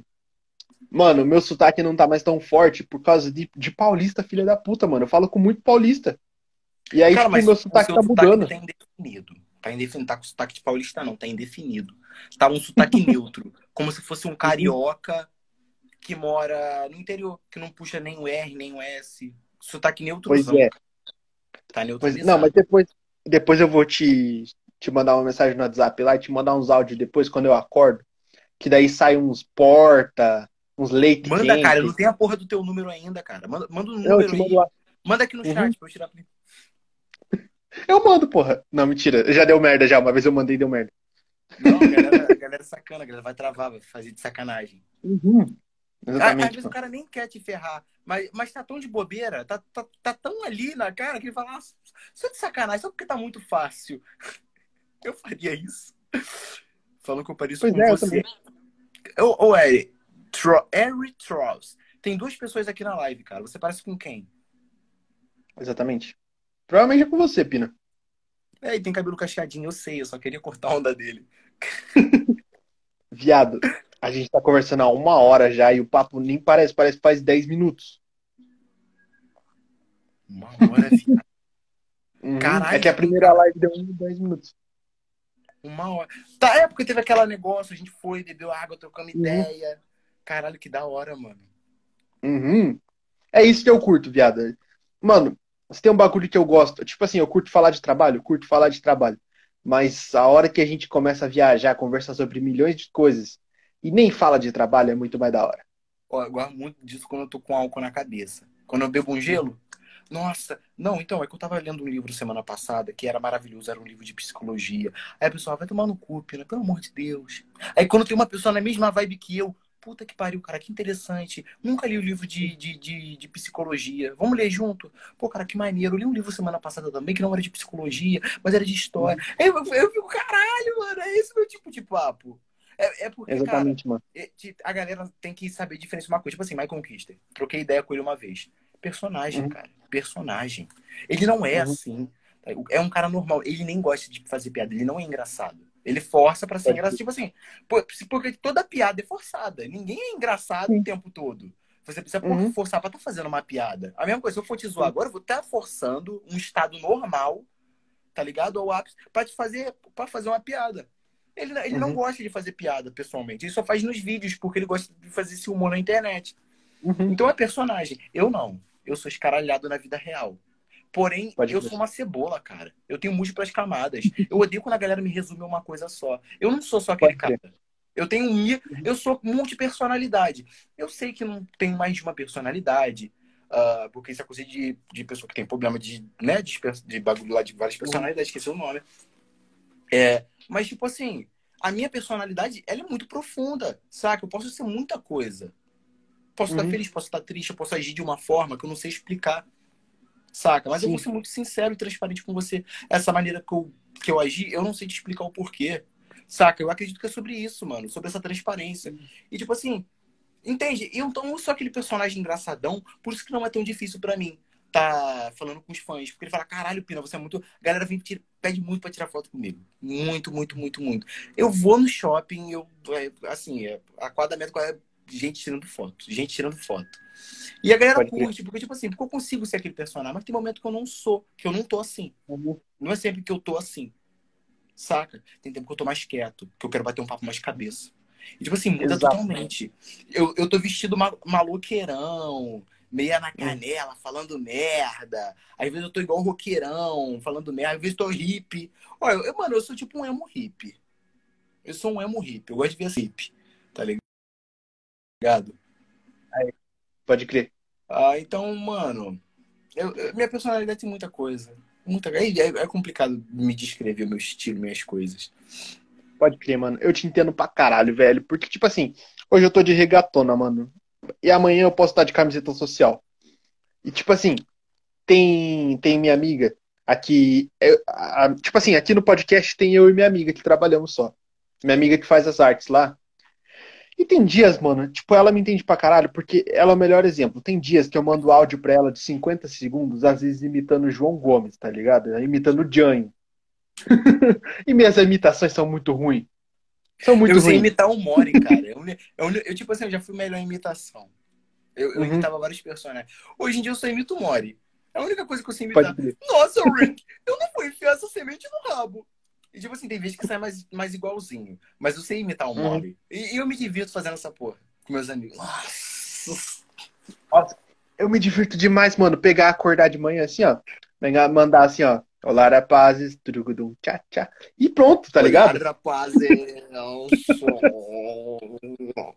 Mano, meu sotaque não tá mais tão forte por causa de, de paulista, filha da puta, mano. Eu falo com muito paulista. E aí, Cara, tipo, meu sotaque tá sotaque mudando. tá indefinido. Tá indefinido. Tá com sotaque de paulista, não. Tá indefinido. Tá um sotaque neutro. Como se fosse um carioca que mora no interior, que não puxa nem o R, nem o S. Sotaque neutro. Pois é. Tá pois, não, mas depois, depois eu vou te, te mandar uma mensagem no WhatsApp lá e te mandar uns áudios depois, quando eu acordo. Que daí sai uns porta, uns leite Manda, quente. cara, eu não tenho a porra do teu número ainda, cara. Manda, manda um número aí. Manda aqui no uhum. chat pra eu tirar. Eu mando, porra. Não, mentira. Já deu merda já. Uma vez eu mandei e deu merda. Não, a galera, a galera é sacana, a galera vai travar, vai fazer de sacanagem. Uhum. Exatamente, Às vezes o cara nem quer te ferrar, mas, mas tá tão de bobeira, tá, tá, tá tão ali na cara que ele fala, ah, só de sacanagem, só porque tá muito fácil. Eu faria isso. Falando que eu pareço pois com é, você. Ô, Eric, Tro Harry Trolls. Tem duas pessoas aqui na live, cara. Você parece com quem? Exatamente. Provavelmente é com você, Pina. É, e tem cabelo cacheadinho, eu sei, eu só queria cortar a onda dele. Viado, a gente tá conversando há uma hora já e o papo nem parece, parece que faz 10 minutos. Uma hora, viado. Uhum. Caralho. É que a primeira live deu 10 minutos. Uma hora. Tá, é porque teve aquele negócio, a gente foi, bebeu água, trocando uhum. ideia. Caralho, que da hora, mano. Uhum. É isso que eu curto, viado. Mano, se tem um bagulho que eu gosto, tipo assim, eu curto falar de trabalho, curto falar de trabalho. Mas a hora que a gente começa a viajar, conversar sobre milhões de coisas e nem fala de trabalho, é muito mais da hora. Ó, eu gosto muito disso quando eu tô com álcool na cabeça. Quando eu bebo um gelo, nossa, não, então, é que eu tava lendo um livro semana passada que era maravilhoso, era um livro de psicologia. Aí a pessoa vai tomar no cu, pelo amor de Deus. Aí quando tem uma pessoa na mesma vibe que eu, puta que pariu, cara, que interessante. Nunca li o livro de, de, de, de, psicologia. Vamos ler junto? Pô, cara, que maneiro. Eu li um livro semana passada também, que não era de psicologia, mas era de história. Uhum. Eu, eu, eu fico, caralho, mano, é esse meu tipo de papo. É, é porque, Exatamente, cara, mano. É, a galera tem que saber diferenciar uma coisa. Tipo assim, Michael Kister. Troquei ideia com ele uma vez. Personagem, uhum. cara. Personagem. Ele não é uhum. assim. É um cara normal. Ele nem gosta de fazer piada. Ele não é engraçado. Ele força para ser engraçado. Tipo assim, porque toda piada é forçada. Ninguém é engraçado Sim. o tempo todo. Você precisa uhum. forçar para estar tá fazendo uma piada. A mesma coisa, se eu for te zoar agora, eu vou estar tá forçando um estado normal, tá ligado? Ao ápice, para te fazer, para fazer uma piada. Ele, ele uhum. não gosta de fazer piada pessoalmente. Ele só faz nos vídeos, porque ele gosta de fazer esse humor na internet. Uhum. Então é personagem. Eu não. Eu sou escaralhado na vida real. Porém, Pode eu ver. sou uma cebola, cara. Eu tenho múltiplas camadas. Eu odeio quando a galera me resume uma coisa só. Eu não sou só aquele cara. Eu tenho um, eu sou multipersonalidade. Eu sei que não tem mais de uma personalidade, uh, porque isso é coisa de, de pessoa que tem problema de, né, de, de bagulho lá de várias personalidades, esqueci o nome. É, mas, tipo assim, a minha personalidade, ela é muito profunda, saca? Eu posso ser muita coisa. Posso uhum. estar feliz, posso estar triste, eu posso agir de uma forma que eu não sei explicar. Saca? Mas Sim. eu vou ser muito sincero e transparente com você. Essa maneira que eu, que eu agi, eu não sei te explicar o porquê. Saca? Eu acredito que é sobre isso, mano. Sobre essa transparência. E, tipo assim, entende? Eu então não sou aquele personagem engraçadão, por isso que não é tão difícil para mim tá falando com os fãs. Porque ele fala, caralho, Pina, você é muito. A galera vem tira... pede muito pra tirar foto comigo. Muito, muito, muito, muito. Eu vou no shopping, eu. É, assim, é, a quadra metro é gente tirando foto. Gente tirando foto. E a galera Pode curte, porque, tipo assim, porque eu consigo ser aquele personagem, mas tem momento que eu não sou, que eu não tô assim. Uhum. Não é sempre que eu tô assim. Saca? Tem tempo que eu tô mais quieto, que eu quero bater um papo mais cabeça. E, tipo assim, muda totalmente. Eu, eu tô vestido maloqueirão, meia na hum. canela, falando merda. Às vezes eu tô igual um roqueirão, falando merda. Às vezes eu tô hippie. Olha, eu, mano, eu sou tipo um emo hippie. Eu sou um emo hippie. Eu gosto de ver hippie. Tá ligado? Aí. Pode crer. Ah, então, mano, eu, eu, minha personalidade tem muita coisa. Muita, é, é, é, complicado me descrever o meu estilo, minhas coisas. Pode crer, mano. Eu te entendo pra caralho, velho. Porque, tipo assim, hoje eu tô de regatona, mano. E amanhã eu posso estar de camiseta social. E, tipo assim, tem, tem minha amiga aqui. Eu, a, tipo assim, aqui no podcast tem eu e minha amiga que trabalhamos só. Minha amiga que faz as artes lá. E tem dias, mano, tipo, ela me entende pra caralho, porque ela é o melhor exemplo. Tem dias que eu mando áudio pra ela de 50 segundos, às vezes imitando o João Gomes, tá ligado? Imitando o Jânio. e minhas imitações são muito ruins. São muito Eu sei imitar o Mori, cara. Eu, eu, eu, tipo assim, eu já fui melhor em imitação. Eu, eu uhum. imitava vários personagens. Hoje em dia eu só imito o Mori. É a única coisa que eu sei imitar. Nossa, Rick, eu não vou enfiar essa semente no rabo. E, tipo assim, tem vezes que sai mais, mais igualzinho. Mas eu sei imitar o Uhum. Mole. E, e eu me divirto fazendo essa porra com meus amigos. Nossa. Nossa, eu me divirto demais, mano. Pegar, acordar de manhã assim, ó. Pegar, mandar assim, ó. Olá, rapazes, turugudum, tchá, tchá. E pronto, tá ligado? Olhar, rapaz, um som.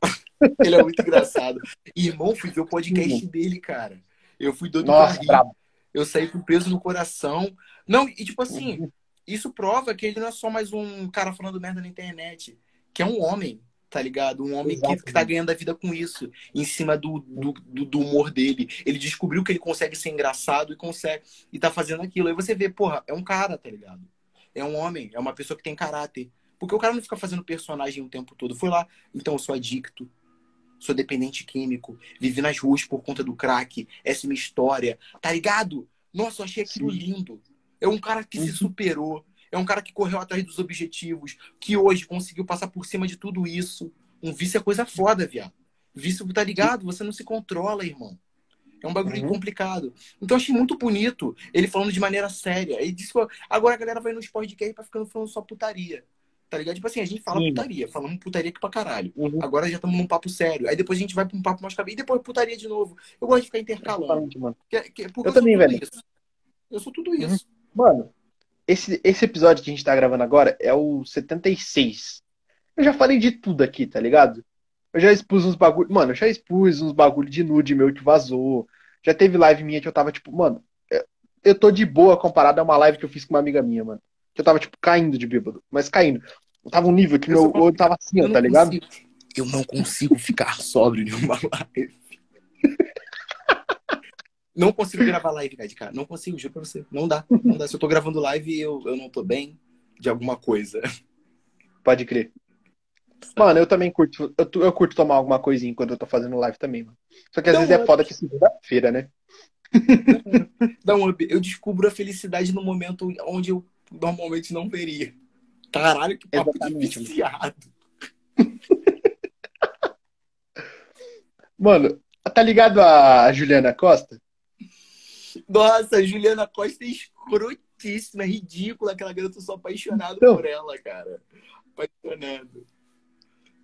Ele é muito engraçado. E, irmão, fui ver o podcast dele, cara. Eu fui doido pra Nossa, rir. brabo. Eu saí com peso no coração. Não, e tipo assim, isso prova que ele não é só mais um cara falando merda na internet. Que é um homem, tá ligado? Um homem que, que tá ganhando a vida com isso. Em cima do, do, do- do humor dele. Ele descobriu que ele consegue ser engraçado e consegue. E tá fazendo aquilo. Aí você vê, porra, é um cara, tá ligado? É um homem, é uma pessoa que tem caráter. Porque o cara não fica fazendo personagem o tempo todo. Foi lá, então eu sou adicto. Sou dependente químico, vivi nas ruas por conta do crack, essa é minha história, tá ligado? Nossa, eu achei aquilo Sim. lindo. É um cara que se Uhum. superou, é um cara que correu atrás dos objetivos, que hoje conseguiu passar por cima de tudo isso. Um vício é coisa foda, viado. Vício, tá ligado? Você não se controla, irmão. É um bagulho Uhum. complicado. Então eu achei muito bonito ele falando de maneira séria. Ele disse que agora a galera vai nos podcast pra ficando falando só putaria. Tá ligado? Tipo assim, a gente fala Sim. putaria, falamos putaria aqui pra caralho. Uhum. Agora já estamos num papo sério. Aí depois a gente vai pra um papo mais cabeça. E depois putaria de novo. Eu gosto de ficar intercalando. Que- que- Eu sou também, velho. Isso. Eu sou tudo isso. Mano, esse, esse episódio que a gente tá gravando agora é o 76. Eu já falei de tudo aqui, tá ligado? Eu já expus uns bagulho. Mano, eu já expus uns bagulho de nude meu que vazou. Já teve live minha que eu tava tipo, mano, eu- eu tô de boa comparado a uma live que eu fiz com uma amiga minha, mano. Que eu tava, tipo, caindo de bêbado. Mas caindo. Eu tava um nível que Eu meu olho tava assim, ó, tá ligado? consigo- eu não consigo ficar sóbrio em uma live. Não consigo gravar live, cara. Não consigo, juro pra você. Não dá. Não dá. Se eu tô gravando live eu, eu não tô bem de alguma coisa. Pode crer. Mano, eu também curto. Eu, eu curto tomar alguma coisinha enquanto eu tô fazendo live também, mano. Só que às Não, vezes é foda que é segunda-feira, né? Dá um up. Eu descubro a felicidade no momento onde eu normalmente não veria. Caralho, que papo de Exatamente, viciado. Mano, tá ligado a Juliana Costa? Nossa, Juliana Costa é escrotíssima, é ridícula. Aquela garota, eu sou apaixonado Então. por ela, cara. Apaixonado.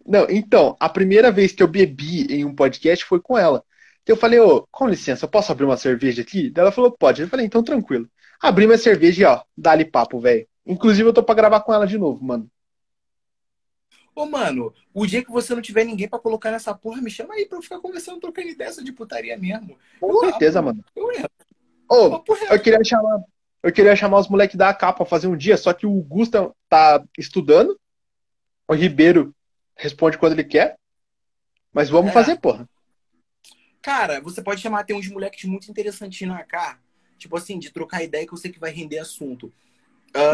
Não, então, a primeira vez que eu bebi em um podcast foi com ela. Eu falei, ô, com licença, eu posso abrir uma cerveja aqui? Daí ela falou, pode. Eu falei, então tranquilo. Abri minha cerveja e ó, dá-lhe papo, velho. Inclusive, eu tô pra gravar com ela de novo, mano. Ô, mano, o dia que você não tiver ninguém pra colocar nessa porra, me chama aí pra eu ficar conversando, trocando ideia de putaria mesmo. Com Eu certeza, mano. Eu entro. Reto. eu queria chamar, eu queria chamar os moleques da AK pra fazer um dia, só que o Gusta tá estudando. O Ribeiro responde quando ele quer. Mas vamos É. fazer, porra. Cara, você pode chamar, tem uns moleques muito interessantes na AK, tipo assim, de trocar ideia que eu sei que vai render assunto.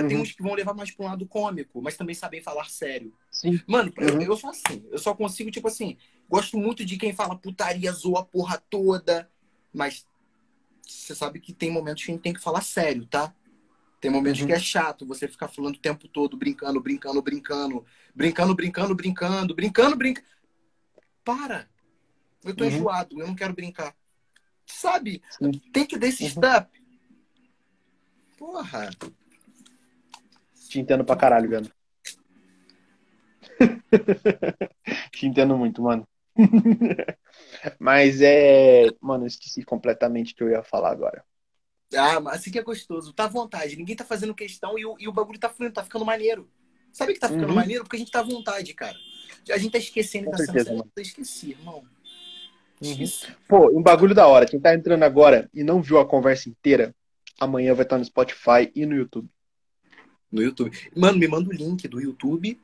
Tem Uhum. uns que vão levar mais pra um lado cômico, mas também sabem falar sério. Sim. Mano, eu, Uhum. eu sou assim. Eu só consigo, tipo assim, gosto muito de quem fala putaria, zoa a porra toda. Mas você sabe que tem momentos que a gente tem que falar sério, tá? Tem momentos Uhum. que é chato você ficar falando o tempo todo, brincando, brincando, brincando, brincando, brincando, brincando, brincando, brincando. Para! Eu tô Uhum. enjoado, eu não quero brincar. Sabe? Sim. Tem que dar esse Uhum. step. Porra! Te entendo pra caralho, velho. Te entendo muito, mano. Mas é. Mano, eu esqueci completamente o que eu ia falar agora. Ah, mas assim que é gostoso. Tá à vontade. Ninguém tá fazendo questão e o, e o bagulho tá fluindo, tá ficando maneiro. Sabe que tá ficando Uhum. maneiro? Porque a gente tá à vontade, cara. A gente tá esquecendo Com tá sendo certeza, sério. mano. Eu esqueci, irmão. Uhum. Pô, um bagulho da hora. Quem tá entrando agora e não viu a conversa inteira, amanhã vai estar no Spotify e no YouTube. No YouTube. Mano, me manda o link do YouTube.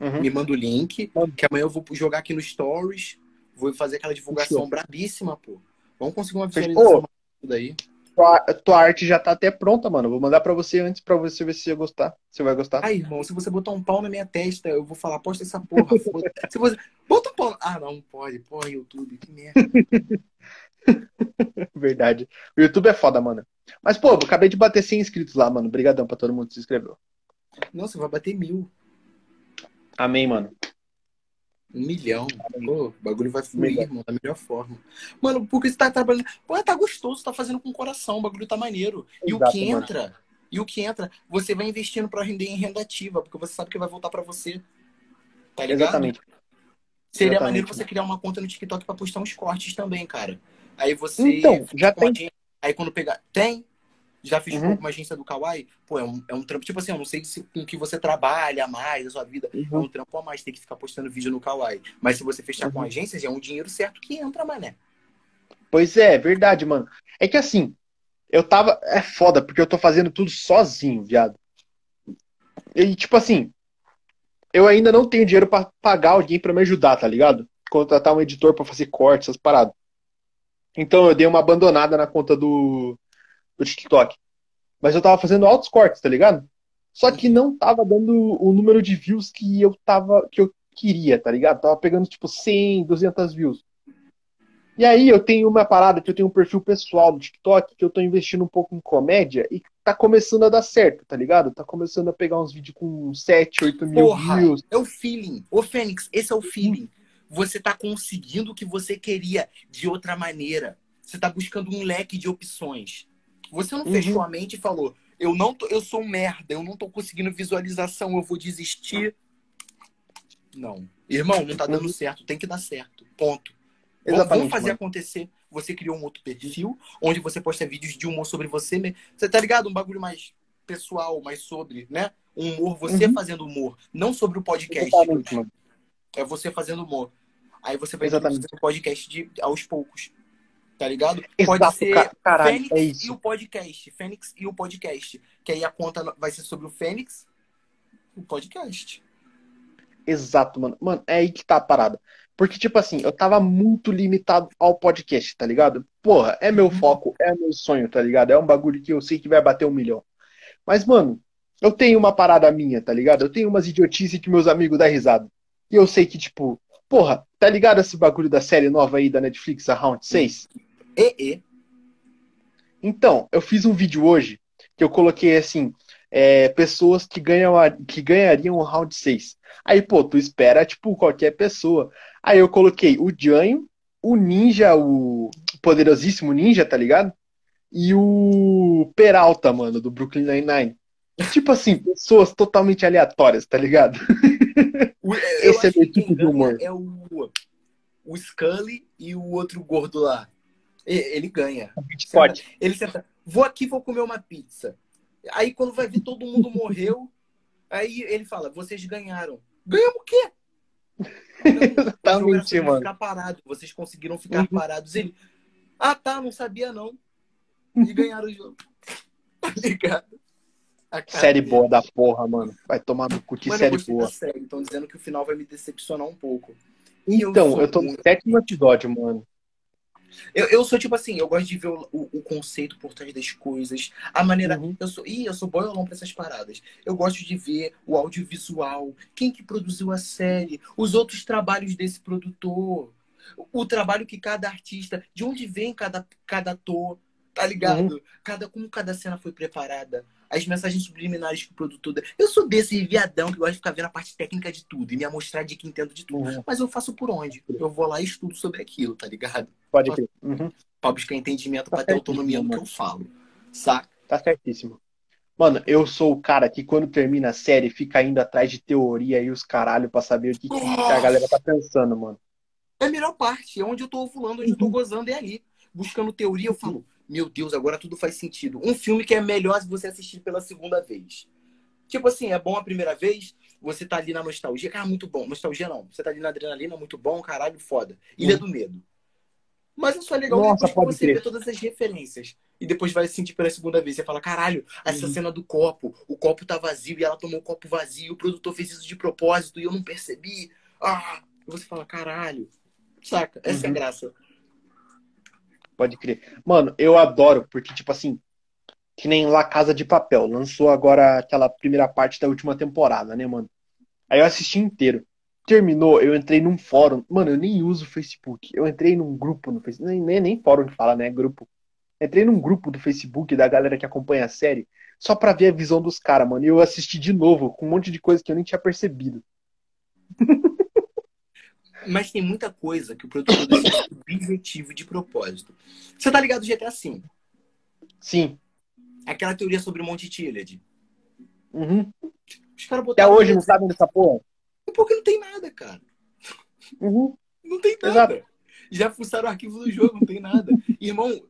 Uhum. Me manda o link. Que amanhã eu vou jogar aqui no Stories. Vou fazer aquela divulgação Fechou. brabíssima, pô. Vamos conseguir uma visualização daí. Tua, tua arte já tá até pronta, mano. Vou mandar pra você antes pra você ver se você gostar. Você vai gostar. Ai, irmão, se você botar um pau na minha testa, eu vou falar, posta essa porra. Se você. Bota um pau. Ah, não, pode. Porra, YouTube, que merda. Verdade. O YouTube é foda, mano. Mas, pô, acabei de bater 100 inscritos lá, mano. Obrigadão pra todo mundo que se inscreveu. Nossa, vai bater mil. Amém, mano. Um milhão. Pô, o bagulho vai fluir, irmão, da melhor forma. Mano, porque você tá trabalhando. Pô, tá gostoso, tá fazendo com o coração, o bagulho tá maneiro. E o Exato, que mano. entra, E o que entra, você vai investindo para render em renda ativa, porque você sabe que vai voltar para você. Tá ligado? Exatamente. Seria Exatamente. maneiro você criar uma conta no TikTok para postar uns cortes também, cara. Aí você. Então, já tem. Aí quando pegar. Tem? Já fiz Uhum. com uma agência do Kawaii? Pô, é um, é um trampo. Tipo assim, eu não sei se, com que você trabalha mais a sua vida. É Uhum. um trampo a mais, tem que ficar postando vídeo no Kawaii. Mas se você fechar com Uhum. agências, é um dinheiro certo que entra, mané. Pois é, é verdade, mano. É que assim, eu tava. É foda, porque eu tô fazendo tudo sozinho, viado. E tipo assim, eu ainda não tenho dinheiro pra pagar alguém pra me ajudar, tá ligado? Contratar um editor pra fazer cortes, essas paradas. Então eu dei uma abandonada na conta do, do TikTok. Mas eu tava fazendo altos cortes, tá ligado? Só que não tava dando o número de views que eu tava, que eu queria, tá ligado? Tava pegando tipo 100, 200 views. E aí eu tenho uma parada que eu tenho um perfil pessoal no TikTok que eu tô investindo um pouco em comédia e tá começando a dar certo, tá ligado? Tá começando a pegar uns vídeos com 7, 8 mil Porra, views. é o feeling. Ô, Fênix, esse é o feeling. Você tá conseguindo o que você queria de outra maneira. Você tá buscando um leque de opções. Você não Uhum. fechou a mente e falou: eu não tô, eu sou um merda, eu não tô conseguindo visualização, eu vou desistir. Não. Irmão, não tá dando Uhum. certo, tem que dar certo. Ponto. Vamos- Exatamente, Vamos fazer mano. acontecer. Você criou um outro perfil, onde você posta vídeos de humor sobre você mesmo. Você tá ligado? Um bagulho mais pessoal, mais sobre, né? Um humor, você Uhum. fazendo humor. Não sobre o podcast. Exatamente, mano. É você fazendo humor. Aí você vai introduzir o podcast de, aos poucos. Tá ligado? Exato, Pode ser ca- caralho, Fênix é e o podcast. Fênix e o podcast. Que aí a conta vai ser sobre o Fênix e o podcast. Exato, mano. Mano, é aí que tá a parada. Porque, tipo assim, eu tava muito limitado ao podcast, tá ligado? Porra, é meu foco, é meu sonho, tá ligado? É um bagulho que eu sei que vai bater um milhão. Mas, mano, eu tenho uma parada minha, tá ligado? Eu tenho umas idiotices que meus amigos dão risada. E eu sei que, tipo, porra, tá ligado esse bagulho da série nova aí da Netflix, a Round 6? E, e. Então, eu fiz um vídeo hoje que eu coloquei assim, é, pessoas que, ganham que ganhariam o round 6. Aí, pô, tu espera, tipo, qualquer pessoa. Aí eu coloquei o Janho, o Ninja, o poderosíssimo Ninja, tá ligado? E o Peralta, mano, do Brooklyn Nine-Nine. Tipo assim, pessoas totalmente aleatórias, tá ligado? O- Esse é meu tipo de humor. É o, o Scully e o outro gordo lá. Ele ganha. Pode. Ele senta, vou aqui, vou comer uma pizza. Aí quando vai ver todo mundo morreu, aí ele fala, vocês ganharam. Ganhamos o quê? Sobre mano. ficar parado. Vocês conseguiram ficar Uhum. parados. Ele, ah tá, não sabia não. E ganharam o jogo. Tá ligado? Série dele. boa da porra, mano. Vai tomar no cu que Mano, eu série boa. Estão dizendo que o final vai me decepcionar um pouco. E eu Então, sou eu tô no muito- sétimo episódio, mano. Eu, eu sou tipo assim, eu gosto de ver o, o- o conceito por trás das coisas, a maneira. Uhum. Eu sou, ih, eu sou boiolão pra essas paradas. Eu gosto de ver o audiovisual, quem que produziu a série, os outros trabalhos desse produtor, o, trabalho que cada artista, de onde vem cada, cada ator, tá ligado? Uhum. Cada, como cada cena foi preparada, as mensagens subliminares que o produtor. Eu sou desse viadão que gosta de ficar vendo a parte técnica de tudo e me amostrar de que entendo de tudo. Uhum. Mas eu faço por onde? Eu vou lá e estudo sobre aquilo, tá ligado? Pode crer. Uhum. pra buscar entendimento, Tá pra ter autonomia no que eu falo. Saca? Tá certíssimo. Mano, eu sou o cara que quando termina a série fica indo atrás de teoria e os caralho pra saber o que, que a galera tá pensando, mano. É a melhor parte, é onde eu tô ovulando, onde eu tô gozando, é ali. Buscando teoria, eu falo, meu Deus, agora tudo faz sentido. Um filme que é melhor se você assistir pela segunda vez. Tipo assim, é bom a primeira vez, você tá ali na nostalgia, cara, muito bom. Nostalgia não, você tá ali na adrenalina, muito bom, caralho, foda. Ilha do Medo. Mas é só legal Nossa, depois você vê todas as referências. E depois vai sentir pela segunda vez. Você fala, caralho, essa Uhum. cena do copo, o copo tá vazio e ela tomou o copo vazio, o produtor fez isso de propósito e eu não percebi. Ah! E você fala, caralho. Saca? Essa é a Uhum. graça. Pode crer. Mano, eu adoro, porque, tipo assim, que nem La Casa de Papel. Lançou agora aquela primeira parte da última temporada, né, mano? Aí eu assisti inteiro. Terminou, eu entrei num fórum. Mano, eu nem uso o Facebook. Eu entrei num grupo no Facebook. Nem, nem, nem fórum que fala, né? Grupo. Entrei num grupo do Facebook da galera que acompanha a série. Só pra ver a visão dos caras, mano. E eu assisti de novo, com um monte de coisa que eu nem tinha percebido. Mas tem muita coisa que o produtor deixa de objetivo de propósito. Você tá ligado do GTA V? Sim. Aquela teoria sobre o Monte Tiliad. Uhum. Os caras Até botaram. hoje não sabem dessa porra. Porque não tem nada, cara. Uhum. Não tem nada. Exato. Já fuçaram o arquivo do jogo, não tem nada. Irmão,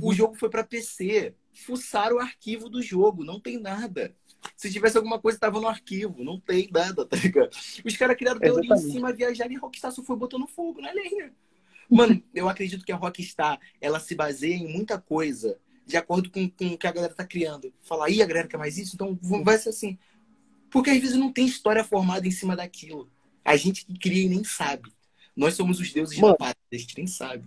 o jogo foi pra PC. Fuçaram o arquivo do jogo, não tem nada. Se tivesse alguma coisa, tava no arquivo. Não tem nada, tá ligado? Os caras criaram teoria em Exatamente. cima, viajaram e Rockstar só foi botando fogo na lenha. Mano, eu acredito que a Rockstar, ela se baseia em muita coisa de acordo com, com o que a galera tá criando. Falar, ih, a galera quer mais isso? Então vai ser assim. Porque às vezes não tem história formada em cima daquilo. A gente que cria e nem sabe. Nós somos os deuses Mano. da parada, a gente nem sabe.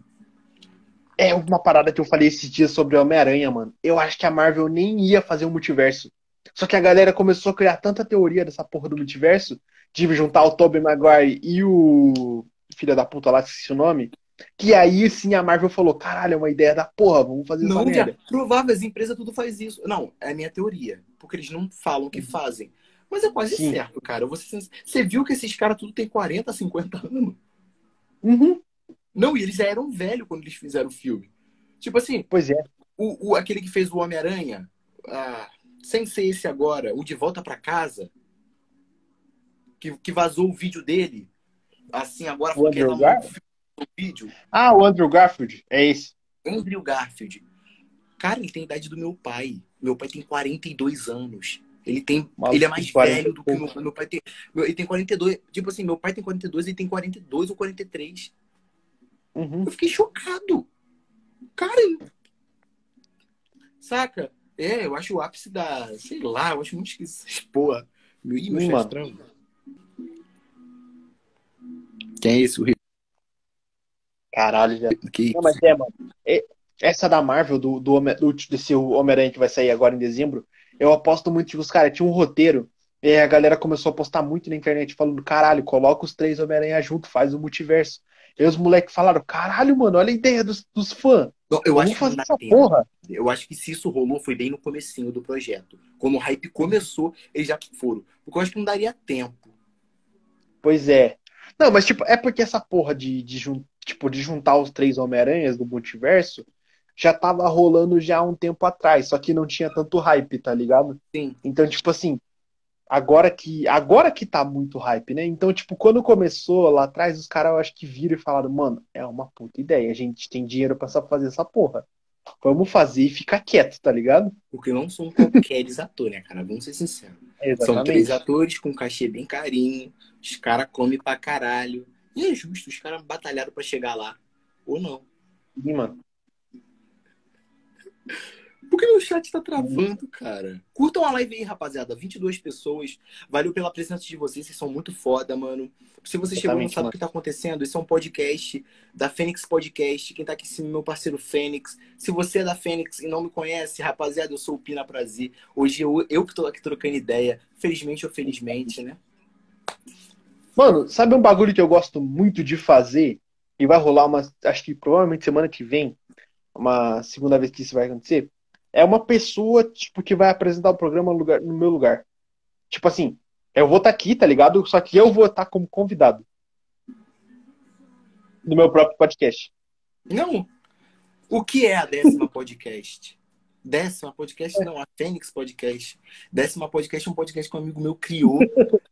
É uma parada que eu falei esses dias sobre Homem-Aranha, mano. Eu acho que a Marvel nem ia fazer um multiverso. Só que a galera começou a criar tanta teoria dessa porra do multiverso, de juntar o Tobey Maguire e o filho da puta lá, esqueci o nome, que aí sim a Marvel falou, caralho, é uma ideia da porra, vamos fazer essa Não, merda. já, provável, as empresas tudo faz isso. Não, é a minha teoria. Porque eles não falam o que fazem. Mas é quase Sim. certo, cara. Sincero. Você viu que esses caras tudo tem 40, 50 anos? Uhum, Não, e eles já eram velhos quando eles fizeram o filme. Tipo assim, pois é. o, o- aquele que fez o Homem-Aranha, ah, sem ser esse agora, o De Volta pra Casa, que, que vazou o vídeo dele, assim, agora O Andrew não Garfield? o vídeo, Ah, o Andrew Garfield, é esse. Andrew Garfield. Cara, ele tem a idade do meu pai. Meu pai tem 42 anos. Ele tem, Maluco, ele é mais 40 velho do que meu pai. Meu pai tem, ele tem 42. Tipo assim, meu pai tem 42, ele tem 42 ou 43. Uhum. Eu fiquei chocado. Cara, saca? É, eu acho o ápice da. Sei lá, eu acho muito esquisito. Porra. Meu, ih, meu mano. estranho. Quem é esse? O Ri- Caralho, já. que Não, mas é, mano. É- essa da Marvel, do, do, do, desse Homem-Aranha que vai sair agora em dezembro, eu aposto muito que os caras tinham um roteiro. E a galera começou a postar muito na internet falando, caralho, coloca os três Homem-Aranha junto, faz o multiverso. E os moleques falaram, caralho, mano, olha a ideia dos, dos fãs. Eu acho que fazer essa tempo. porra. Eu acho que se isso rolou foi bem no comecinho do projeto. Quando o hype começou, eles já foram. Porque eu acho que não daria tempo. Pois é. Não, mas tipo, é porque essa porra de, de, tipo, de juntar os três Homem-Aranhas do multiverso já tava rolando já há um tempo atrás, só que não tinha tanto hype, tá ligado? Sim. Então, tipo assim, agora que agora que tá muito hype, né? Então, tipo, quando começou lá atrás, os caras eu acho que viram e falaram, mano, é uma puta ideia, a gente tem dinheiro pra só fazer essa porra. Vamos fazer e ficar quieto, tá ligado? Porque não são qualquer atores, né, cara? Vamos ser sinceros. São três atores com cachê bem carinho. Os caras comem pra caralho. E é justo, os caras batalharam pra chegar lá. Ou não. Sim, mano. Por que meu chat tá travando, cara? Curtam a live aí, rapaziada. 22 pessoas. Valeu pela presença de vocês. Vocês são muito foda, mano. Se você chegou e não sabe o que tá acontecendo, esse é um podcast da Fênix Podcast. Quem tá aqui em cima é meu parceiro Fênix. Se você é da Fênix e não me conhece, rapaziada, eu sou o Pina Prazer. Hoje eu, eu que tô aqui trocando ideia. Felizmente ou felizmente, né? Mano, sabe um bagulho que eu gosto muito de fazer? E vai rolar uma, acho que provavelmente semana que vem, uma segunda vez que isso vai acontecer. É uma pessoa, tipo, que vai apresentar o programa no, lugar, no meu lugar. Tipo assim, eu vou estar aqui, tá ligado? Só que eu vou estar como convidado. No meu próprio podcast. Não. O que é a décima podcast? Décima podcast não, a Fênix Podcast. Décima podcast é um podcast que um amigo meu criou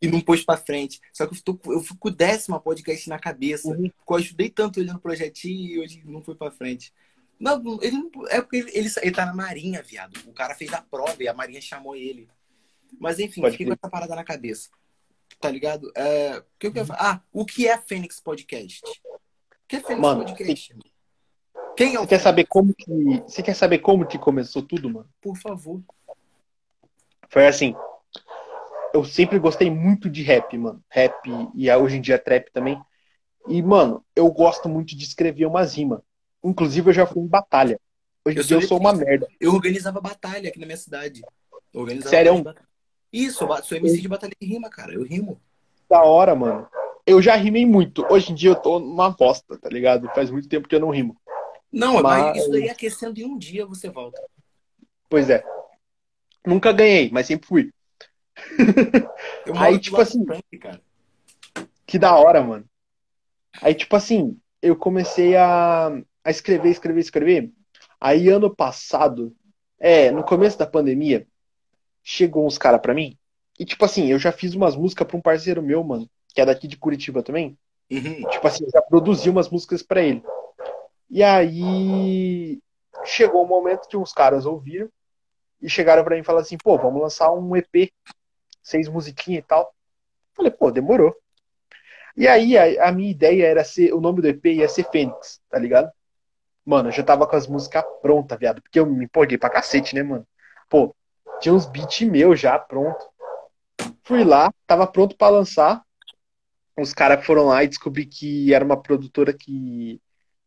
e não pôs pra frente. Só que eu, tô, eu fico décima podcast na cabeça. Uhum. Porque eu ajudei tanto ele no projetinho e hoje não foi pra frente. Não, ele não, é porque ele, ele, ele tá na Marinha, viado. O cara fez a prova e a Marinha chamou ele. Mas enfim, Pode fiquei com essa parada na cabeça. Tá ligado? É, o que eu quero falar? Ah, o que é Fênix Podcast? O que é Fênix Mano, Podcast? Quem é o Você quer saber como que. Você quer saber como que começou tudo, mano? Por favor. Foi assim. Eu sempre gostei muito de rap, mano. Rap e hoje em dia trap também. E, mano, eu gosto muito de escrever umas rimas. Inclusive, eu já fui em batalha. Hoje em Eu dia eu sou sou uma merda. Eu organizava batalha aqui na minha cidade. Eu organizava Sério? Isso, eu sou MC de batalha de rima, cara. Eu rimo. Da hora, mano. Eu já rimei muito. Hoje em dia eu tô numa bosta, tá ligado? Faz muito tempo que eu não rimo. Não, mas Mas- isso daí aquecendo em um dia você volta. Pois é. Nunca ganhei, mas sempre fui. Eu Aí, tipo assim- cara. Que da hora, mano. Aí, tipo assim, eu comecei a, a escrever, escrever, escrever. Aí, ano passado, É, no começo da pandemia, chegou uns caras pra mim. E, tipo assim, eu já fiz umas músicas pra um parceiro meu, mano, que é daqui de Curitiba também. Uhum. Tipo assim, eu já produzi umas músicas pra ele. E aí chegou um momento que uns caras ouviram e chegaram pra mim e falaram assim, pô, vamos lançar um EP, seis musiquinhas e tal. Falei, pô, demorou. E aí a, a minha ideia era ser, o nome do EP ia ser Fênix, tá ligado? Mano, eu já tava com as músicas prontas, viado, porque eu me empolguei pra cacete, né, mano? Pô, tinha uns beats meus já pronto. Fui lá, tava pronto pra lançar. Os caras foram lá e descobri que era uma produtora que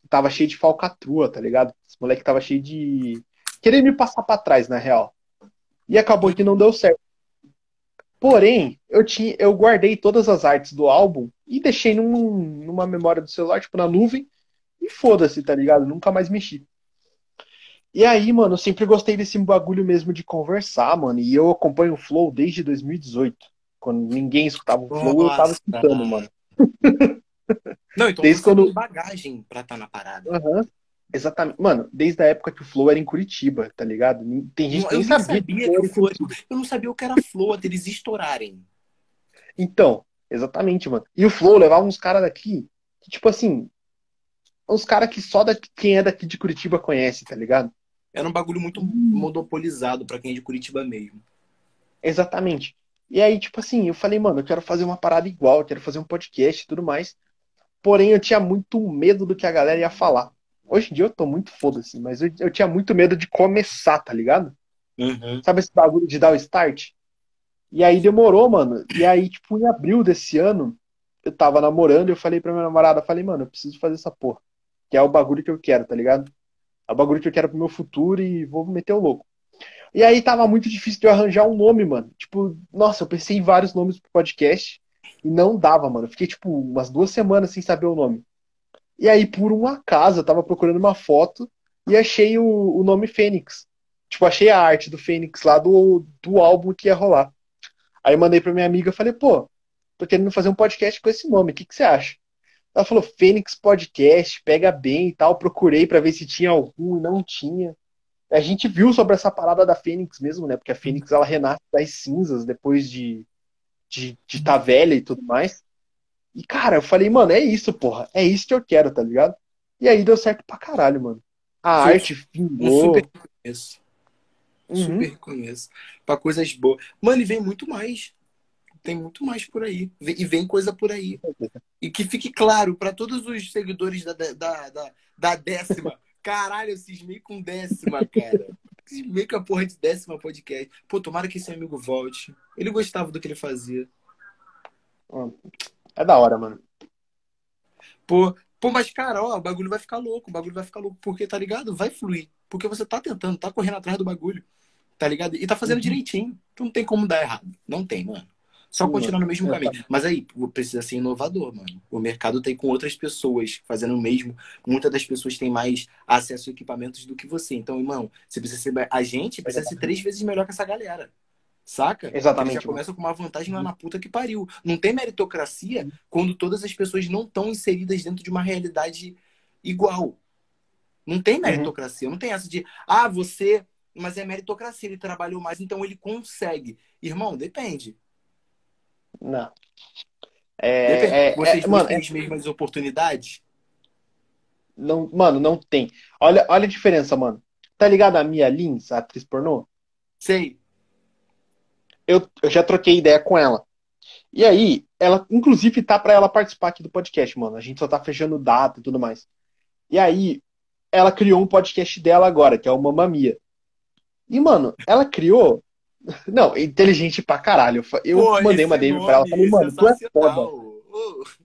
tava cheio de falcatrua, tá ligado? Esse moleque tava cheio de. Querer me passar pra trás, na real. E acabou que não deu certo. Porém, eu, tinha, eu guardei todas as artes do álbum e deixei num, numa memória do celular, tipo, na nuvem. E foda-se, tá ligado? Nunca mais mexi. E aí, mano, eu sempre gostei desse bagulho mesmo de conversar, mano. E eu acompanho o Flow desde 2018. Quando ninguém escutava o Flow, eu tava Nossa. escutando, mano. Não, então Desde quando- bagagem pra estar na parada. Aham. Exatamente. Mano, desde a época que o Flow era em Curitiba, tá ligado? Tem gente eu que nem sabia, sabia, que era o Flow, Curitiba. eu não sabia o que era Flow até eles estourarem. Então, exatamente, mano. E o Flow levava uns caras daqui, que, tipo assim, uns caras que só daqui, quem é daqui de Curitiba conhece, tá ligado? Era um bagulho muito monopolizado pra quem é de Curitiba mesmo. Exatamente. E aí, tipo assim, eu falei, mano, eu quero fazer uma parada igual, eu quero fazer um podcast e tudo mais. Porém, eu tinha muito medo do que a galera ia falar. Hoje em dia eu tô muito foda-se, mas eu, eu tinha muito medo de começar, tá ligado? Uhum. Sabe esse bagulho de dar o start? E aí demorou, mano. E aí, tipo, em abril desse ano, eu tava namorando e eu falei pra minha namorada, falei, mano, eu preciso fazer essa porra. Que é o bagulho que eu quero, tá ligado? É o bagulho que eu quero pro meu futuro e vou meter o louco. E aí tava muito difícil de eu arranjar um nome, mano. Tipo, nossa, eu pensei em vários nomes pro podcast e não dava, mano. Eu fiquei, tipo, umas duas semanas sem saber o nome. E aí, por um acaso, eu tava procurando uma foto e achei o, o nome Fênix. Tipo, achei a arte do Fênix lá do, do álbum que ia rolar. Aí mandei pra minha amiga, falei, pô, tô querendo fazer um podcast com esse nome, o que, que você acha? Ela falou, Fênix Podcast, pega bem e tal. Procurei pra ver se tinha algum e não tinha. A gente viu sobre essa parada da Fênix mesmo, né? Porque a Fênix ela renasce das cinzas depois de de de tá velha e tudo mais. E cara, eu falei, mano, é isso, porra. É isso que eu quero, tá ligado? E aí deu certo pra caralho, mano. A Foi arte Um vingou. super reconheço. Uhum. Super reconheço. Pra coisas boas. Mano, e vem muito mais. Tem muito mais por aí. E vem coisa por aí. E que fique claro pra todos os seguidores da, da, da, da décima. Caralho, eu cismei com décima, cara. Cismei com a porra de décima podcast. Pô, tomara que esse amigo volte. Ele gostava do que ele fazia. É da hora, mano. Pô, pô, mas cara, ó, o bagulho vai ficar louco. O bagulho vai ficar louco. Porque, tá ligado? Vai fluir. Porque você tá tentando, tá correndo atrás do bagulho. Tá ligado? E tá fazendo Uhum. direitinho. Então não tem como dar errado. Não tem, mano. Só continuar no mesmo É, caminho. Mas aí, precisa ser inovador, mano. O mercado tem com outras pessoas fazendo o mesmo. Muitas das pessoas têm mais acesso a equipamentos do que você. Então, irmão, você precisa ser. A gente precisa ser três vezes melhor que essa galera. Saca? Exatamente, já começa com uma vantagem lá na puta que pariu. Não tem meritocracia quando todas as pessoas não estão inseridas dentro de uma realidade igual. Não tem meritocracia. Não tem essa de, ah, você. Mas é meritocracia, ele trabalhou mais, então ele consegue. Irmão, depende. Não. É, é, Vocês é, mano, têm as mesmas oportunidades? não, mano, não tem. Olha, olha a diferença, mano. Tá ligado a Mia Lins, a atriz pornô? Sei. Eu, eu já troquei ideia com ela. E aí, ela, inclusive, tá pra ela participar aqui do podcast, mano. A gente só tá fechando data e tudo mais. E aí, ela criou um podcast dela agora, que é o Mamma Mia. E, mano, ela criou. Não, inteligente pra caralho. Eu Pô, mandei uma DM pra ela. Falei, mano, tu é foda. Ô,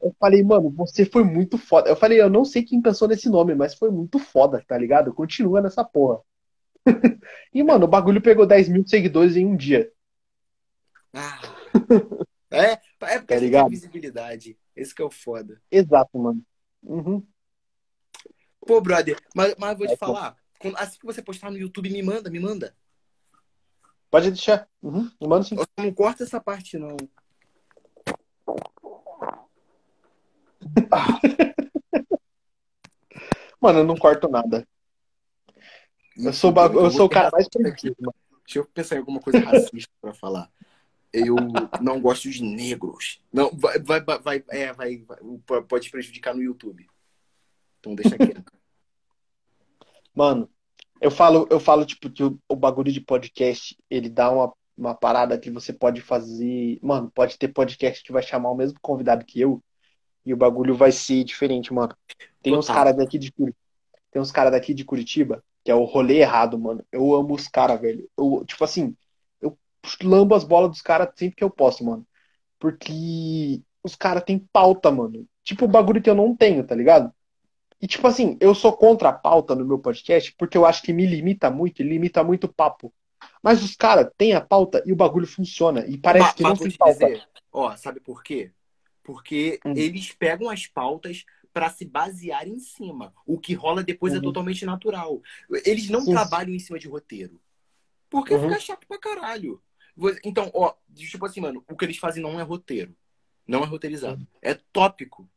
Eu falei, mano, você foi muito foda. Eu falei, eu não sei quem pensou nesse nome, mas foi muito foda, tá ligado? Continua nessa porra. E, mano, o bagulho pegou 10 mil seguidores em um dia. Ah. É, é porque Tá tem ligado? visibilidade. Esse que é o foda. Exato, mano. Uhum. Pô, brother, mas, mas eu vou te É, falar. assim que você postar no YouTube, me manda, me manda. Pode deixar. Uhum. Sim. Eu não corta essa parte, não. Mano, eu não corto nada. Eu sou, ba... eu sou o cara mais perdido, mano. Deixa eu pensar em alguma coisa racista pra falar. Eu não gosto de negros. Não, vai, vai, vai, é, vai, vai, pode prejudicar no YouTube. Então deixa quieto. Mano, eu falo, eu falo tipo que o, o bagulho de podcast, ele dá uma, uma parada que você pode fazer. Mano, pode ter podcast que vai chamar o mesmo convidado que eu e o bagulho vai ser diferente, mano. Tem Total. uns caras daqui de tem uns caras daqui de Curitiba que é o rolê errado, mano. Eu amo os caras, velho. Eu, tipo assim, eu lambo as bolas dos caras sempre que eu posso, mano. Porque os caras têm pauta, mano. Tipo, o bagulho que eu não tenho, tá ligado? E, tipo assim, eu sou contra a pauta no meu podcast porque eu acho que me limita muito e limita muito o papo. Mas os caras têm a pauta e o bagulho funciona. E parece mas, que não tem pauta. Dizer, ó, sabe por quê? Porque hum. eles pegam as pautas para se basear em cima. O que rola depois é uhum. é totalmente natural. Eles não Sim. trabalham em cima de roteiro. Porque uhum. fica chato pra caralho. Então, ó, tipo assim, mano, o que eles fazem não é roteiro. Não é roteirizado. Uhum. É tópico.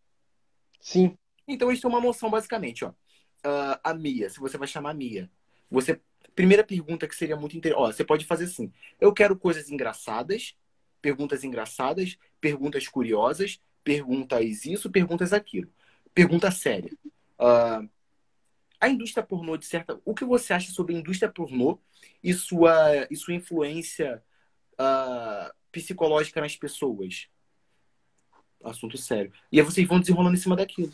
Sim. Então, isso é uma moção, basicamente, ó. Uh, a Mia, se você vai chamar Mia, você. Primeira pergunta que seria muito interessante. Ó, você pode fazer assim. Eu quero coisas engraçadas, perguntas engraçadas, perguntas curiosas, perguntas isso, perguntas aquilo pergunta séria. Uh, a indústria pornô, de certa. O que você acha sobre a indústria pornô e sua, e sua influência uh, psicológica nas pessoas? Assunto sério. E aí vocês vão desenrolando em cima daquilo.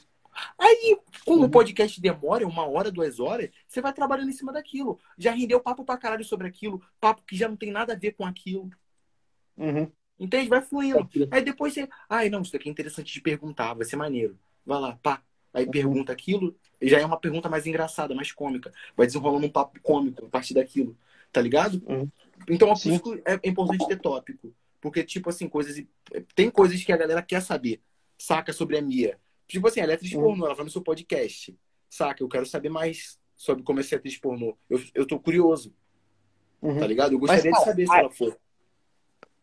Aí, como o podcast demora uma hora, duas horas, você vai trabalhando em cima daquilo. Já rendeu papo pra caralho sobre aquilo, papo que já não tem nada a ver com aquilo. Uhum. Entende? Vai fluindo. Aí depois você. Ai, não, isso daqui é interessante de perguntar, vai ser maneiro vai lá, pá. Aí uhum. pergunta aquilo, já é uma pergunta mais engraçada, mais cômica. Vai desenrolando um papo cômico a partir daquilo, tá ligado? Uhum. Então, é importante ter tópico. Porque, tipo assim, coisas. Tem coisas que a galera quer saber. Saca sobre a Mia. Tipo assim, ela é atriz uhum. pornô, ela vai no seu podcast. Saca? Eu quero saber mais sobre como é ser atriz pornô. Eu, eu tô curioso. Uhum. Tá ligado? Eu gostaria Mas, de saber se ela for.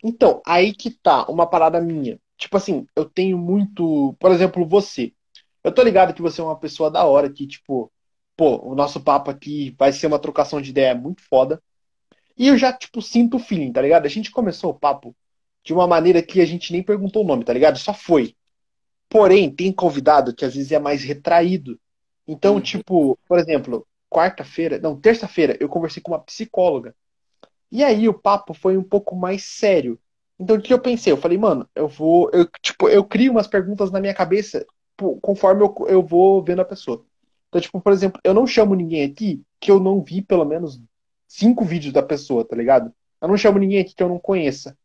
Então, aí que tá uma parada minha. Tipo assim, eu tenho muito. Por exemplo, você. Eu tô ligado que você é uma pessoa da hora, que, tipo, pô, o nosso papo aqui vai ser uma trocação de ideia muito foda. E eu já, tipo, sinto o feeling, tá ligado? A gente começou o papo de uma maneira que a gente nem perguntou o nome, tá ligado? Só foi. Porém, tem convidado que às vezes é mais retraído. Então, uhum. tipo, por exemplo, quarta-feira, não, terça-feira, eu conversei com uma psicóloga. E aí o papo foi um pouco mais sério. Então, o que eu pensei? Eu falei, mano, eu vou. Eu, tipo, eu crio umas perguntas na minha cabeça conforme eu, eu vou vendo a pessoa. Então, tipo, por exemplo, eu não chamo ninguém aqui que eu não vi pelo menos cinco vídeos da pessoa, tá ligado? Eu não chamo ninguém aqui que eu não conheça.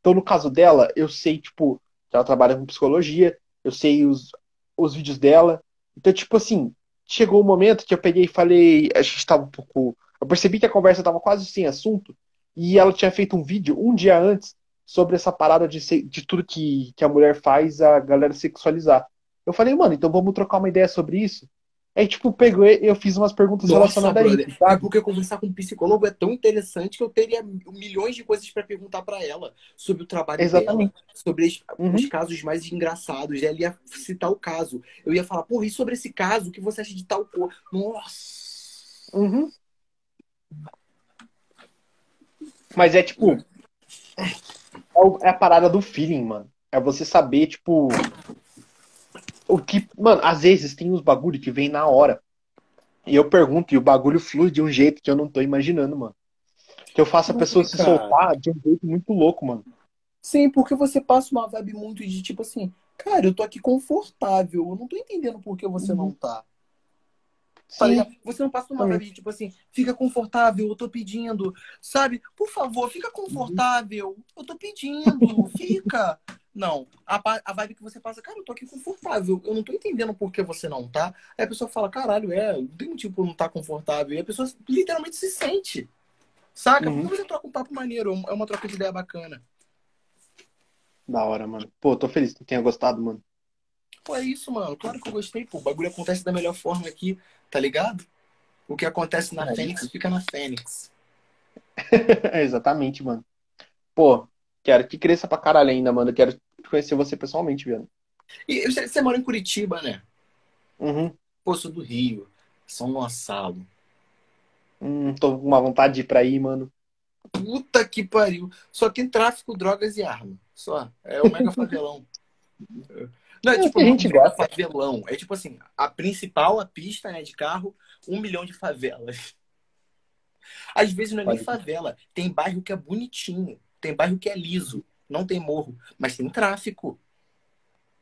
Então, no caso dela, eu sei, tipo, que ela trabalha com psicologia, eu sei os, os vídeos dela. Então, tipo assim, chegou um momento que eu peguei e falei, a gente tava um pouco. Eu percebi que a conversa tava quase sem assunto, e ela tinha feito um vídeo um dia antes sobre essa parada de, ser, de tudo que, que a mulher faz a galera sexualizar. Eu falei, mano, então vamos trocar uma ideia sobre isso? Aí, tipo, pegou e eu fiz umas perguntas Nossa, relacionadas brother. a isso. Sabe? Porque conversar com um psicólogo é tão interessante que eu teria milhões de coisas para perguntar para ela sobre o trabalho Exatamente. dela, sobre os, uhum. os, casos mais engraçados. Ela ia citar o caso. Eu ia falar, porra, e sobre esse caso, o que você acha de tal cor? Nossa! Uhum. Mas é tipo. É, é a parada do feeling, mano. É você saber, tipo. O que. Mano, às vezes tem uns bagulho que vem na hora. E eu pergunto, e o bagulho flui de um jeito que eu não tô imaginando, mano. Que eu faço a pessoa se soltar de um jeito muito louco, mano. Sim, porque você passa uma vibe muito de tipo assim, cara, eu tô aqui confortável, eu não tô entendendo por que você uhum. não tá. Tá você não passa uma vibe de tipo assim, fica confortável, eu tô pedindo, sabe? Por favor, fica confortável, eu tô pedindo, fica. Não, a, a vibe que você passa, cara, eu tô aqui confortável, eu não tô entendendo por que você não tá. Aí a pessoa fala, caralho, é, não tem motivo pra não estar tá confortável. E a pessoa literalmente se sente. Saca? Uhum. Porque você troca um papo maneiro, é uma troca de ideia bacana. Da hora, mano. Pô, tô feliz que tenha gostado, mano. Pô, é isso, mano. Claro que eu gostei, pô. O bagulho acontece da melhor forma aqui, tá ligado? O que acontece na é Fênix isso. fica na Fênix. Exatamente, mano. Pô, quero que cresça pra caralho ainda, mano. Quero conhecer você pessoalmente, velho. E você mora em Curitiba, né? Uhum. Sou do Rio. São Gonçalo. Hum, tô com uma vontade de ir pra aí, mano. Puta que pariu. Só tem tráfico, drogas e arma. Só. É o mega favelão. Não, é, É, tipo a gente mega gosta. favelão. É tipo assim, a principal, a pista, né, de carro, um milhão de favelas. Às vezes não é nem favela. Tem bairro que é bonitinho. Tem bairro que é liso. Não tem morro. Mas tem tráfico.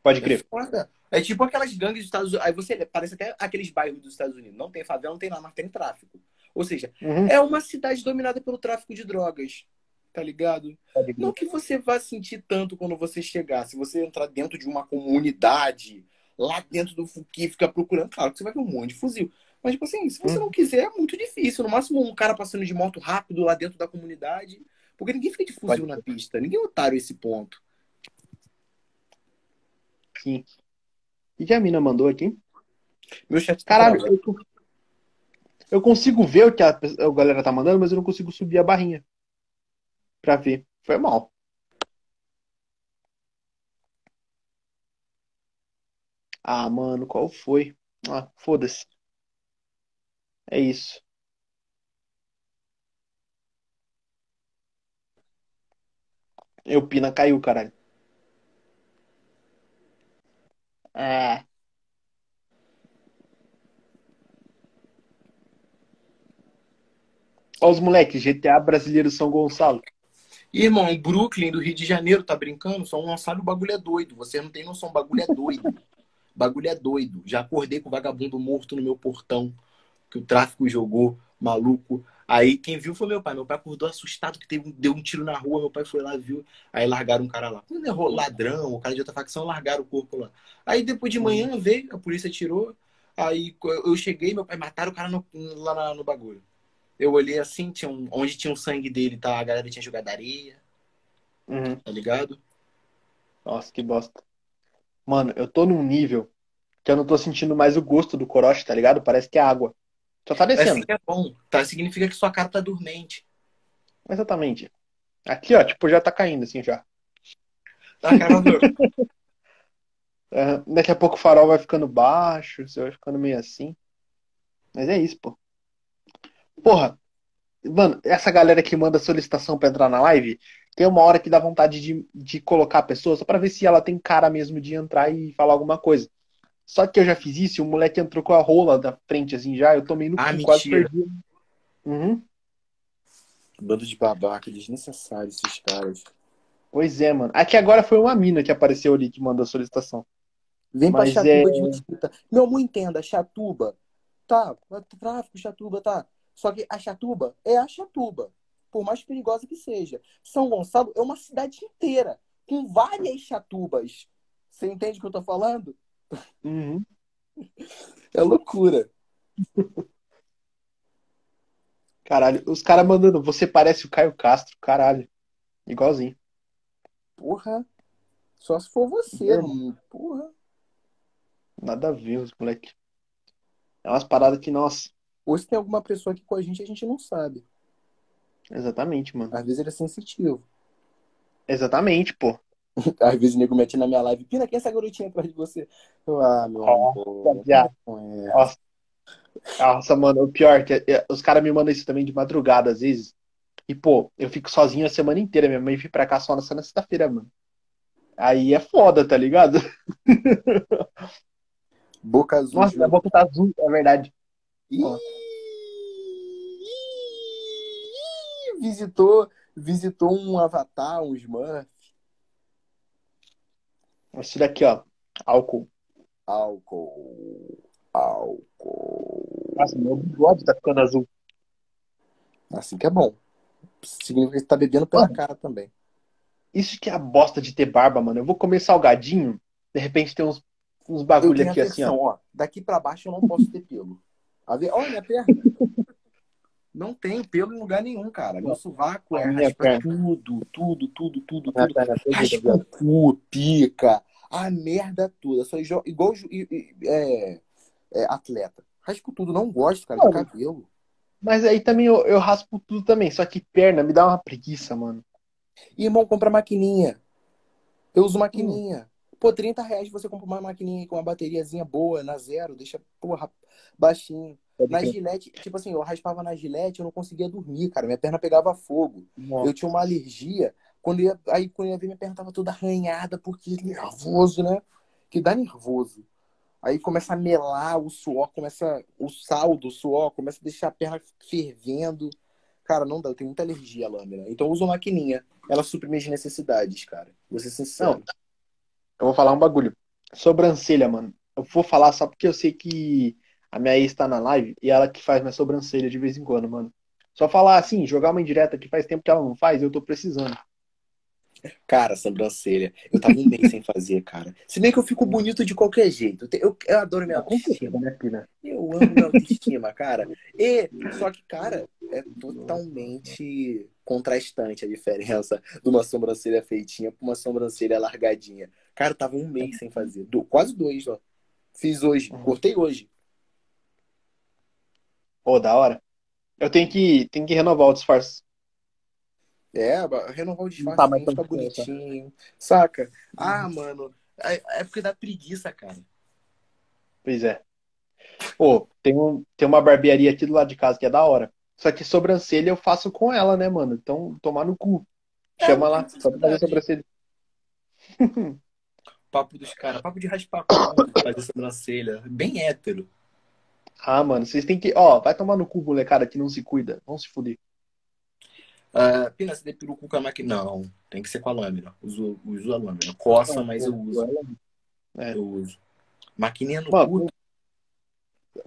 Pode É crer. foda. É tipo aquelas gangues dos Estados Unidos. Aí você parece até aqueles bairros dos Estados Unidos. Não tem favela, não tem nada, mas tem tráfico. Ou seja, Uhum. é uma cidade dominada pelo tráfico de drogas. Tá ligado? Pode Não crer. que você vá sentir tanto quando você chegar. Se você entrar dentro de uma comunidade, lá dentro do Fuki, ficar procurando, claro que você vai ver um monte de fuzil. Mas, tipo assim, se você não quiser, é muito difícil. No máximo, um cara passando de moto rápido lá dentro da comunidade. Porque ninguém fica de fuzil na pista. Ninguém é otário esse ponto. Sim. O que a mina mandou aqui? Meu chat tá Caralho, eu, eu consigo ver o que a, a galera tá mandando, mas eu não consigo subir a barrinha pra ver. Foi mal. Ah, mano, qual foi? Ah, foda-se. É isso. Eu pina caiu, caralho. É. Ó os moleques, GTA Brasileiro São Gonçalo. Irmão, Brooklyn do Rio de Janeiro, tá brincando? Só não sabe o bagulho é doido. Você não tem noção, o bagulho é doido. O bagulho é doido. Já acordei com o vagabundo morto no meu portão, que o tráfico jogou, maluco. Aí quem viu foi meu pai. Meu pai acordou assustado que teve, deu um tiro na rua. Meu pai foi lá, viu. Aí largaram um cara lá. Quando errou ladrão, o cara de outra facção, largaram o corpo lá. Aí depois de manhã veio, a polícia tirou. Aí eu cheguei, meu pai mataram o cara no- lá no bagulho. Eu olhei assim, tinha um- onde tinha o sangue dele, tá? A galera tinha jogado areia, Uhum. tá ligado? Nossa, que bosta. Mano, eu tô num nível que eu não tô sentindo mais o gosto do corote, tá ligado? Parece que é água. Só tá É assim descendo. que é bom, tá? Significa que sua cara tá dormente. Exatamente. Aqui, ó, tipo, já tá caindo assim já. Tá, cara, dor. Aham. Daqui a pouco o farol vai ficando baixo, você vai ficando meio assim. Mas é isso, pô. Porra, mano, essa galera que manda solicitação pra entrar na live, tem uma hora que dá vontade de, de colocar a pessoa só pra ver se ela tem cara mesmo de entrar e falar alguma coisa. Só que eu já fiz isso e o moleque entrou com a rola da frente assim já, eu tomei no Ah, cu, quase perdi. Uhum. Bando de babaca, desnecessário esses caras. Pois é, mano. Aqui agora foi uma mina que apareceu ali que mandou a solicitação. Vem pra Mas Chatuba é- de Mesquita. Meu amor, entenda, Chatuba. Tá, tráfico, Chatuba, tá. Só que a Chatuba é a Chatuba. Por mais perigosa que seja. São Gonçalo é uma cidade inteira. Com várias Chatubas. Você entende o que eu tô falando? Uhum. É loucura. Caralho, os caras mandando, você parece o Caio Castro, caralho. Igualzinho. Porra. Só se for você, mano. Porra. Nada a ver, os moleque. É umas paradas que, nossa, Ou se tem alguma pessoa aqui com a gente, a gente não sabe. exatamente, mano. Às vezes ele é sensitivo. Exatamente, pô. Às vezes o nego mete na minha live. Pina, quem é essa garotinha atrás de você? Eu, ah, meu amor. não é. Nossa. Nossa, mano, o pior é que é, os caras me mandam isso também de madrugada, às vezes. E, pô, eu fico sozinho a semana inteira. Minha mãe vem pra cá só na sexta-feira, mano. Aí é foda, tá ligado? Boca azul. Nossa, minha boca tá azul, é verdade. Ih, visitou, visitou um avatar, um Smurf. Esse daqui, ó. Álcool. Álcool. Álcool. Nossa, meu bigode tá ficando azul. Assim que é bom. Significa que você tá bebendo pela cara também. Isso que é a bosta de ter barba, mano. Eu vou comer salgadinho, de repente tem uns, uns bagulho aqui a assim, ó. ó. Daqui pra baixo eu não posso ter pelo. A ver... Olha minha perna. Não tenho pelo em lugar nenhum, cara. Meu sovaco é raspa tudo, tudo, tudo, tudo, tudo. Raspa o cu, pica, a merda toda. Sou igual, é, é, atleta. Raspo tudo, não gosto, cara, de Não. cabelo. Mas aí também eu, eu raspo tudo também, só que perna me dá uma preguiça, mano. Irmão, compra maquininha. Eu uso maquininha. Pô, 30 reais você compra uma maquininha com uma bateriazinha boa, na zero, deixa, porra, baixinho. Na gilete, tipo assim, eu raspava na gilete, eu não conseguia dormir, cara. Minha perna pegava fogo. Nossa. Eu tinha uma alergia. Quando ia, aí quando ia ver, minha perna tava toda arranhada, porque nervoso, né? Que dá nervoso. Aí começa a melar o suor, começa o sal do suor, começa a deixar a perna fervendo. Cara, não dá, eu tenho muita alergia à lâmina. Então eu uso maquininha. Ela supre minhas necessidades, cara. Vou ser sincero. Não, eu vou falar um bagulho. Sobrancelha, mano. Eu vou falar só porque eu sei que a minha ex tá na live e ela que faz minha sobrancelha de vez em quando, mano. Só falar assim, jogar uma indireta que faz tempo que ela não faz, eu tô precisando. Cara, sobrancelha. Eu tava um mês sem fazer, cara. Se bem que eu fico bonito de qualquer jeito. Eu, eu adoro minha autoestima. Né, Pina? Eu amo minha autoestima, cara. E, só que, cara, é totalmente contrastante a diferença de uma sobrancelha feitinha pra uma sobrancelha largadinha. Cara, eu tava um mês sem fazer. Do, quase dois, ó. Fiz hoje. Uhum. Cortei hoje. Pô, da hora. Eu tenho que, tenho que renovar o disfarce. É, renovar o disfarce tá, mas fica bonitinho. Saca? Ah, mano. É, é porque dá preguiça, cara. Pois é. Pô, tem, um, tem uma barbearia aqui do lado de casa que é da hora. Só que sobrancelha eu faço com ela, né, mano? Então, tomar no cu. É, Chama lá, só pra fazer sobrancelha. papo dos caras, papo de raspar fazer sobrancelha. Bem hétero. Ah, mano, vocês têm que. Ó, vai tomar no cu, molecada, que não se cuida. Vão se fuder. Uh, Pina, você depila o cu com a máquina? Não, tem que ser com a lâmina. Uso, uso a lâmina. Coça, mas eu uso. É. Eu uso. Maquininha no mano, cu.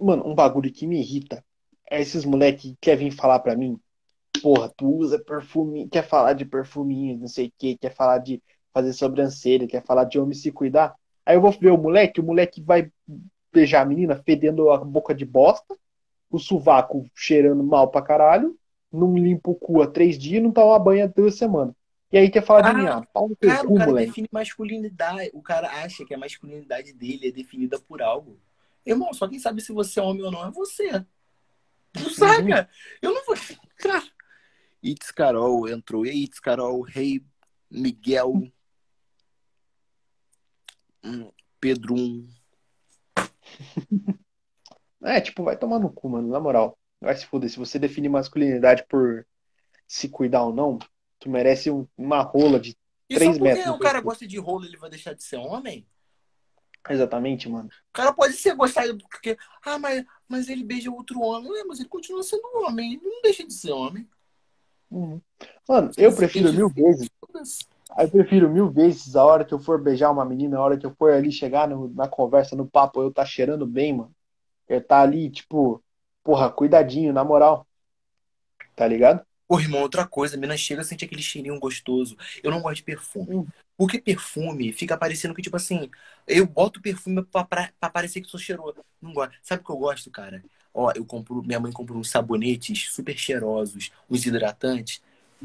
Mano, um bagulho que me irrita é esses moleque que quer vir falar pra mim. Porra, tu usa perfume, quer falar de perfuminho, não sei o que, quer falar de fazer sobrancelha, quer falar de homem se cuidar. Aí eu vou ver o moleque, o moleque vai beijar a menina fedendo a boca de bosta, o sovaco cheirando mal pra caralho, não limpa o cu há três dias não toma banho há duas semanas. E aí quer falar de ah, mim, ah, pau no cara, cu, o cara moleque. define masculinidade. O cara acha que a masculinidade dele é definida por algo. Irmão, só quem sabe se você é homem ou não é você. Tu saca? Eu não vou. Cara. It's Carol entrou. E It's Carol, Rei hey, Miguel. Hum, Pedro 1. É, tipo, vai tomar no cu, mano, na moral. Vai se fuder. Se você define masculinidade por se cuidar ou não, tu merece um, uma rola de e 3 metros. Porque o cara gosta de rola, ele vai deixar de ser homem? Exatamente, mano. O cara pode ser gostado porque. Ah, mas, mas ele beija outro homem. Ué, mas ele continua sendo homem. Ele não deixa de ser homem. Uhum. Mano, eu prefiro mil vezes. Eu prefiro mil vezes a hora que eu for beijar uma menina, a hora que eu for ali chegar no, na conversa, no papo, eu tá cheirando bem, mano. Eu tá ali, tipo, porra, cuidadinho, na moral. Tá ligado? Porra, irmão, outra coisa, a menina chega sente aquele cheirinho gostoso. Eu não gosto de perfume. Hum. Porque perfume fica parecendo que, tipo assim, eu boto perfume pra, pra, pra parecer que sou cheiroso. Não gosto. Sabe o que eu gosto, cara? Ó, eu compro, minha mãe comprou uns sabonetes super cheirosos, uns hidratantes.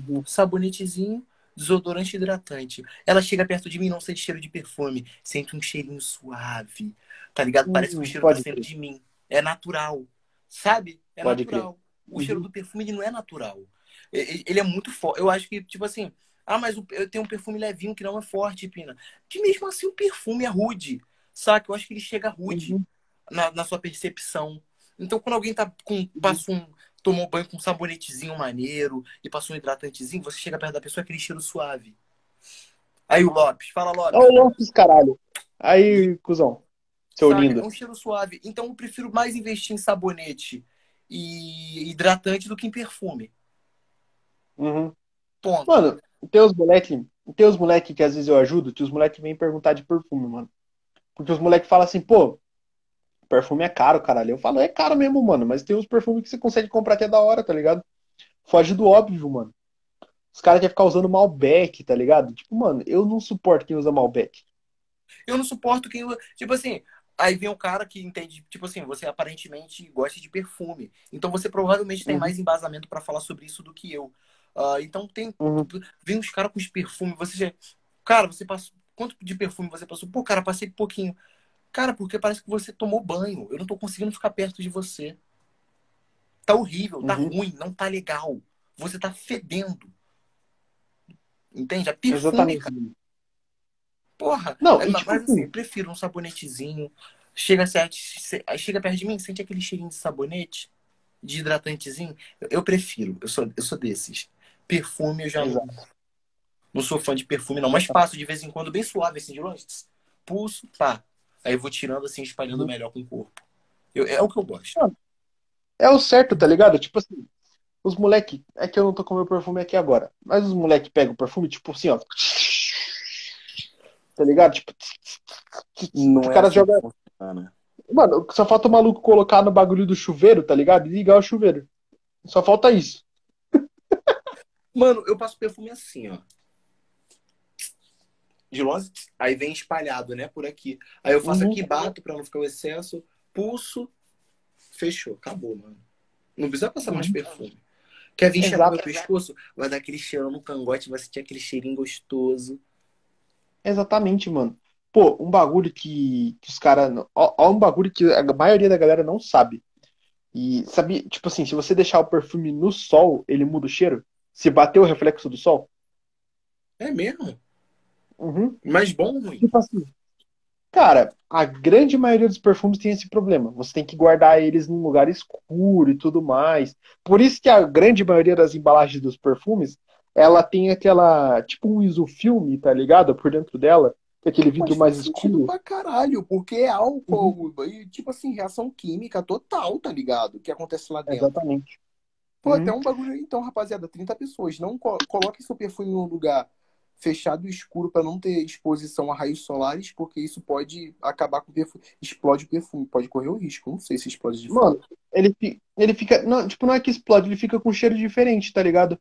Um sabonetezinho, desodorante hidratante. Ela chega perto de mim não sente cheiro de perfume, sente um cheirinho suave. Tá ligado? Parece que o hum, cheiro tá de mim. É natural. Sabe? É pode natural. Crer. O uhum. cheiro do perfume ele não é natural. Ele é muito forte. Eu acho que, tipo assim, ah, mas eu tenho um perfume levinho que não é forte, Pina. Que mesmo assim o perfume é rude. Saca? Eu acho que ele chega rude uhum. na, na, sua percepção. Então, quando alguém tá com, uhum. passa um, tomou banho com um sabonetezinho maneiro e passou um hidratantezinho, você chega perto da pessoa, aquele cheiro suave. Aí o Lopes, fala Lopes. Ô, Lopes, caralho. Aí, cuzão. Seu Sabe, lindo. É um cheiro suave. Então eu prefiro mais investir em sabonete e hidratante do que em perfume. Uhum. Ponto. Mano, tem os moleque, tem os moleque que às vezes eu ajudo, que os moleque vêm perguntar de perfume, mano. Porque os moleque falam assim, pô, perfume é caro, caralho. Eu falo, é caro mesmo, mano, mas tem uns perfumes que você consegue comprar que é da hora, tá ligado? Foge do óbvio, mano. Os caras querem ficar usando Malbec, tá ligado? Tipo, mano, eu não suporto quem usa Malbec. Eu não suporto quem usa. Tipo assim, aí vem um cara que entende, tipo assim, você aparentemente gosta de perfume. Então você provavelmente tem uhum. mais embasamento para falar sobre isso do que eu. Uh, então tem. Uhum. Vem os caras com os perfumes. Você já. Cara, você passou. Quanto de perfume você passou? Pô, cara, passei pouquinho. Cara, porque parece que você tomou banho. Eu não tô conseguindo ficar perto de você. Tá horrível, tá uhum. ruim, não tá legal. Você tá fedendo. Entende? A perfume, Exatamente. Cara. Porra, não, é, mas tipo... assim, prefiro um sabonetezinho. Chega, chega perto de mim, sente aquele cheirinho de sabonete, de hidratantezinho. Eu prefiro, eu sou, eu sou desses. Perfume eu já não, não sou fã de perfume, não, mas passo de vez em quando bem suave, assim, de longe. Pulso, pá. Aí eu vou tirando assim, espalhando uhum. melhor com o corpo. Eu, é o que eu gosto. É o certo, tá ligado? Tipo assim, os moleque. É que eu não tô com meu perfume aqui agora. Mas os moleque pegam o perfume, tipo assim, ó. Tá ligado? Tipo. Não o cara é joga. Assim, Mano, só falta o maluco colocar no bagulho do chuveiro, tá ligado? E ligar o chuveiro. Só falta isso. Mano, eu passo perfume assim, ó. De longe, aí vem espalhado, né, por aqui. Aí eu faço uhum. aqui, bato pra não ficar o excesso, pulso, fechou, acabou, mano. Não precisa passar uhum. mais perfume. Quer vir cheirar meu pescoço? Vai dar aquele cheirão no cangote, vai sentir aquele cheirinho gostoso. Exatamente, mano. Pô, um bagulho que, que os caras. Ó, ó, um bagulho que a maioria da galera não sabe. E sabe, tipo assim, se você deixar o perfume no sol, ele muda o cheiro? Se bater o reflexo do sol? É mesmo? Uhum. Mais bom ou ruim? Tipo assim. Cara, a grande maioria dos perfumes tem esse problema. Você tem que guardar eles num lugar escuro e tudo mais. Por isso que a grande maioria das embalagens dos perfumes, ela tem aquela, tipo um isofilme, tá ligado? Por dentro dela, é aquele vidro mais escuro. pra caralho, porque é álcool, uhum. e, tipo assim, reação química total, tá ligado? Que acontece lá dentro. Exatamente. Pô, uhum. até um bagulho então, rapaziada, 30 pessoas. Não co coloque seu perfume num lugar fechado e escuro para não ter exposição a raios solares, porque isso pode acabar com o perfume. Explode o perfume, pode correr o risco. Não sei se explode de Mano, ele, ele fica. Não, tipo, não é que explode, ele fica com cheiro diferente, tá ligado?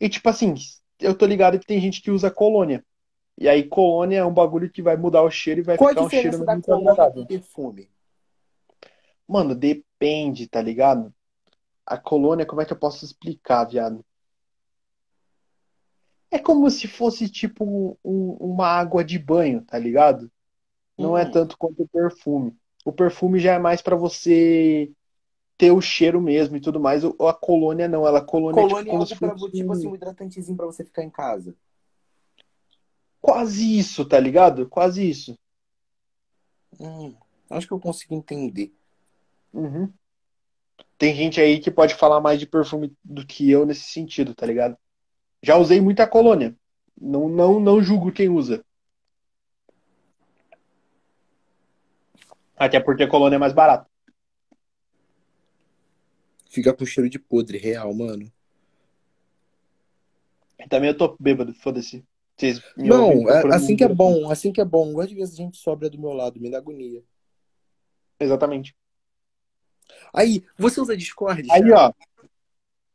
E tipo assim, eu tô ligado que tem gente que usa colônia. E aí, colônia é um bagulho que vai mudar o cheiro e vai Qual ficar um cheiro da agradável. perfume? Mano, depende, tá ligado? A colônia, como é que eu posso explicar, viado? É como se fosse tipo um, uma água de banho, tá ligado? Não é hum. é tanto quanto o perfume. O perfume já é mais para você ter o cheiro mesmo e tudo mais. A colônia não, ela colônia, colônia tipo, é pra, fosse... tipo assim, um hidratantezinho pra você ficar em casa. Quase isso, tá ligado? Quase isso. Hum, acho que eu consigo entender. Uhum. Tem gente aí que pode falar mais de perfume do que eu nesse sentido, tá ligado? Já usei muita colônia. Não, não, não julgo quem usa. Até porque a colônia é mais barata. Fica com cheiro de podre, real, mano. Também eu tô bêbado, foda-se. Não, é, assim que é bom, assim que é bom. Gosto de ver a gente sobra do meu lado, me dá agonia. Exatamente. Aí, você usa Discord? Aí, ó.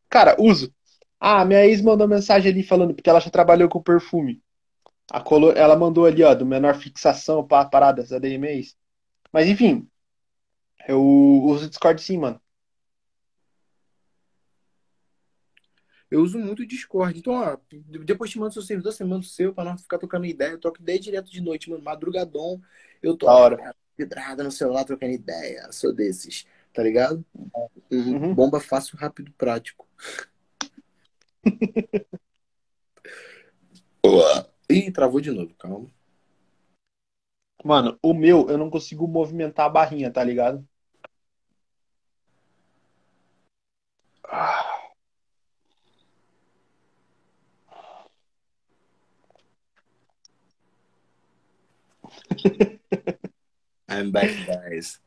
Cara, uso. Ah, minha ex mandou mensagem ali falando, porque ela já trabalhou com perfume. A color, ela mandou ali, ó, do menor fixação para paradas ADMs. Mas enfim, eu uso Discord sim, mano. Eu uso muito o Discord. Então, ó, depois te mando seu servidor, você manda o seu, pra não ficar trocando ideia. Eu troco ideia direto de noite, mano. Madrugadão, eu tô vidrada no celular trocando ideia. Sou desses, tá ligado? Uhum. Bomba fácil, rápido, prático. Ih, travou de novo, calma. Mano, o meu, eu não consigo movimentar a barrinha, tá ligado? Ah. I'm back, guys.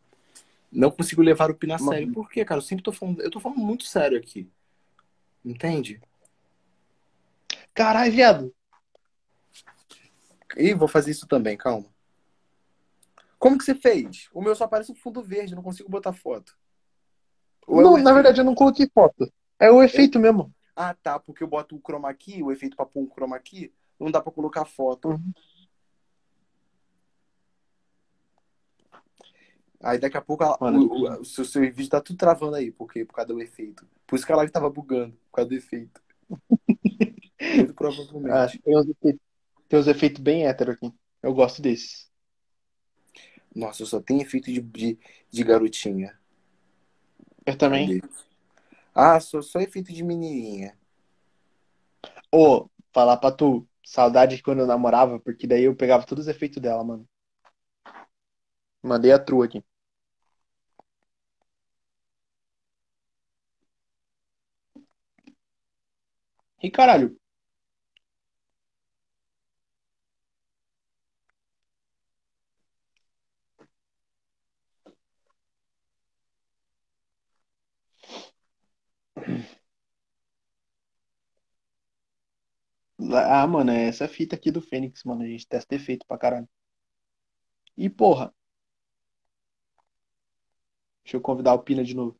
Não consigo levar o Pina a sério. Por quê, cara? Eu sempre tô falando. Eu tô falando muito sério aqui. Entende? Caralho, viado. Ih, vou fazer isso também, calma. Como que você fez? O meu só aparece um fundo verde, não consigo botar foto. Ou é não, é na verdade eu não coloquei foto. É o efeito é? mesmo. Ah, tá, porque eu boto o chroma key, o efeito pra pôr um chroma key, não dá pra colocar foto. Uhum. Aí daqui a pouco a, o, o, o, seu, seu vídeo tá tudo travando aí, porque por causa do efeito. Por isso que a live tava bugando, por causa do efeito. Provavelmente. Ah, tem, uns efeitos, tem uns efeitos bem hétero aqui. Eu gosto desses. Nossa, eu só tenho efeito de, de, de garotinha. Eu também. Ah, só, só efeito de menininha. Ô, oh, falar pra tu, saudade de quando eu namorava, porque daí eu pegava todos os efeitos dela, mano. Mandei a trua aqui. E caralho. Ah, mano, é essa fita aqui do Fênix, mano. A gente testa defeito pra caralho. E porra. Deixa eu convidar o Pina de novo.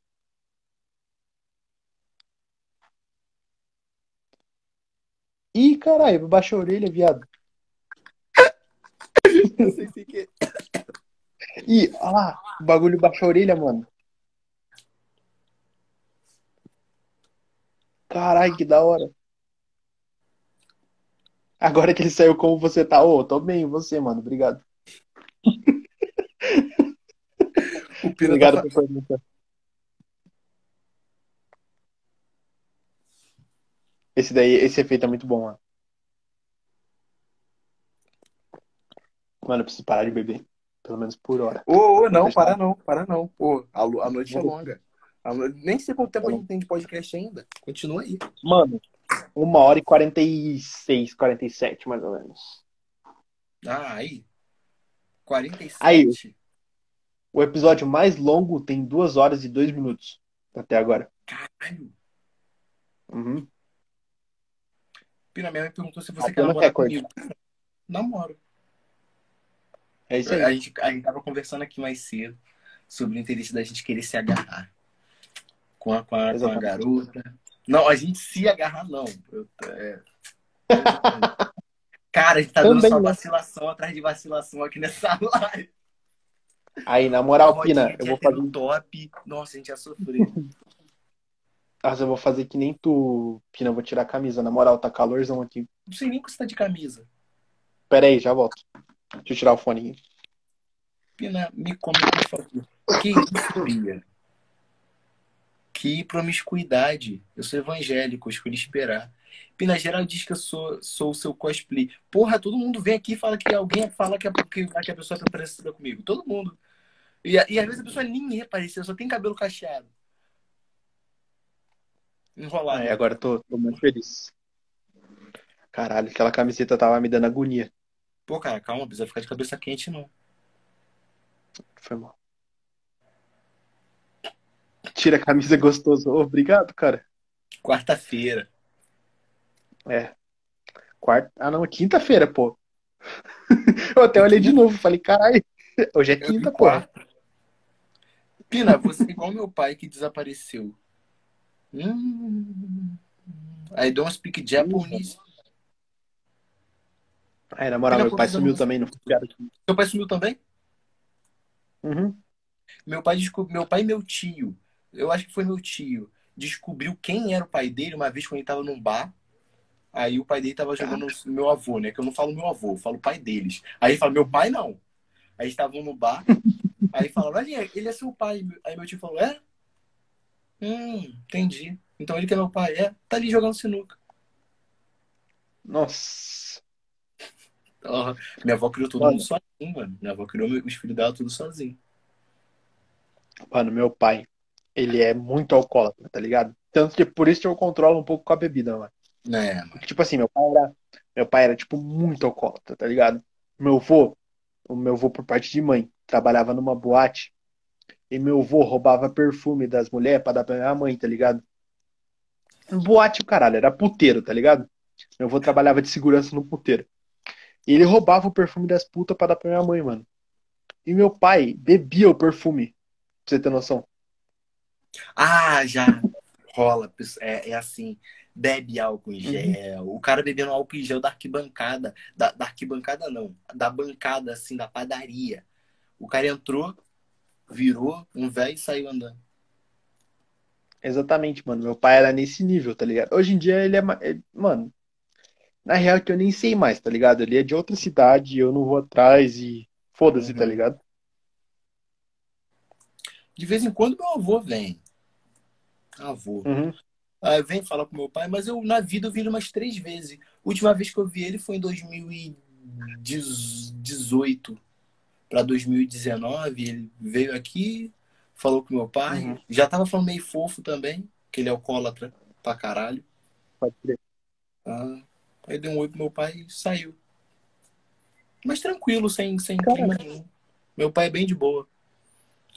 Ih, caralho, baixa a orelha, viado. Eu sei se que. Ih, olha lá, o bagulho baixa a orelha, mano. Caralho, que da hora. Agora que ele saiu como você tá, ô, tô bem, você, mano, obrigado. O Pina Obrigado tá... por perguntar. Esse daí, esse efeito é muito bom, mano. Mano, eu preciso parar de beber. Pelo menos por hora. Ô, ô, não, Pode para não, para não. Pô, a, a noite é longa. A Nem sei quanto tempo a gente tem de podcast ainda. Continua aí. Mano, uma hora e 46, 47, mais ou menos. Ah, aí. 47. Aí. O episódio mais longo tem duas horas e dois minutos. Até agora. Caralho. Uhum. Pina, minha mãe perguntou se você quer namorar comigo. Namoro. É isso aí. A gente, a gente tava conversando aqui mais cedo sobre o interesse da gente querer se agarrar com a, com a, com a garota. Não, a gente se agarrar, não. Eu- é. Cara, a gente tá dando Também só não. vacilação atrás de vacilação aqui nessa live. Aí, na moral, Pina, eu vou fazer. hétero top. Nossa, a gente ia sofrer. Mas eu vou fazer que nem tu, Pina. Eu vou tirar a camisa. Na moral, tá calorzão aqui. Não sei nem que você tá de camisa. Pera aí, já volto. Deixa eu tirar o fone aqui. Pina, me come, por favor. Que isso, Bia? Que promiscuidade. Eu sou evangélico, eu escolhi esperar. Pina, geral diz que eu sou, sou o seu cosplay. Porra, todo mundo vem aqui e fala que alguém fala que a, que, que a pessoa tá parecida comigo. Todo mundo. E, e às vezes a pessoa nem é parecida, só tem cabelo cacheado. Enrolado. Aí, agora tô, tô muito feliz. Caralho, aquela camiseta tava me dando agonia. Pô, cara, calma, não precisa ficar de cabeça quente, não. Foi mal. Tira a camisa gostoso. Obrigado, cara. Quarta-feira. É. Quarta. Ah, não, quinta-feira, pô. Eu até olhei de novo, falei, caralho, hoje é quinta, pô. Pina, você é igual meu pai que desapareceu. Hum, I don't speak Japanese. Aí, na moral, Pina, meu pai sumiu também, não. Seu pai sumiu também? Uhum. Meu pai, descob... meu pai e meu tio, eu acho que foi meu tio, descobriu quem era o pai dele uma vez quando ele tava num bar. Aí o pai dele tava jogando no meu avô, né? Que eu não falo meu avô, eu falo o pai deles. Aí ele fala, meu pai não. Aí estavam no bar, aí falaram, olha, ele é seu pai. Aí meu tio falou, é? Hum, entendi. Então ele que é meu pai. É, tá ali jogando sinuca. Nossa. Ó, minha avó criou todo Olha. mundo sozinho, mano. Minha avó criou os filhos dela tudo sozinho. Mano, meu pai, ele é muito alcoólatra, tá ligado? Tanto que por isso que eu controlo um pouco com a bebida, mano. É, mano. Porque, tipo assim, meu pai era, meu pai era, tipo, muito alcoólatra, tá ligado? Meu avô, o meu avô por parte de mãe, trabalhava numa boate e meu avô roubava perfume das mulheres pra dar pra minha mãe, tá ligado? Boate o caralho, era puteiro, tá ligado? Meu avô trabalhava de segurança no puteiro. E ele roubava o perfume das putas pra dar pra minha mãe, mano. E meu pai bebia o perfume, pra você ter noção. Ah, já rola. É, é assim, bebe álcool em gel. O cara bebendo álcool em gel da arquibancada. Da, da arquibancada não, da bancada assim, da padaria. O cara entrou, virou um velho e saiu andando. Exatamente, mano. Meu pai era nesse nível, tá ligado? Hoje em dia ele é. ele- Mano, na real é que eu nem sei mais, tá ligado? Ele é de outra cidade, eu não vou atrás e. Foda-se, tá Uhum. ligado? De vez em quando meu avô vem. Avô. Uhum. Aí vem falar com meu pai, mas eu na vida eu vi ele umas três vezes. A última vez que eu vi ele foi em 2018. para 2019, ele veio aqui, falou com meu pai, Uhum. já tava falando meio fofo também, que ele é alcoólatra pra caralho. Pode crer. Ah, aí deu um oi pro meu pai e saiu. Mas tranquilo, sem, sem clima nenhum. Meu pai é bem de boa.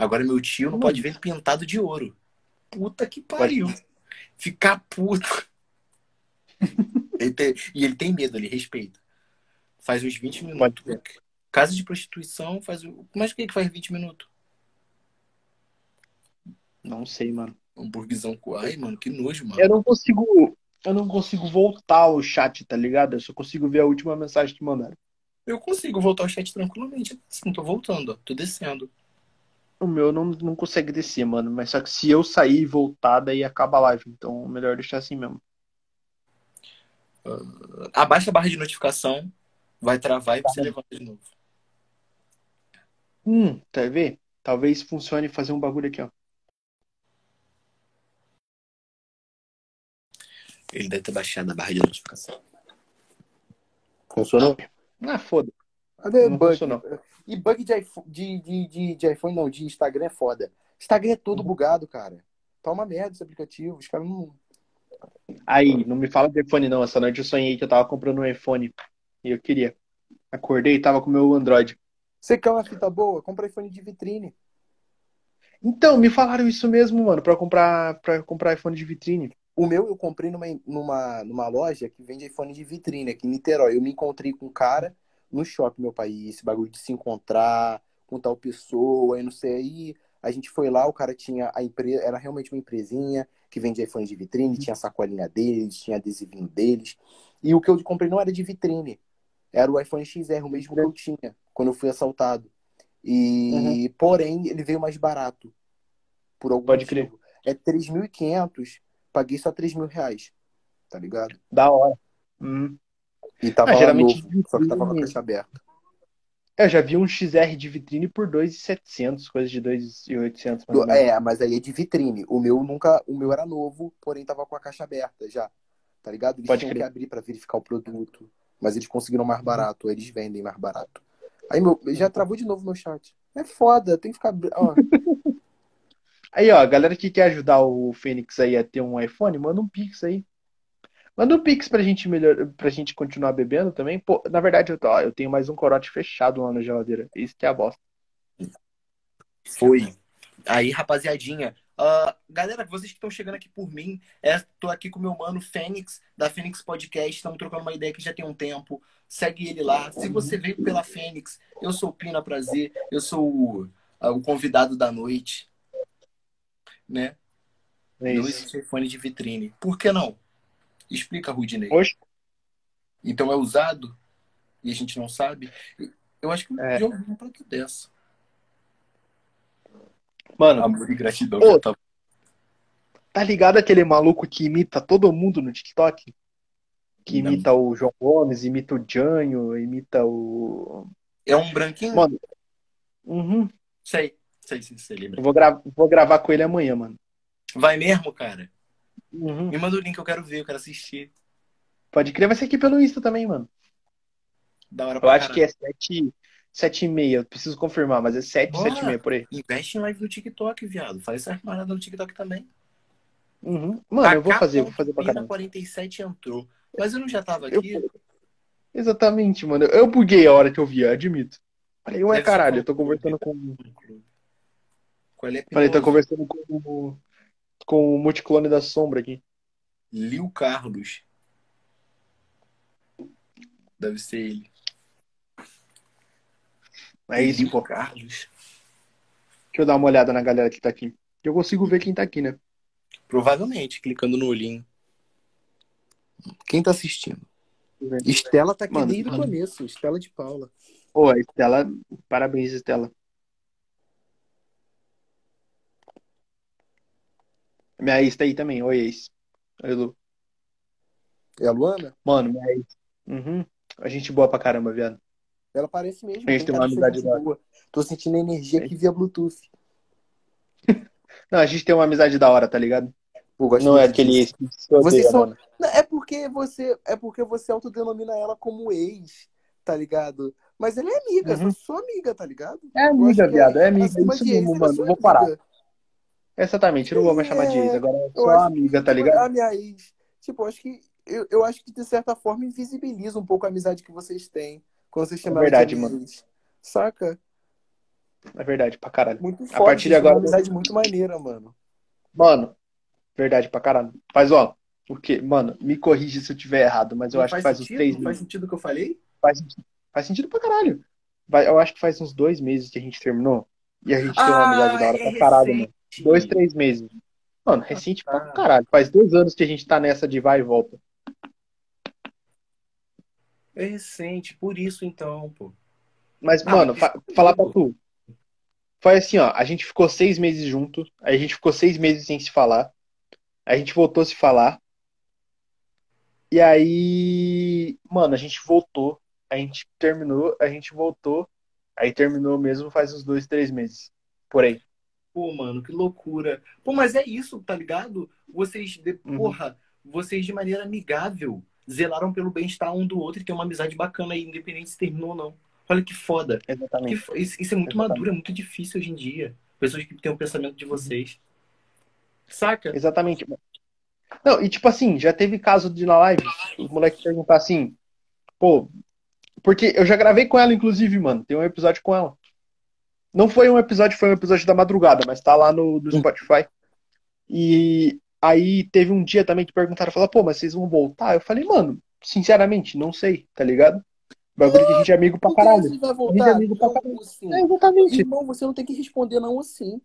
Agora meu tio não pode ver pintado de ouro. Puta que pariu. Ficar puto. Ele tem- e ele tem medo, ele respeita. Faz uns 20 minutos. Casa de prostituição faz. o- Mas o que que faz 20 minutos? Não sei, mano. Hamburguesão com. Ai, mano, que nojo, mano. Eu não consigo. Eu não consigo voltar ao chat, tá ligado? Eu só consigo ver a última mensagem que mandaram. Eu consigo voltar ao chat tranquilamente. Assim, tô voltando, ó. Tô descendo. O meu não, não consegue descer, mano. Mas só que se eu sair e voltar, daí acaba a live. Então, melhor deixar assim mesmo. Abaixa a barra de notificação, vai travar e você levanta de novo. Hum, tá vendo? Talvez funcione fazer um bagulho aqui, ó. Ele deve ter baixado a barra de notificação. Funcionou? Ah, foda. Cadê Não bug? funcionou. E bug de iPhone, de, de, de, de iPhone, não, de Instagram é foda. Instagram é todo bugado, cara. Tá uma merda esse aplicativo. Os caras não. Aí, não me fala de iPhone, não. Essa noite eu sonhei que eu tava comprando um iPhone. E eu queria. Acordei e tava com o meu Android. Você quer uma fita boa? Compra iPhone de vitrine. Então, me falaram isso mesmo, mano, pra comprar, pra comprar iPhone de vitrine. O meu eu comprei numa, numa, numa loja que vende iPhone de vitrine aqui em Niterói. Eu me encontrei com um cara no shopping, meu pai. Esse bagulho de se encontrar com tal pessoa e não sei. Aí a gente foi lá, o cara tinha a empresa, era realmente uma empresinha que vende iPhone de vitrine, tinha a sacolinha deles, tinha adesivinho deles. E o que eu comprei não era de vitrine. Era o iPhone XR, o mesmo que eu tinha quando eu fui assaltado. E, porém, ele veio mais barato. Por algum Pode motivo. É 3.500 paguei só 3 mil reais, tá ligado? Da hora. Hum. E tava Ah, geralmente novo, só que tava com a caixa aberta. Eu já vi um XR de vitrine por 2,700, coisa de 2,800. mais ou Do- menos. É, mas aí é de vitrine. O meu nunca, o meu era novo, porém tava com a caixa aberta já, tá ligado? Eles Pode tinham crer. que abrir pra verificar o produto, mas eles conseguiram mais barato, eles vendem mais barato. Aí meu, já travou de novo meu chat. É foda, tem que ficar, ó, Aí, ó, galera que quer ajudar o Fênix aí a ter um iPhone, manda um Pix aí. Manda um Pix pra gente melhor, pra gente continuar bebendo também. Pô, na verdade, eu, tô- ó, eu tenho mais um corote fechado lá na geladeira. Isso que é a bosta. Foi. Aí, rapaziadinha. ah, galera, vocês que estão chegando aqui por mim, é, tô aqui com o meu mano Fênix, da Fênix Podcast. Estamos trocando uma ideia que já tem um tempo. Segue ele lá. Se você veio pela Fênix, eu sou o Pina Prazer, eu sou o, ah, o convidado da noite. Né? É Não existe iPhone de vitrine. Por que não? Explica, Rudinei. Oxe, Então é usado e a gente não sabe? Eu acho que É. eu uma planta dessa. mano, Amor e gratidão. Ô, tá tá ligado aquele maluco que imita todo mundo no TikTok? Que Não. imita o João Gomes, imita o Janho, imita o. É um branquinho? Mano, uhum. Sei, sei, sei, sei, lembra. Eu vou, gra vou gravar com ele amanhã, mano. Vai mesmo, cara? Uhum. Me manda o link, eu quero ver, eu quero assistir. Pode crer, vai ser aqui pelo Insta também, mano. Da hora Eu pra acho que é 7, 7 e meia. Preciso confirmar, mas é 7, Bora. 7 e meia por aí. Investe em live no TikTok, viado. Faz essa parada no TikTok também. Uhum. Mano, eu vou fazer, eu vou fazer pra caramba. 47 entrou. Mas eu não já tava Eu- aqui. Exatamente, mano. Eu buguei a hora que eu vi, eu admito. Falei, ué, Deve caralho, eu tô com- conversando com. Qual é Falei, tô conversando com, o- com o multiclone da sombra aqui. Lil Carlos. Deve ser ele. É isso, pô. Carlos. Deixa eu dar uma olhada na galera que tá aqui. Eu consigo ver quem tá aqui, né? Provavelmente, clicando no olhinho. Quem tá assistindo? Estela tá aqui Mano, desde o mano. começo. Estela de Paula. Pô, a Estela, parabéns, Estela. Minha ex tá aí também. Oi, ex. Oi, Lu. É a Luana? Mano, minha ex. Uhum. A gente boa pra caramba, viado. Ela parece mesmo. A gente tem cara uma amizade da hora. boa. Tô sentindo energia aqui via Bluetooth. Não, a gente tem uma amizade da hora, tá ligado? Não é aquele ex Vocês são-. Não, É porque você é porque você autodenomina ela como ex, tá ligado? Mas ela é amiga, uhum. sou amiga, tá ligado? É amiga, viado, é, é amiga. Isso mesmo, mano. Vou parar. Exatamente, eu não vou mais chamar de ex, agora é só amiga, tá ligado? A minha ex, tipo, acho que eu, eu acho que de certa forma invisibiliza um pouco a amizade que vocês têm quando vocês chamam é verdade, de mano. Saca? É verdade, pra caralho. Muito forte, a partir de agora. É uma amizade muito maneira, mano. Mano, verdade pra caralho. Mas, ó, porque, mano, me corrige se eu tiver errado, mas eu não acho que faz sentido? uns três meses. Faz sentido o que eu falei? Faz sentido, faz sentido pra caralho. Eu acho que faz uns dois meses que a gente terminou. E a gente ah, tem uma amizade da hora é pra caralho, mano. Dois, três meses. Mano, recente ah, tá. pra caralho. Faz dois anos que a gente tá nessa de vai e volta. É recente, por isso então, pô. Mas, ah, mano, fa falar pra tu. Foi assim, ó, a gente ficou seis meses junto, a gente ficou seis meses sem se falar, a gente voltou a se falar, e aí, mano, a gente voltou, a gente terminou, a gente voltou, aí terminou mesmo faz uns dois, três meses, por aí. Pô, mano, que loucura. Pô, mas é isso, tá ligado? Vocês, de, uhum. porra, vocês de maneira amigável zelaram pelo bem-estar um do outro e tem uma amizade bacana aí, independente se terminou ou não. Olha que foda. Exatamente. Que, isso, isso, é muito Exatamente. maduro, é muito difícil hoje em dia. Pessoas que têm o um pensamento de vocês. Saca? Exatamente. Não, e tipo assim, já teve caso de na live, os moleques perguntar assim, pô, porque eu já gravei com ela, inclusive, mano. Tem um episódio com ela. Não foi um episódio, foi um episódio da madrugada, mas tá lá no, no Spotify. E aí teve um dia também que perguntaram, falaram, pô, mas vocês vão voltar? Eu falei, mano, sinceramente, não sei, tá ligado? Bagulho que a gente é amigo pra caralho. Você vai voltar? A gente é amigo pra caralho. Assim. É, exatamente. Irmão, você não tem que responder não assim.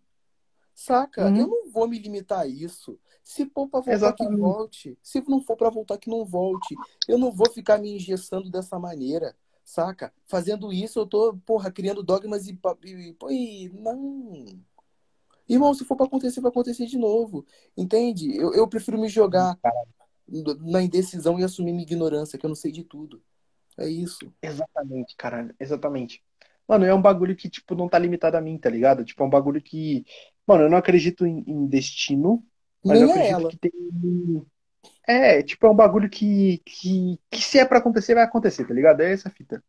Saca? Uhum. Eu não vou me limitar a isso. Se for pra voltar, Exatamente. que volte. Se não for pra voltar, que não volte. Eu não vou ficar me engessando dessa maneira. Saca? Fazendo isso, eu tô, porra, criando dogmas e. e, e não. Irmão, se for pra acontecer, vai acontecer de novo. Entende? Eu, eu prefiro me jogar na indecisão e assumir minha ignorância, que eu não sei de tudo. É isso. Exatamente, cara. Exatamente. Mano, é um bagulho que, tipo, não tá limitado a mim, tá ligado? Tipo, é um bagulho que. Mano, eu não acredito em, em destino, mas Nem eu acredito ela. que tem. É, tipo, é um bagulho que, que, que se é pra acontecer, vai acontecer, tá ligado? É essa fita.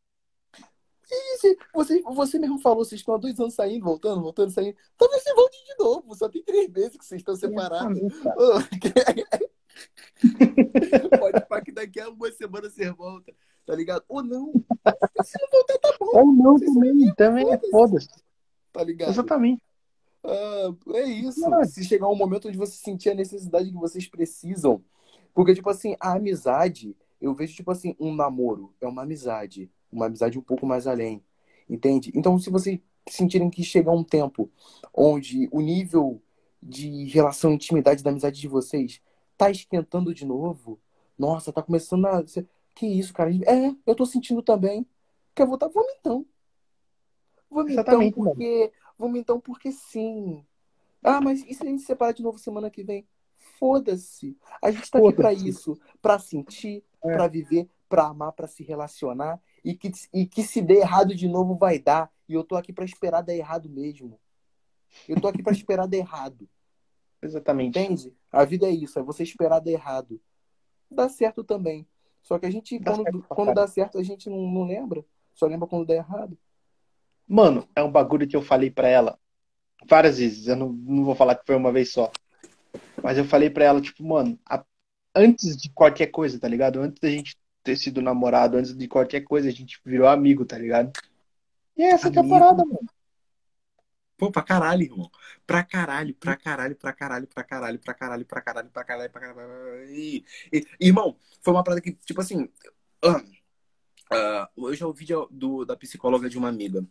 E você, você mesmo falou, vocês estão há dois anos saindo, voltando, voltando, saindo. Talvez você volte de novo, só tem três meses que vocês estão separados. Pode falar que daqui a uma semana você volta, tá ligado? Ou não. Se não voltar, tá bom. Ou não também, também é foda-se. Tá ligado? Exatamente. Ah, é isso. Se chegar um momento onde você sentir a necessidade que vocês precisam. Porque, tipo assim, a amizade, eu vejo, tipo assim, um namoro é uma amizade. Uma amizade um pouco mais além. Entende? Então, se vocês sentirem que chegar um tempo onde o nível de relação, intimidade da amizade de vocês tá esquentando de novo, nossa, tá começando a. Que isso, cara? É, eu tô sentindo também. Quer voltar? Vamos então. Vamos então, porque. Vamos então, porque sim. Ah, mas e se a gente se separar de novo semana que vem? Foda-se. A gente tá aqui pra isso. Pra sentir, é. pra viver, pra amar, pra se relacionar. E que, e que se der errado de novo, vai dar. E eu tô aqui pra esperar dar errado mesmo. Eu tô aqui pra esperar dar errado. Exatamente. Entende? A vida é isso, é você esperar dar errado. Dá certo também. Só que a gente, dá quando, certo, quando dá certo, a gente não, não lembra. Só lembra quando dá errado. Mano, é um bagulho que eu falei para ela várias vezes. Eu não, não vou falar que foi uma vez só. Mas eu falei para ela, tipo, mano, a... antes de qualquer coisa, tá ligado? Antes da gente ter sido namorado, antes de qualquer coisa, a gente virou amigo, tá ligado? E é essa que é a parada, mano. Pô, pra caralho, irmão. Pra caralho, pra caralho, pra caralho, pra caralho, pra caralho, pra caralho, pra caralho, pra caralho. E, e, irmão, foi uma parada que, tipo assim. Uh, uh, eu já ouvi do, da psicóloga de uma amiga.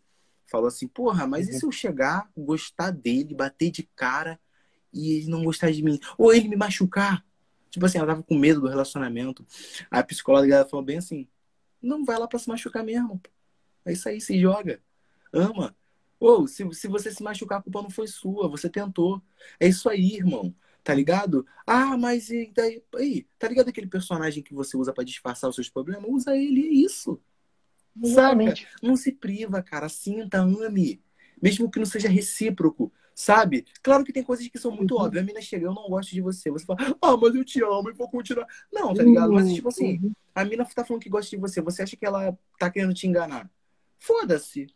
Falou assim, porra, mas e se eu chegar, gostar dele, bater de cara e ele não gostar de mim? Ou ele me machucar? Tipo assim, ela tava com medo do relacionamento. A psicóloga dela falou bem assim: não vai lá pra se machucar mesmo. É isso aí, se joga. Ama. Ou, se, se você se machucar, a culpa não foi sua, você tentou. É isso aí, irmão. Tá ligado? Ah, mas e daí? Aí, tá ligado aquele personagem que você usa para disfarçar os seus problemas? Usa ele, é isso. Exatamente. Saca? Não se priva, cara. Sinta, ame. Mesmo que não seja recíproco, sabe? Claro que tem coisas que são muito uhum. óbvias. A mina chega, eu não gosto de você. Você fala, ah, mas eu te amo e vou continuar. Não, tá ligado? Mas, tipo assim, uhum. a mina tá falando que gosta de você. Você acha que ela tá querendo te enganar? foda-se.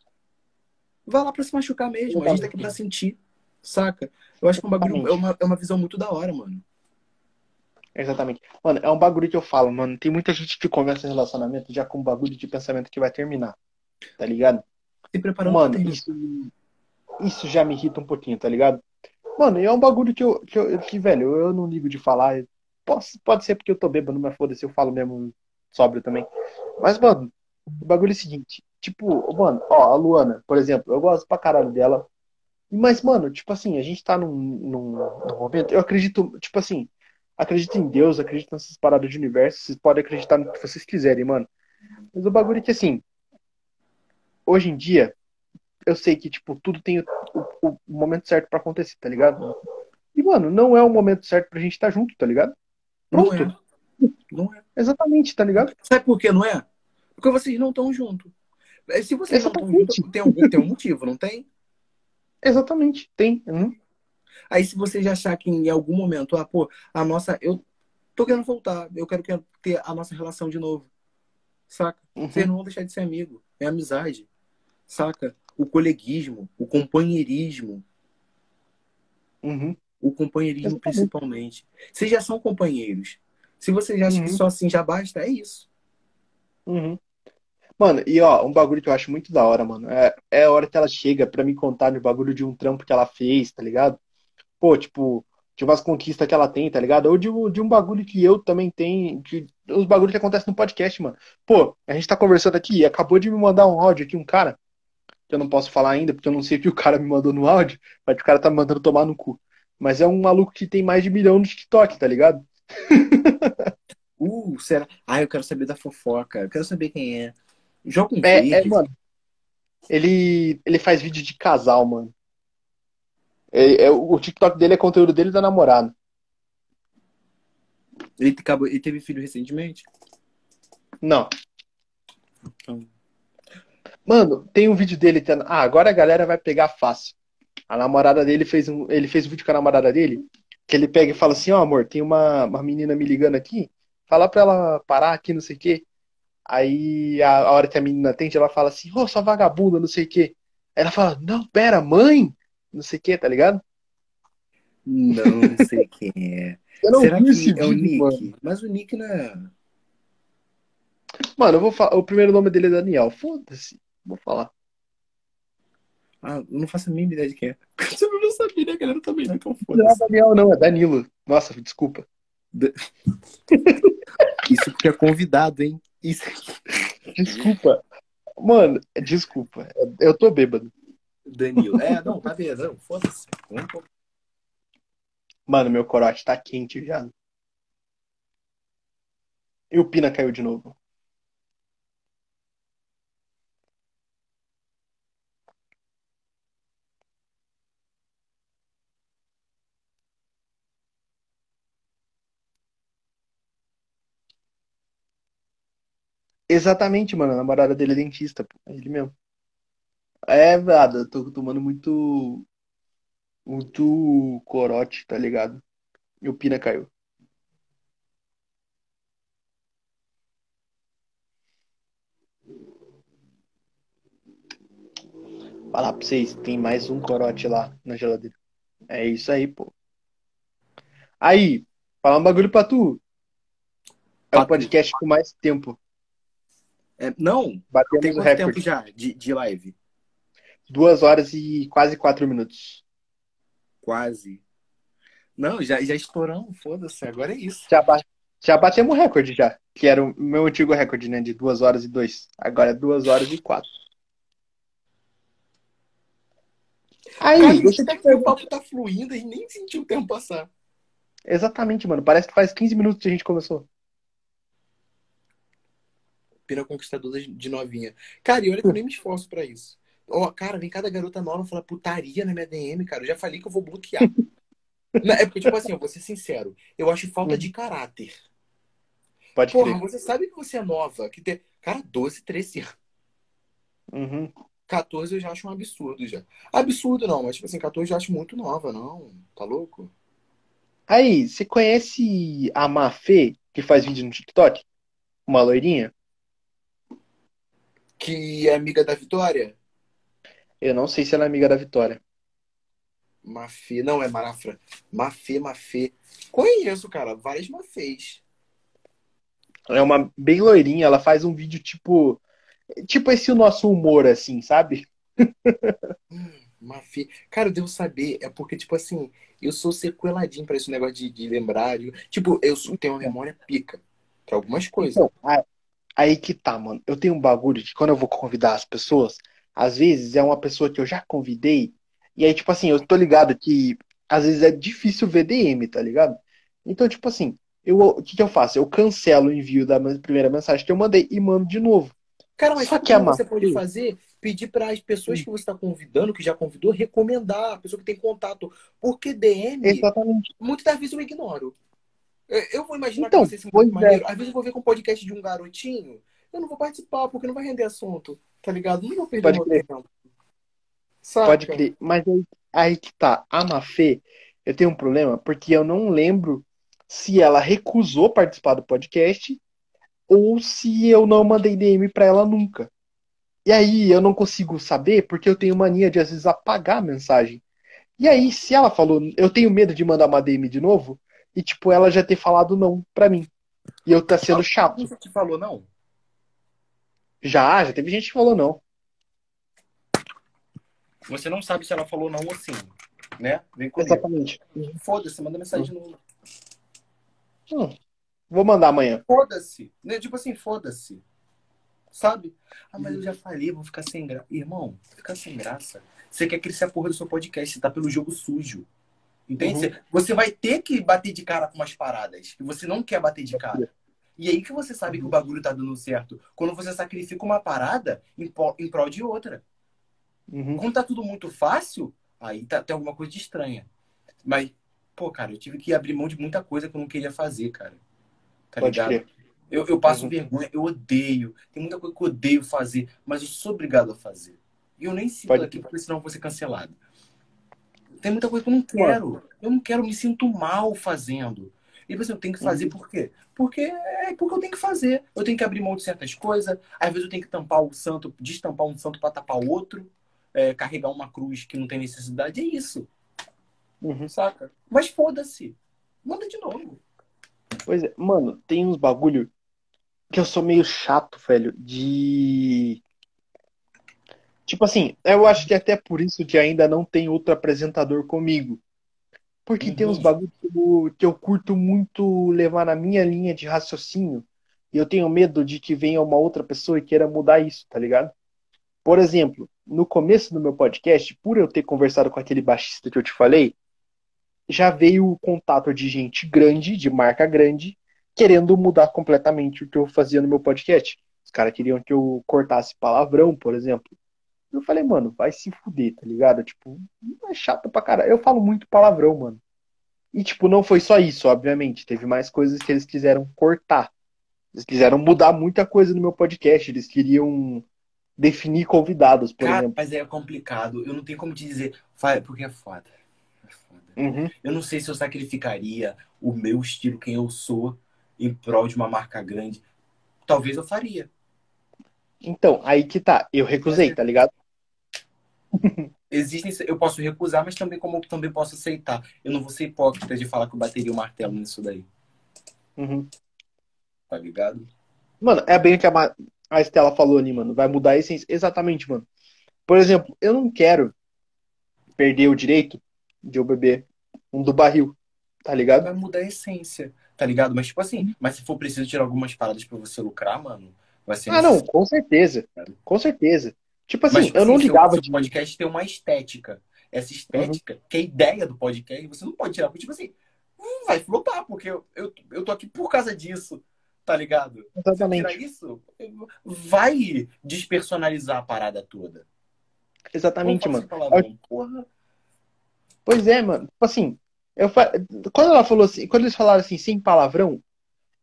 Vai lá pra se machucar mesmo. A gente tá aqui pra sentir, saca? Eu acho que é um bagulho, é uma, é uma visão muito da hora, mano. Exatamente. Mano, é um bagulho que eu falo, mano. Tem muita gente que começa relacionamento já com um bagulho de pensamento que vai terminar. Tá ligado? Se preparando Mano, pra ter isso, já me irrita um pouquinho, tá ligado? Mano, e é um bagulho que eu, que, eu, que velho, eu não ligo de falar. Posso, pode ser porque eu tô bêbado, mas foda-se, eu falo mesmo sóbrio também. Mas, mano, o bagulho é o seguinte. Tipo, mano, ó, a Luana, por exemplo, eu gosto pra caralho dela. Mas, mano, tipo assim, a gente tá num, num, num momento. Eu acredito, tipo assim, acredito em Deus, acredito nessas paradas de universo. Vocês podem acreditar no que vocês quiserem, mano. Mas o bagulho é que, assim, hoje em dia, eu sei que, tipo, tudo tem o, o, o momento certo pra acontecer, tá ligado? E, mano, não é o momento certo pra gente estar tá junto, tá ligado? Não Pronto. é. Não é. Exatamente, tá ligado? Sabe por que não é? Porque vocês não estão juntos. É, Se vocês não estão Exatamente. juntos, tem algum tem um motivo, não tem? Exatamente, tem. Uhum. Aí se você já achar que em algum momento, ah, pô, a nossa. Eu tô querendo voltar, eu quero que- ter a nossa relação de novo. Saca? Uhum. Vocês não vão deixar de ser amigo. É amizade. Saca? O coleguismo, o companheirismo. Uhum. O companheirismo Exatamente. principalmente. Vocês já são companheiros. Se vocês acham que Uhum. só assim já basta, é isso. Uhum. Mano, e ó, um bagulho que eu acho muito da hora, mano, é, é a hora que ela chega pra me contar de bagulho de um trampo que ela fez, tá ligado? Pô, tipo, de umas conquistas que ela tem, tá ligado? Ou de, um- de um bagulho que eu também tenho, que, os bagulhos que acontecem no podcast, mano. Pô, a gente tá conversando aqui e acabou de me mandar um áudio aqui, um cara, que eu não posso falar ainda, porque eu não sei o que o cara me mandou no áudio, mas o cara tá me mandando tomar no cu. Mas é um maluco que tem mais de milhão no TikTok, tá ligado? Uh, será? Ah, eu quero saber da fofoca. Eu quero saber quem é. Joga um É, é, mano. Ele, ele faz vídeo de casal, mano. É, é, o TikTok dele é conteúdo dele da namorada. Ele, acabou, ele teve filho recentemente? Não. Mano, tem um vídeo dele tendo. Ah, agora a galera vai pegar fácil. A namorada dele fez um. Ele fez um vídeo com a namorada dele. Que ele pega e fala assim, ó, amor, tem uma, uma menina me ligando aqui. Fala pra ela parar aqui, não sei o quê. Aí a, a hora que a menina atende, ela fala assim, ô, sua vagabunda, não sei o quê. Aí ela fala, não, pera, mãe! Não sei o quê, tá ligado? Não sei quem é. Eu não Será que é o Nick? mano. Mas o Nick não é. Mano, eu vou falar. O primeiro nome dele é Daniel. Foda-se. Vou falar. Ah, eu não faço a mínima ideia de quem é. Você não sabia, né, galera? Também não, então Não é. Daniel, não, é Danilo. Nossa, desculpa. Isso porque é convidado, hein? Isso. Desculpa. Mano, desculpa. Eu tô bêbado. Danilo. É, não, tá. Não, Foda-se. Mano, meu corote tá quente já. E o Pina caiu de novo. Exatamente, mano. A namorada dele é dentista, pô. É ele mesmo. É, eu tô tomando muito. Muito corote, tá ligado? E o Pina caiu. Falar pra vocês, tem mais um corote lá na geladeira. É isso aí, pô. Aí, falar um bagulho pra tu. É o podcast com mais tempo. É, não, Batemos tem quanto tempo recorde. já de, de live? Duas horas e quase quatro minutos. Quase. Não, já, já estouramos, foda-se. Agora é isso. Já, ba- já batemos o recorde já. Que era o meu antigo recorde, né? De duas horas e dois. Agora é duas horas e quatro. Aí, Cara, deixa eu até te que o papo tá fluindo e nem sentiu o tempo passar. Exatamente, mano. Parece que faz 15 minutos que a gente começou. Pira conquistadora de novinha. Cara, e olha que eu nem me esforço pra isso. Ó, cara, vem cada garota nova falar putaria na minha DM, cara. Eu já falei que eu vou bloquear. Não, é porque, tipo assim, eu vou ser sincero. Eu acho falta de caráter. Pode Porra, crer. você sabe que você é nova, que tem. Cara, 12, 13 anos. Uhum. 14 eu já acho um absurdo já. Absurdo não, mas tipo assim, 14 eu já acho muito nova, não. Tá louco? Aí, você conhece a Mafê, que faz vídeo no TikTok? Uma loirinha? Que é amiga da Vitória? Eu não sei se ela é amiga da Vitória. Mafê, não é Marafra. Mafê, Mafê. Conheço, cara, várias Mafês. É uma bem loirinha, ela faz um vídeo tipo. Tipo esse o nosso humor, assim, sabe? Hum, Mafê. Cara, eu devo saber. É porque, tipo assim, eu sou sequeladinho pra esse negócio de, de lembrar. de- Tipo, eu tenho uma memória pica pra algumas coisas. Então, a- aí que tá, mano. Eu tenho um bagulho de quando eu vou convidar as pessoas, às vezes é uma pessoa que eu já convidei, e aí, tipo assim, eu tô ligado que às vezes é difícil ver DM, tá ligado? Então, tipo assim, eu, o que que eu faço? Eu cancelo o envio da primeira mensagem que eu mandei e mando de novo. Cara, mas Só que a o que você pode fazer? Pedir para as pessoas que você está convidando, que já convidou, recomendar, a pessoa que tem contato. Porque DM, Exatamente. muitas das vezes eu ignoro. Eu eu vou imaginar Então, que vai ser é. maneiro. Às vezes eu vou ver com um podcast de um garotinho, eu não vou participar, porque não vai render assunto. Tá ligado? Não vou perder Pode meu crer. tempo. Saca? Pode crer. Mas aí, aí que tá. A Mafê, eu tenho um problema porque eu não lembro se ela recusou participar do podcast ou se eu não mandei DM pra ela nunca. E aí eu não consigo saber porque eu tenho mania de às vezes apagar a mensagem. E aí, se ela falou, eu tenho medo de mandar uma DM de novo e tipo ela já ter falado não pra mim. E eu tá sendo chato. Você te falou, não? Já, já teve gente que falou não. Você não sabe se ela falou não ou sim. Né? Vem comigo. Exatamente. Foda-se, manda mensagem no. Hum, vou mandar amanhã. Foda-se. Né? Tipo assim, foda-se. Sabe? Ah, mas eu já falei, vou ficar sem graça. Irmão, ficar sem graça. Você quer crescer a porra do seu podcast, você tá pelo jogo sujo. Entende? Uhum. Você- vai ter que bater de cara com umas paradas que você não quer bater de cara. E aí que você sabe que o bagulho tá dando certo. Quando você sacrifica uma parada em, po- em prol de outra. Uhum. Quando tá tudo muito fácil, aí tá, tem alguma coisa de estranha. Mas, pô, cara, eu tive que abrir mão de muita coisa que eu não queria fazer, cara. Tá Pode ligado? crer. Eu, eu passo Uhum. vergonha, eu odeio. Tem muita coisa que eu odeio fazer, mas eu sou obrigado a fazer. E eu nem sinto Pode aqui, porque senão eu vou ser cancelado. Tem muita coisa que eu não quero. Eu não quero, me sinto mal fazendo. E você, eu tenho que fazer Uhum. por quê? Porque é porque eu tenho que fazer. Eu tenho que abrir mão de certas coisas. Às vezes eu tenho que tampar o santo, destampar um santo para tapar o outro. é, carregar uma cruz que não tem necessidade. É isso, Uhum. saca? Mas foda-se. Manda de novo. Pois é, mano, tem uns bagulho que eu sou meio chato, velho, de. Tipo assim, eu acho que até por isso que ainda não tem outro apresentador comigo. Porque tem uns Uhum. bagulho que eu, que eu curto muito levar na minha linha de raciocínio. E eu tenho medo de que venha uma outra pessoa e queira mudar isso, tá ligado? Por exemplo, no começo do meu podcast, por eu ter conversado com aquele baixista que eu te falei, já veio o contato de gente grande, de marca grande, querendo mudar completamente o que eu fazia no meu podcast. Os caras queriam que eu cortasse palavrão, por exemplo. Eu falei, mano, vai se fuder, tá ligado? Tipo, é chato pra caralho. Eu falo muito palavrão, mano. E, tipo, não foi só isso, obviamente. Teve mais coisas que eles quiseram cortar. Eles quiseram mudar muita coisa no meu podcast. Eles queriam definir convidados, por Cara, exemplo. mas é complicado. Eu não tenho como te dizer. Porque é foda. É foda. Uhum. Eu não sei se eu sacrificaria o meu estilo, quem eu sou, em prol de uma marca grande. Talvez eu faria. Então, aí que tá. Eu recusei, tá ligado? Existem, eu posso recusar, mas também como também posso aceitar. Eu não vou ser hipócrita de falar que eu bateria o martelo nisso daí, Uhum. tá ligado? Mano, é bem o que a, a Estela falou ali, mano. Vai mudar a essência. Exatamente, mano. Por exemplo, eu não quero perder o direito de eu beber um do barril, tá ligado? Vai mudar a essência, tá ligado? Mas tipo assim, mas se for preciso tirar algumas paradas pra você lucrar, mano, vai ser Ah, não, com certeza. Com certeza. Tipo assim, Mas, tipo eu não assim, ligava seu, de. Uhum. podcast tem uma estética. Essa estética, que é a ideia do podcast, você não pode tirar. Porque, tipo assim, hum, vai flopar, porque eu, eu, eu tô aqui por causa disso, tá ligado? Se eu tirar Exatamente. isso, vai despersonalizar a parada toda. Exatamente, mano. palavrão. Porra. Pois é, mano. Tipo assim, eu fa... quando ela falou assim, quando eles falaram assim, sem palavrão,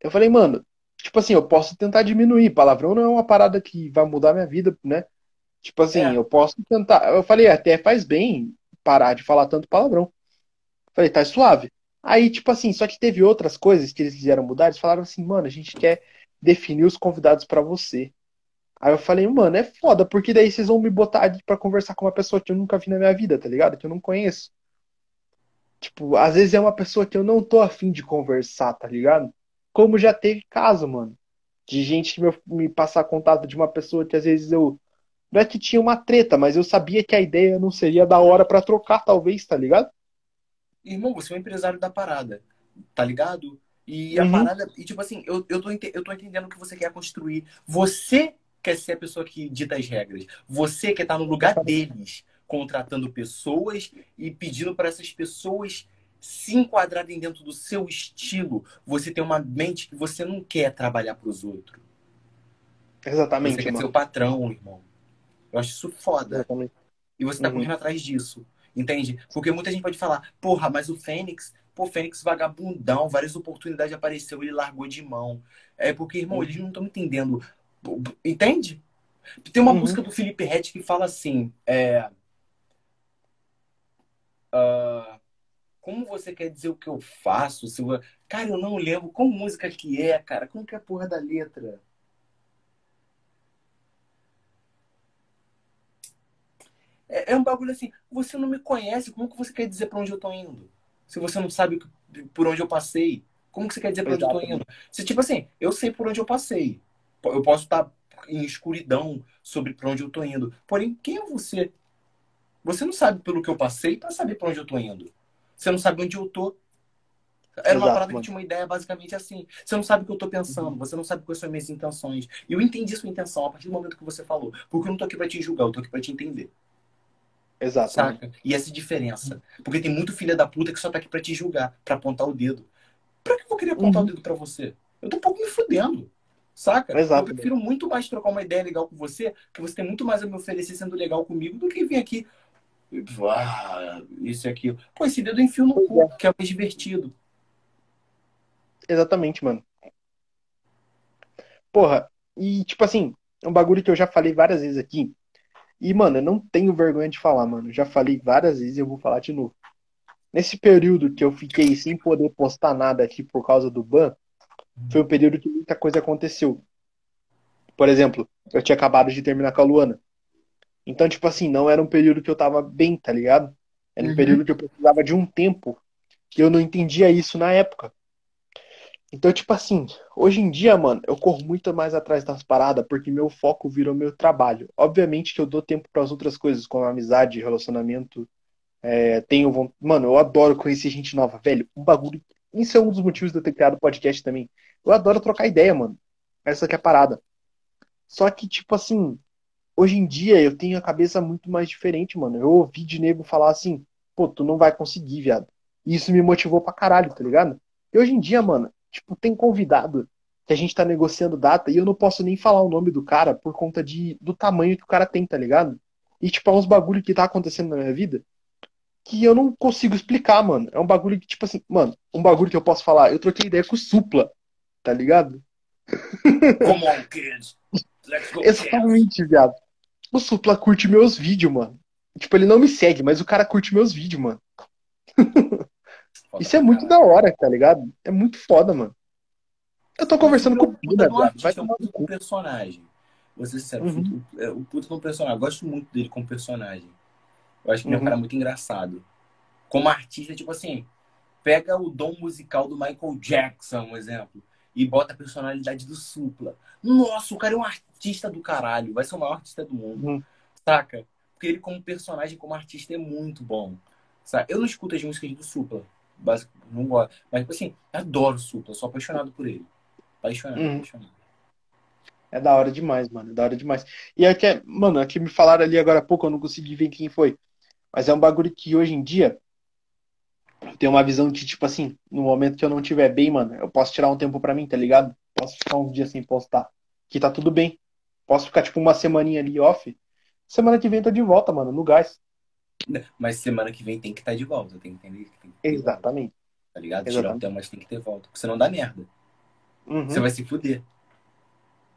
eu falei, mano, tipo assim, eu posso tentar diminuir. Palavrão não é uma parada que vai mudar minha vida, né? Tipo assim, É. eu posso tentar. Eu falei, até faz bem parar de falar tanto palavrão. Falei, tá suave. Aí, tipo assim, só que teve outras coisas que eles quiseram mudar. Eles falaram assim, mano, a gente quer definir os convidados pra você. Aí eu falei, mano, é foda, porque daí vocês vão me botar pra conversar com uma pessoa que eu nunca vi na minha vida, tá ligado? Que eu não conheço. Tipo, às vezes é uma pessoa que eu não tô afim de conversar, tá ligado? Como já teve caso, mano. De gente me, me passar contato de uma pessoa que às vezes eu. Não é que tinha uma treta, mas eu sabia que a ideia não seria da hora pra trocar, talvez, tá ligado? Irmão, você é um empresário da parada, tá ligado? E a Uhum. parada, e tipo assim, eu, eu, tô, eu tô entendendo o que você quer construir. Você quer ser a pessoa que dita as regras. Você quer estar no lugar deles, contratando pessoas e pedindo para essas pessoas se enquadrarem dentro do seu estilo. Você tem uma mente que você não quer trabalhar para os outros. Você Exatamente, quer ser mano. o patrão, irmão. Eu acho isso foda. E você tá Uhum. correndo atrás disso. Entende? Porque muita gente pode falar, porra, mas o Fênix, pô, Fênix vagabundão, várias oportunidades apareceu, ele largou de mão. É porque, irmão, Uhum. eles não estão entendendo. Entende? Tem uma Uhum. música do Felipe Rett que fala assim, é. ah, como você quer dizer o que eu faço? Se eu- Cara, eu não lembro qual música que é, cara. Como que é a porra da letra? É, é um bagulho assim, você não me conhece, como que você quer dizer pra onde eu tô indo? Se você não sabe que- por onde eu passei, como que você quer dizer pra onde eu tô indo? Se, tipo assim, eu sei por onde eu passei. Eu posso estar em escuridão sobre pra onde eu tô indo. Porém, quem é você? Você não sabe pelo que eu passei pra saber pra onde eu tô indo. Você não sabe onde eu tô. Era uma Exato, parada que mano. tinha uma ideia basicamente assim. Você não sabe o que eu tô pensando, você não sabe quais são as minhas intenções. E eu entendi sua intenção a partir do momento que você falou. Porque eu não tô aqui pra te julgar, eu tô aqui pra te entender. Exato. Saca? E essa diferença. Porque tem muito filha da puta que só tá aqui pra te julgar, pra apontar o dedo. Pra que eu vou querer apontar Uhum. o dedo pra você? Eu tô um pouco me fudendo. Saca? Exato. Eu prefiro muito mais trocar uma ideia legal com você, que você tem muito mais a me oferecer sendo legal comigo, do que vir aqui. Ah, isso e aquilo. Pô, esse dedo eu enfio no cu, que é o mais divertido. Exatamente, mano. Porra, e tipo assim, é um bagulho que eu já falei várias vezes aqui. E, mano, eu não tenho vergonha de falar, mano. Já falei várias vezes e eu vou falar de novo. Nesse período que eu fiquei sem poder postar nada aqui por causa do ban, foi um período que muita coisa aconteceu. Por exemplo, eu tinha acabado de terminar com a Luana. Então, tipo assim, não era um período que eu tava bem, tá ligado? Era um Uhum. período que eu precisava de um tempo que eu não entendia isso na época. Então, tipo assim, hoje em dia, mano, eu corro muito mais atrás das paradas porque meu foco virou meu trabalho. Obviamente que eu dou tempo para as outras coisas, como amizade, relacionamento. É, tenho von- Mano, eu adoro conhecer gente nova, velho. Um bagulho. Isso é um dos motivos de eu ter criado o podcast também. Eu adoro trocar ideia, mano. Essa que é a parada. Só que, tipo assim, hoje em dia eu tenho a cabeça muito mais diferente, mano. Eu ouvi de nego falar assim, pô, tu não vai conseguir, viado. E isso me motivou pra caralho, tá ligado? E hoje em dia, mano, tipo, tem convidado que a gente tá negociando data e eu não posso nem falar o nome do cara por conta de, do tamanho que o cara tem, tá ligado? E, tipo, é uns bagulho que tá acontecendo na minha vida que eu não consigo explicar, mano. É um bagulho que, tipo assim, mano, um bagulho que eu posso falar. Eu troquei ideia com o Supla, tá ligado? Come on, kids. Let's go. Exatamente, viado. O Supla curte meus vídeos, mano. Tipo, ele não me segue, mas o cara curte meus vídeos, mano. Foda Isso é muito caralho. da hora, tá ligado? É muito foda, mano. Eu tô conversando Você é com um o Pina. Vai artista, tomar um cu. personagem. Ser sincero, Uhum. o, é, o puta de um personagem. Eu gosto muito dele como personagem. Eu acho que ele é um Uhum. cara muito engraçado. Como artista, tipo assim, pega o dom musical do Michael Jackson, um exemplo, e bota a personalidade do Supla. Nossa, o cara é um artista do caralho. Vai ser o maior artista do mundo. Uhum. Saca? Porque ele, como personagem, como artista, é muito bom. Saca? Eu não escuto as músicas do Supla. Não gosto. Mas, tipo assim, adoro o Supla. Sou apaixonado por ele. Apaixonado, Uhum. apaixonado. É da hora demais, mano. É da hora demais. E é que, é- mano, aqui me falaram ali agora há pouco, eu não consegui ver quem foi. Mas é um bagulho que hoje em dia eu tenho uma visão de, tipo assim, no momento que eu não estiver bem, mano, eu posso tirar um tempo pra mim, tá ligado? Posso ficar uns dias sem postar. Que tá tudo bem. Posso ficar, tipo, uma semaninha ali off. Semana que vem tô de volta, mano, no gás. Mas semana que vem tem que estar de volta. Tem que entender que tem que ter volta, Exatamente. tá ligado? Tirar o Exatamente. tempo, mas tem que ter volta. Porque senão dá merda. Uhum, Você vai se fuder.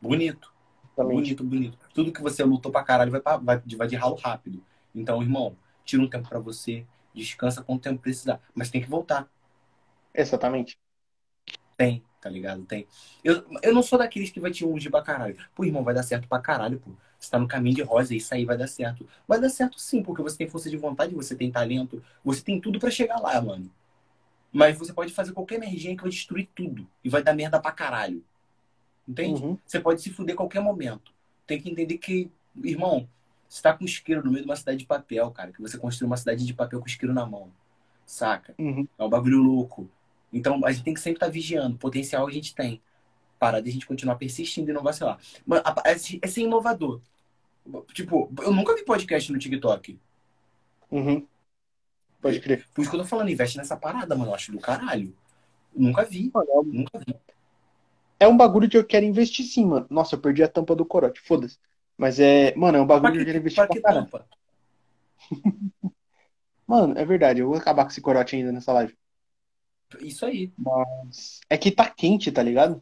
Bonito. exatamente. Bonito, bonito. Tudo que você lutou pra caralho vai, pra, vai, vai de ralo rápido. Então, irmão, tira um tempo pra você. Descansa quanto tempo precisar. Mas tem que voltar. Exatamente. Tem. tá ligado? Tem. Eu, eu não sou daqueles que vai te ungir pra caralho. Pô, irmão, vai dar certo pra caralho, pô. Você tá no caminho de rosa e isso aí vai dar certo. Vai dar certo sim, porque você tem força de vontade, você tem talento, você tem tudo para chegar lá, mano. Mas você pode fazer qualquer merginha que vai destruir tudo. E vai dar merda pra caralho. Entende? Uhum. Você pode se fuder a qualquer momento. Tem que entender que, irmão, você tá com isqueiro no meio de uma cidade de papel, cara. Que você construiu uma cidade de papel com isqueiro na mão. Saca? Uhum. É um bagulho louco. Então a gente tem que sempre estar tá vigiando. Potencial a gente tem. Para de a gente continuar persistindo e não vacilar. Mas é, é ser inovador. Tipo, eu nunca vi podcast no TikTok. Uhum. Pode crer. Por isso que eu tô falando, investe nessa parada, mano. Eu acho do caralho. nunca vi. Mano, é Nunca vi. É um bagulho que eu quero investir sim, mano. Nossa, eu perdi a tampa do corote, foda-se. Mas é. Mano, é um bagulho que, que eu quero investir pra, pra tampa? mano, é verdade. Eu vou acabar com esse corote ainda nessa live. Isso aí. Mas. É que tá quente, tá ligado?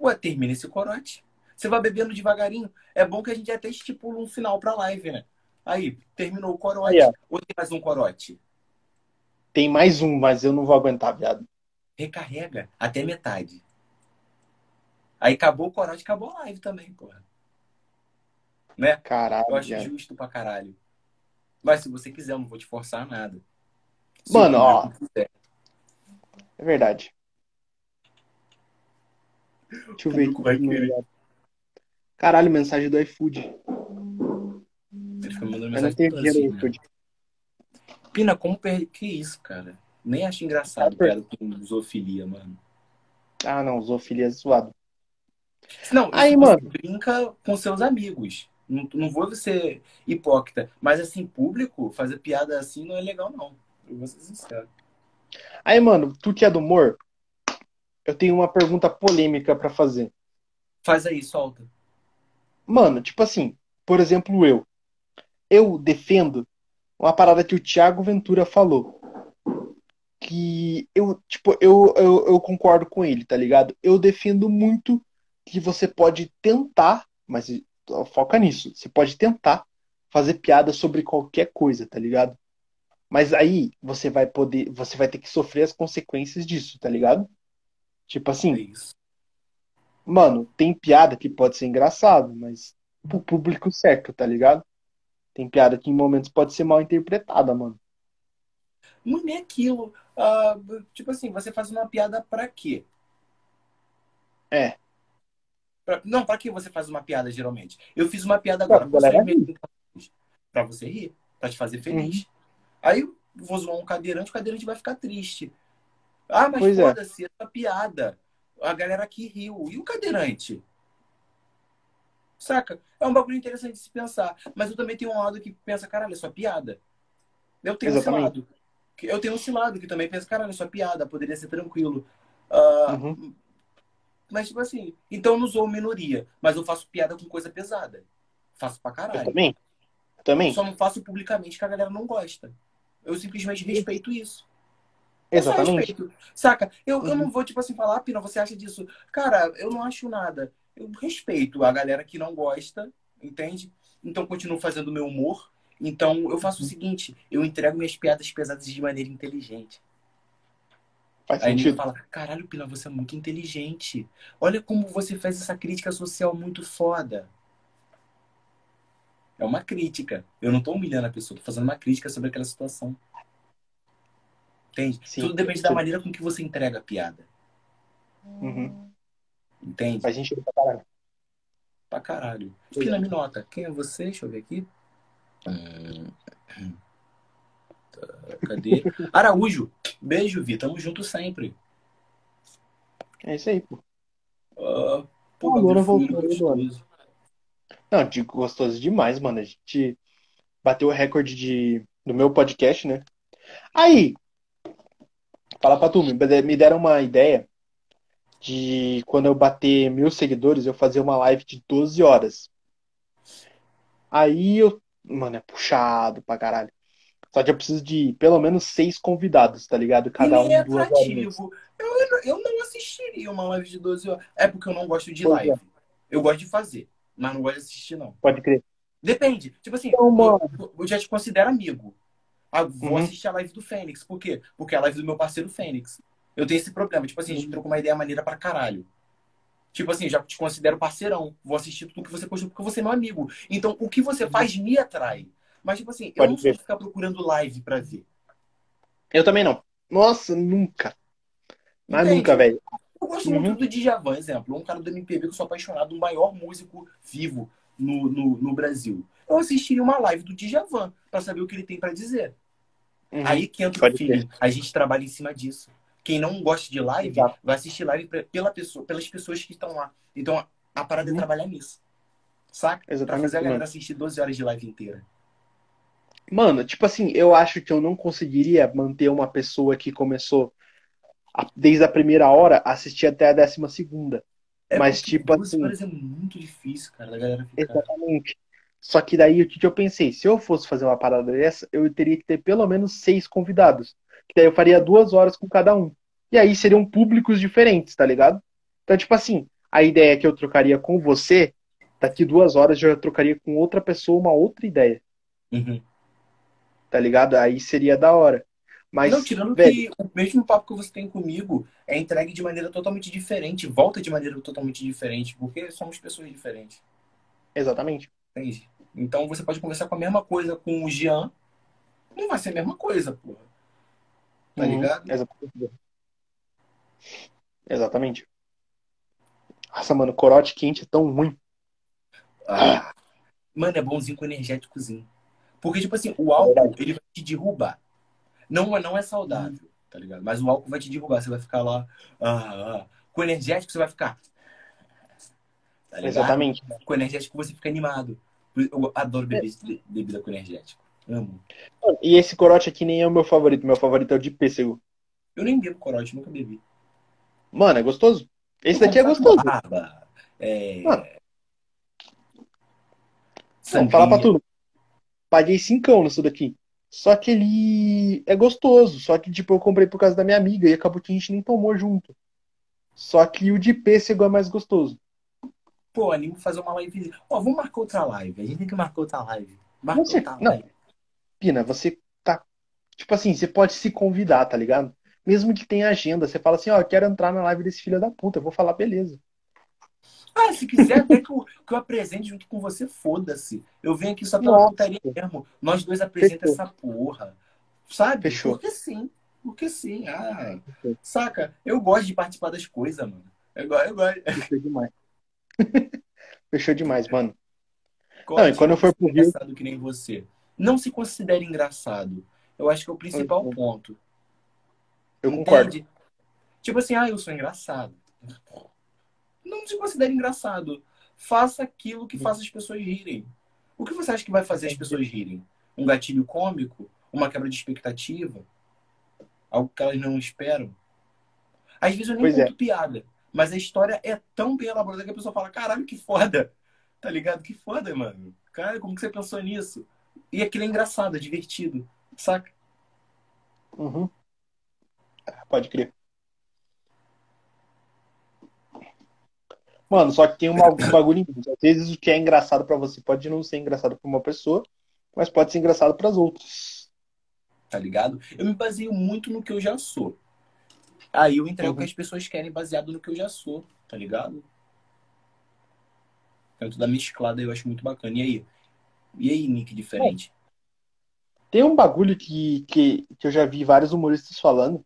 Ué, termina esse corote. Você vai bebendo devagarinho. É bom que a gente até estipula um final pra live, né? Aí, terminou o corote. Aí, Ou tem mais um corote? Tem mais um, mas eu não vou aguentar, viado. Recarrega até metade. Aí acabou o corote, acabou a live também, porra. Né? Caralho. Eu acho justo pra caralho. Mas se você quiser, eu não vou te forçar nada. Mano, ó. É verdade. Deixa eu ver aqui. Caralho, mensagem do iFood. Ele fica mandando mensagem do assim, iFood. Pina, como per... Que isso, cara? Nem acho engraçado ah, piada com zoofilia, mano. Ah, não, zoofilia é zoado. Não, aí, mano. brinca com seus amigos. Não, não vou ser hipócrita. Mas assim, público, fazer piada assim não é legal, não. Eu vou ser sincero. Aí, mano, tu que é do humor, eu tenho uma pergunta polêmica para fazer. Faz aí, solta. Mano, tipo assim, por exemplo, eu. Eu defendo uma parada que o Thiago Ventura falou. Que eu, tipo, eu, eu, eu concordo com ele, tá ligado? Eu defendo muito que você pode tentar, mas foca nisso, você pode tentar fazer piada sobre qualquer coisa, tá ligado? Mas aí você vai poder, você vai ter que sofrer as consequências disso, tá ligado? Tipo assim, é Mano, tem piada que pode ser engraçado, mas pro público certo, tá ligado? Tem piada que em momentos pode ser mal interpretada, mano. Não é aquilo. Uh, tipo assim, você faz uma piada pra quê? É. Pra... Não, pra que você faz uma piada, geralmente? Eu fiz uma piada agora pra, você, rir. pra você rir, pra te fazer feliz. Uhum. Aí eu vou zoar um cadeirante, o cadeirante vai ficar triste. Ah, mas é. foda-se, é. essa piada a galera aqui riu. E o cadeirante? Saca? É um bagulho interessante de se pensar. Mas eu também tenho um lado que pensa, caralho, é só piada. Eu tenho Exatamente. esse lado. Eu tenho esse lado que também pensa, caralho, é só piada, poderia ser tranquilo. Uh, uhum. Mas, tipo assim, então eu não sou minoria, mas eu faço piada com coisa pesada. Faço pra caralho. Eu também. Eu também. Só não faço publicamente que a galera não gosta. Eu simplesmente respeito isso. Exatamente. Saca? Eu, uhum. eu não vou, tipo assim, falar, ah, Pina, você acha disso? Cara, eu não acho nada. Eu respeito a galera que não gosta, entende? Então continuo fazendo meu humor. Então eu faço o uhum. seguinte, eu entrego minhas piadas pesadas de maneira inteligente. Faz Aí sentido. fala, caralho, Pina, você é muito inteligente. Olha como você faz essa crítica social muito foda. É uma crítica. Eu não tô humilhando a pessoa, tô fazendo uma crítica sobre aquela situação. Entende? Sim, Tudo depende sim. da maneira com que você entrega a piada. Uhum. Entende? Faz sentido pra caralho. Pra caralho. Fina, me nota. Quem é você? Deixa eu ver aqui. Hum. Tá, cadê? Araújo. Beijo, Vi. Tamo junto sempre. É isso aí, pô. Uh, pô Agora voltou gostoso. Não, digo gostoso demais, mano. A gente bateu o recorde de, do meu podcast, né? Aí, Fala pra tu, me deram uma ideia de quando eu bater mil seguidores, eu fazer uma live de 12 horas. Aí eu. Mano, é puxado pra caralho. Só que eu preciso de pelo menos seis convidados, tá ligado? Cada um é duas horas. Eu, eu não assistiria uma live de 12 horas. É porque eu não gosto de pois live. É. Eu gosto de fazer, mas não gosto de assistir, não. Pode crer. Depende. Tipo assim, então, eu, eu já te considero amigo. Ah, vou uhum. assistir a live do Fênix. Por quê? Porque é a live do meu parceiro Fênix. Eu tenho esse problema. Tipo assim, a gente trocou uma ideia maneira pra caralho. Tipo assim, já te considero parceirão. Vou assistir tudo que você postou porque você é meu amigo. Então, o que você faz me atrai. Mas, tipo assim, eu Pode não sou ver. de ficar procurando live pra ver. Eu também não. Nossa, nunca. Mas Entende? nunca, velho. Eu gosto Uhum. muito do Djavan, exemplo. Um cara do MPB que eu sou apaixonado, o maior músico vivo no, no, no Brasil. Eu assistiria uma live do Djavan pra saber o que ele tem pra dizer. Uhum. Aí que entra o feeling. A gente trabalha em cima disso. Quem não gosta de live, Exato. vai assistir live pra- pela pessoa, pelas pessoas que estão lá. Então, a, a parada Uhum. é trabalhar nisso. Saca? Pra Exatamente, fazer a galera assistir 12 horas de live inteira. Mano, tipo assim, eu acho que eu não conseguiria manter uma pessoa que começou a- desde a primeira hora a assistir até a décima segunda. É Mas, tipo 12 assim- horas é muito difícil, cara, da galera ficar. Exatamente. Só que daí o que que eu pensei? Se eu fosse fazer uma parada dessa, eu teria que ter pelo menos seis convidados. Que daí eu faria duas horas com cada um. E aí seriam públicos diferentes, tá ligado? Então, tipo assim, a ideia que eu trocaria com você, daqui duas horas eu já trocaria com outra pessoa uma outra ideia, Uhum. tá ligado? Aí seria da hora. Mas, não, tirando velho, que o mesmo papo que você tem comigo é entregue de maneira totalmente diferente, volta de maneira totalmente diferente, porque somos pessoas diferentes, exatamente. entende? Então você pode conversar com a mesma coisa com o Jean, não vai ser a mesma coisa, porra. Tá Uhum, ligado? Exatamente. Exatamente. Nossa, mano, corote quente é tão ruim. Ah, mano, é bonzinho com energéticozinho. Porque, tipo assim, o álcool, ele vai te derrubar. Não, é- não é saudável, tá ligado? Mas o álcool vai te derrubar. Você vai ficar lá. ah, ah. Com energético, você vai ficar. Tá? Exatamente. Com energético, você fica animado. Eu adoro beber bebida com energético. Amo. E esse corote aqui nem é o meu favorito. Meu favorito é o de pêssego. Eu nem bebo corote, nunca bebi. Mano, é gostoso. Esse daqui é gostoso. barba, é... Mano. Vamos falar pra tudo. Paguei cincão nisso daqui. Só que ele é gostoso. Só que, tipo, eu comprei por causa da minha amiga e acabou que a gente nem tomou junto. Só que o de pêssego é mais gostoso. Pô, animo fazer uma live. Ó, vamos marcar outra live. A gente tem que marcar outra live. Marca Você- outra não. live. Pina, você tá. Tipo assim, você pode se convidar, tá ligado? Mesmo que tenha agenda, você fala assim, ó, eu quero entrar na live desse filho da puta. Eu vou falar, beleza. Ah, se quiser até que eu, que eu apresente junto com você, foda-se. Eu venho aqui só pela putaria mesmo. Nós dois apresentamos Fechou. essa porra. Sabe? Fechou. Porque sim. Porque sim. Ah, Fechou. saca? Eu gosto de participar das coisas, mano. Eu, eu gosto. Fechou demais. Fechou demais, mano. gosto e quando eu for pro Rio- engraçado que nem você. Não se considere engraçado. Eu acho que é o principal Eu- ponto. Eu Entende? concordo. Tipo assim, ah, eu sou engraçado. Não se considere engraçado. Faça aquilo que faça as pessoas rirem. O que você acha que vai fazer as pessoas rirem? Um gatilho cômico? Uma quebra de expectativa? Algo que elas não esperam? Às vezes eu nem Pois é. conto piada. Mas a história é tão bem elaborada que a pessoa fala, caralho, que foda. Tá ligado? Que foda, mano. Cara, como que você pensou nisso? E aquilo é engraçado, é divertido. Saca? Uhum. Ah, Pode crer. Mano, só que tem uma- um bagulho. Às vezes o que é engraçado pra você pode não ser engraçado pra uma pessoa, mas pode ser engraçado pras outras. tá ligado? Eu me baseio muito no que eu já sou. Aí eu entrego o que Uhum. as pessoas querem baseado no que eu já sou, tá ligado? Tanto da mesclada eu acho muito bacana. E aí? E aí, Nick, diferente? Tem um bagulho que, que, que eu já vi vários humoristas falando,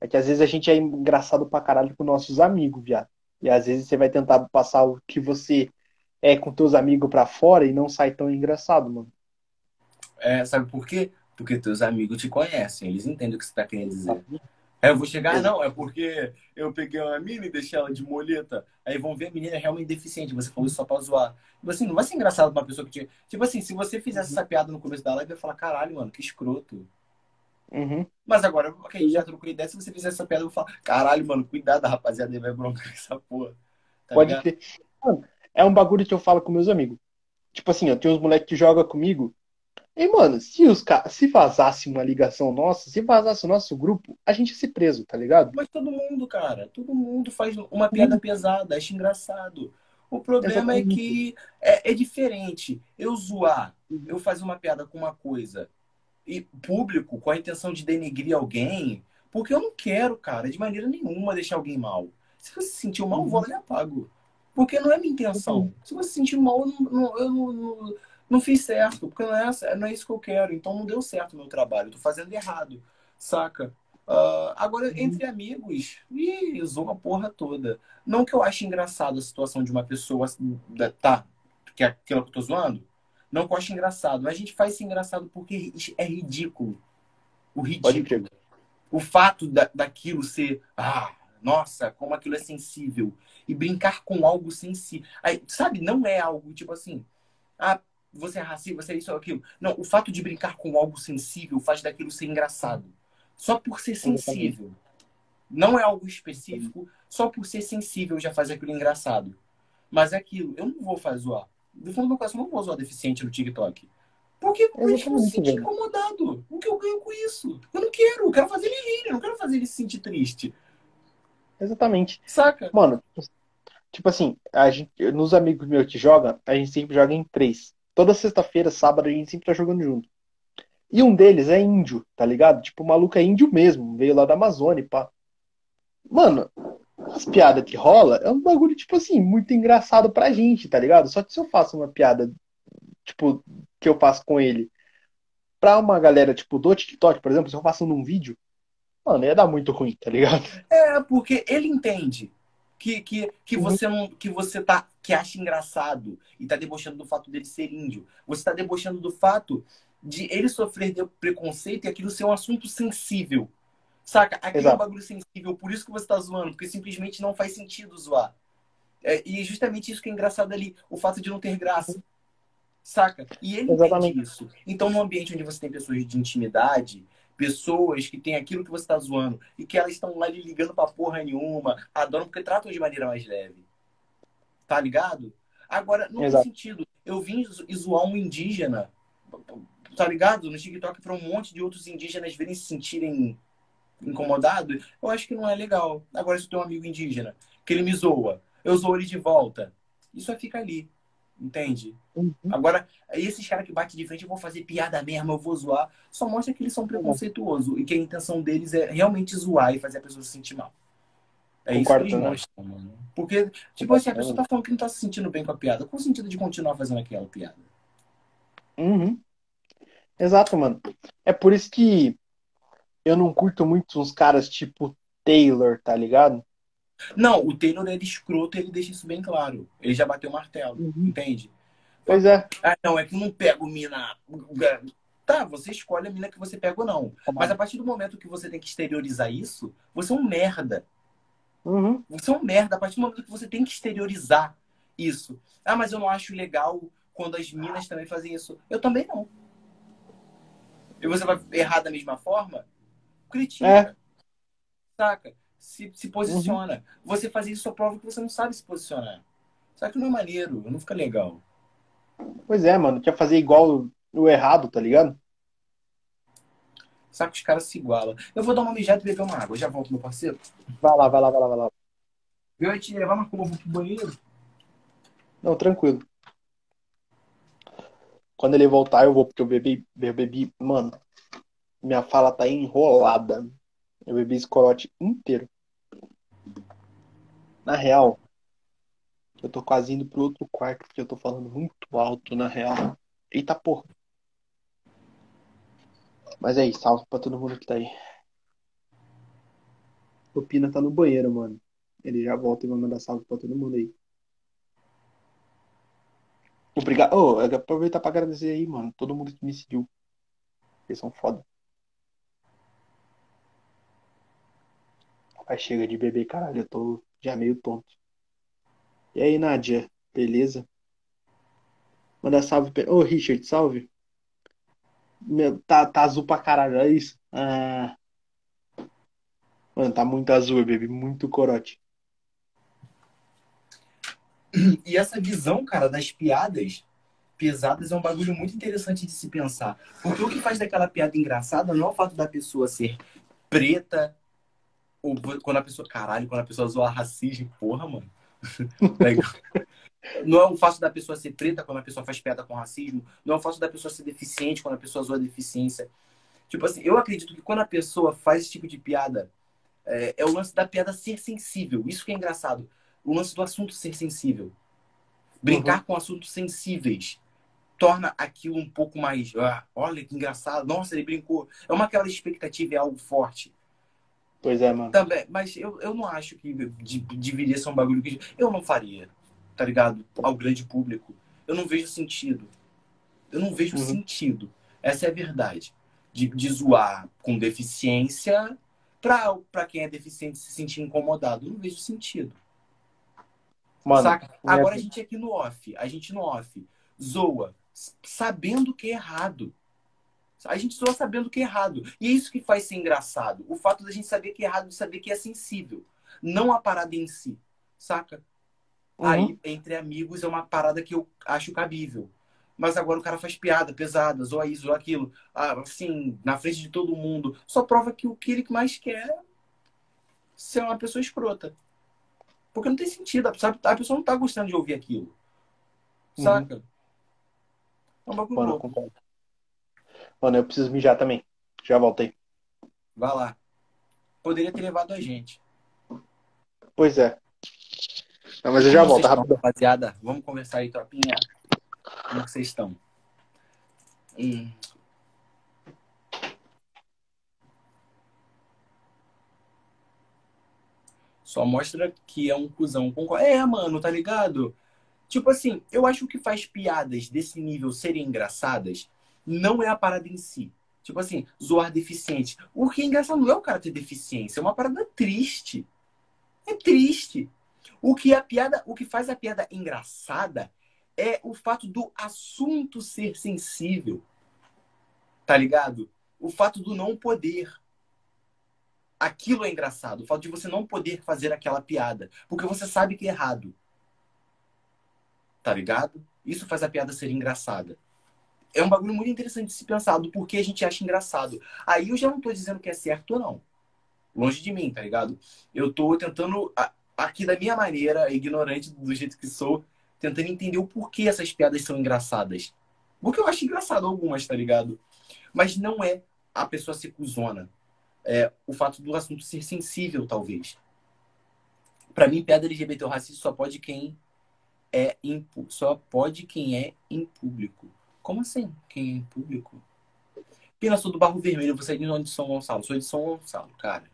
é que às vezes a gente é engraçado pra caralho com nossos amigos, viado. E às vezes você vai tentar passar o que você é com teus amigos pra fora e não sai tão engraçado, mano. É, sabe por quê? Porque teus amigos te conhecem, eles entendem o que você tá querendo dizer. Aí eu vou chegar, ah, não, é porque eu peguei uma mina e deixei ela de moleta. Aí vão ver a menina é realmente deficiente. Você falou isso só pra zoar. Tipo assim, não vai ser engraçado pra uma pessoa que te. Tipo assim, se você fizesse essa piada no começo da live, eu ia falar, caralho, mano, que escroto. Uhum. Mas agora, gente já trocou ideia, se você fizer essa piada, eu vou falar, caralho, mano, cuidado, rapaziada, ele vai broncar com essa porra. Tá Pode ligado? ter. Mano, é um bagulho que eu falo com meus amigos. Tipo assim, eu tenho uns moleques que jogam comigo. E, mano, se os ca... se vazasse uma ligação nossa, se vazasse o nosso grupo, a gente ia ser preso, tá ligado? Mas todo mundo, cara, todo mundo faz uma piada pesada, acha engraçado. O problema é Exatamente. que é, é diferente. Eu zoar, eu fazer uma piada com uma coisa público com a intenção de denegrir alguém, Porque eu não quero, cara, de maneira nenhuma deixar alguém mal. Se você se sentiu mal, eu vou e apago. Porque não é minha intenção. Se você se sentir mal, eu não, eu não, não, não fiz certo. Porque não é, não é isso que eu quero. Então não deu certo o meu trabalho. Eu tô fazendo errado. Saca? Uh, agora, uhum. entre amigos, ih, zoa a porra toda. Não que eu ache engraçado a situação de uma pessoa, tá, que é aquilo que eu tô zoando. Não ache engraçado. Mas a gente faz isso engraçado porque é ridículo. O ridículo. O fato da, daquilo ser, ah, nossa, como aquilo é sensível. E brincar com algo sensível. Aí, sabe, não é algo tipo assim, ah, você é racista, você é isso ou aquilo. Não, o fato de brincar com algo sensível faz daquilo ser engraçado. Só por ser sensível. Não é algo específico, só por ser sensível já faz aquilo engraçado. Mas é aquilo, eu não vou fazer zoar. Do fundo do meu coração, eu não vou zoar deficiente no TikTok. Porque a gente vai se sentir incomodado. O que eu ganho com isso? Eu não quero, eu quero fazer ele rir, eu não quero fazer ele se sentir triste. Exatamente. Saca? Mano, tipo assim, a gente, nos amigos meus que jogam, a gente sempre joga em três. Toda sexta-feira, sábado, a gente sempre tá jogando junto. E um deles é índio, tá ligado? Tipo, o maluco é índio mesmo, veio lá da Amazônia, pá. Mano, as piadas que rola é um bagulho, tipo assim, muito engraçado pra gente, tá ligado? Só que se eu faço uma piada, tipo, que eu faço com ele, pra uma galera, tipo, do TikTok, por exemplo, se eu faço num vídeo, mano, ia dar muito ruim, tá ligado? É, porque ele entende que, que, que uhum. você não que você tá que acha engraçado e tá debochando do fato dele ser índio. Você tá debochando do fato de ele sofrer de preconceito e aquilo ser um assunto sensível. Saca? Aquilo Exato. é um bagulho sensível, por isso que você tá zoando, porque simplesmente não faz sentido zoar. É, e é justamente isso que é engraçado ali, o fato de não ter graça. Saca? E ele Exatamente. entende isso. Então, num ambiente onde você tem pessoas de intimidade, pessoas que têm aquilo que você está zoando e que elas estão lá lhe ligando pra porra nenhuma, adoram porque tratam de maneira mais leve. Tá ligado? Agora, não Exato. tem sentido. Eu vim zoar um indígena, tá ligado? No TikTok para um monte de outros indígenas verem se sentirem incomodados. Eu acho que não é legal. Agora, se eu tenho um amigo indígena que ele me zoa, eu zoo ele de volta. Isso fica ali. Entende? Uhum. Agora, esses caras que batem de frente, eu vou fazer piada mesmo, eu vou zoar, só mostra que eles são preconceituosos e que a intenção deles é realmente zoar e fazer a pessoa se sentir mal. É Concordo, isso que eles mostram, mano. Porque, tipo assim, a pessoa tá falando que não tá se sentindo bem com a piada. Qual o sentido de continuar fazendo aquela piada? Uhum. Exato, mano. É por isso que eu não curto muito uns caras tipo Taylor, tá ligado? Não, o Taylor é escroto ele deixa isso bem claro. Ele já bateu o martelo, uhum. entende? Pois é. Ah, não, é que não pego mina. Tá, você escolhe a mina que você pega ou não. Tá Mas a partir do momento que você tem que exteriorizar isso, você é um merda. Uhum. Você é um merda. A partir do momento que você tem que exteriorizar isso. Ah, mas eu não acho legal quando as minas também fazem isso. Eu também não. E você vai errar da mesma forma? Critica. É. Saca? se, se posiciona. Uhum. Você fazer isso só prova que você não sabe se posicionar. Só que não é maneiro, não fica legal. Pois é, mano. Quer fazer igual o errado, tá ligado? Sabe que os caras se igualam. Eu vou dar uma mijada e beber uma água. já volto, meu parceiro. Vai lá, vai lá, vai lá, vai lá. Eu ia te levar, mas como eu vou pro banheiro? Não, tranquilo. Quando ele voltar, eu vou, porque eu bebi, eu bebi, mano, minha fala tá enrolada. Eu bebi esse corote inteiro. Na real, eu tô quase indo pro outro quarto porque eu tô falando muito alto, na real. Eita porra. Mas é isso, salve pra todo mundo que tá aí. O Pina tá no banheiro, mano. Ele já volta e vai mandar salve pra todo mundo aí. Obrigado. Oh, aproveitar pra agradecer aí, mano. Todo mundo que me seguiu. Eles são foda. Aí chega de beber, caralho, eu tô já meio tonto. E aí, Nádia, beleza? Manda salve. Ô, oh, Richard, salve. Meu, tá, tá azul pra caralho, é isso? Ah. Mano, tá muito azul, bebi muito corote. E essa visão, cara, das piadas pesadas é um bagulho muito interessante de se pensar. Porque o que faz daquela piada engraçada não é o fato da pessoa ser preta, ou quando a pessoa. Caralho, quando a pessoa zoa racismo, porra, mano. não é o fato da pessoa ser preta quando a pessoa faz piada com racismo. Não é o fato da pessoa ser deficiente quando a pessoa zoa deficiência. Tipo assim, eu acredito que quando a pessoa faz esse tipo de piada, é, é o lance da piada ser sensível. Isso que é engraçado. O lance do assunto ser sensível. Brincar uhum. com assuntos sensíveis torna aquilo um pouco mais. Ah, olha que engraçado. Nossa, ele brincou. É uma aquela expectativa, é algo forte. Pois é, mano. Também, mas eu, eu não acho que deveria ser um bagulho que. Eu não faria, tá ligado? Ao grande público. Eu não vejo sentido. Eu não vejo uhum. sentido. Essa é a verdade. De, de zoar com deficiência para quem é deficiente se sentir incomodado. Eu não vejo sentido. Mano, Saca? Agora a gente aqui no off, a gente no off, zoa, sabendo que é errado. A gente zoa sabendo que é errado. E é isso que faz ser engraçado. O fato da gente saber que é errado e saber que é sensível. Não a parada em si. Saca? Uhum. Aí, entre amigos, é uma parada que eu acho cabível. Mas agora o cara faz piada pesada, zoa isso, zoa aquilo. Ah, assim, na frente de todo mundo. Só prova que o que ele mais quer é ser uma pessoa escrota. Porque não tem sentido. A pessoa, a pessoa não tá gostando de ouvir aquilo. Uhum. Saca? Uhum. É um bagulho louco. Mano, eu preciso mijar também. Já voltei. Vai lá. Poderia ter levado a gente. Pois é. Não, mas eu já volto, rápido. Rapaziada, vamos conversar aí, tropinha. Como é vocês estão? Hum. Só mostra que é um cuzão. É, mano, tá ligado? Tipo assim, eu acho que faz piadas desse nível serem engraçadas não é a parada em si. Tipo assim, zoar deficiente. O que é engraçado não é o cara ter deficiência, é uma parada triste. É triste. O que a piada, o que faz a piada engraçada é o fato do assunto ser sensível. Tá ligado? O fato do não poder aquilo é engraçado. O fato de você não poder fazer aquela piada. Porque você sabe que é errado. Tá ligado? Isso faz a piada ser engraçada. É um bagulho muito interessante de se pensar do porquê a gente acha engraçado. Aí eu já não tô dizendo que é certo ou não. Longe de mim, tá ligado? Eu tô tentando, aqui da minha maneira, ignorante do jeito que sou, tentando entender o porquê essas piadas são engraçadas. Porque eu acho engraçado algumas, tá ligado? Mas não é a pessoa ser cuzona é, o fato do assunto ser sensível, talvez. Para mim, piada LGBT ou racista só pode quem é em, só pode quem é em público. Como assim? Quem é público? Pina, sou do Barro Vermelho, você é de onde São Gonçalo? Sou de São Gonçalo, cara.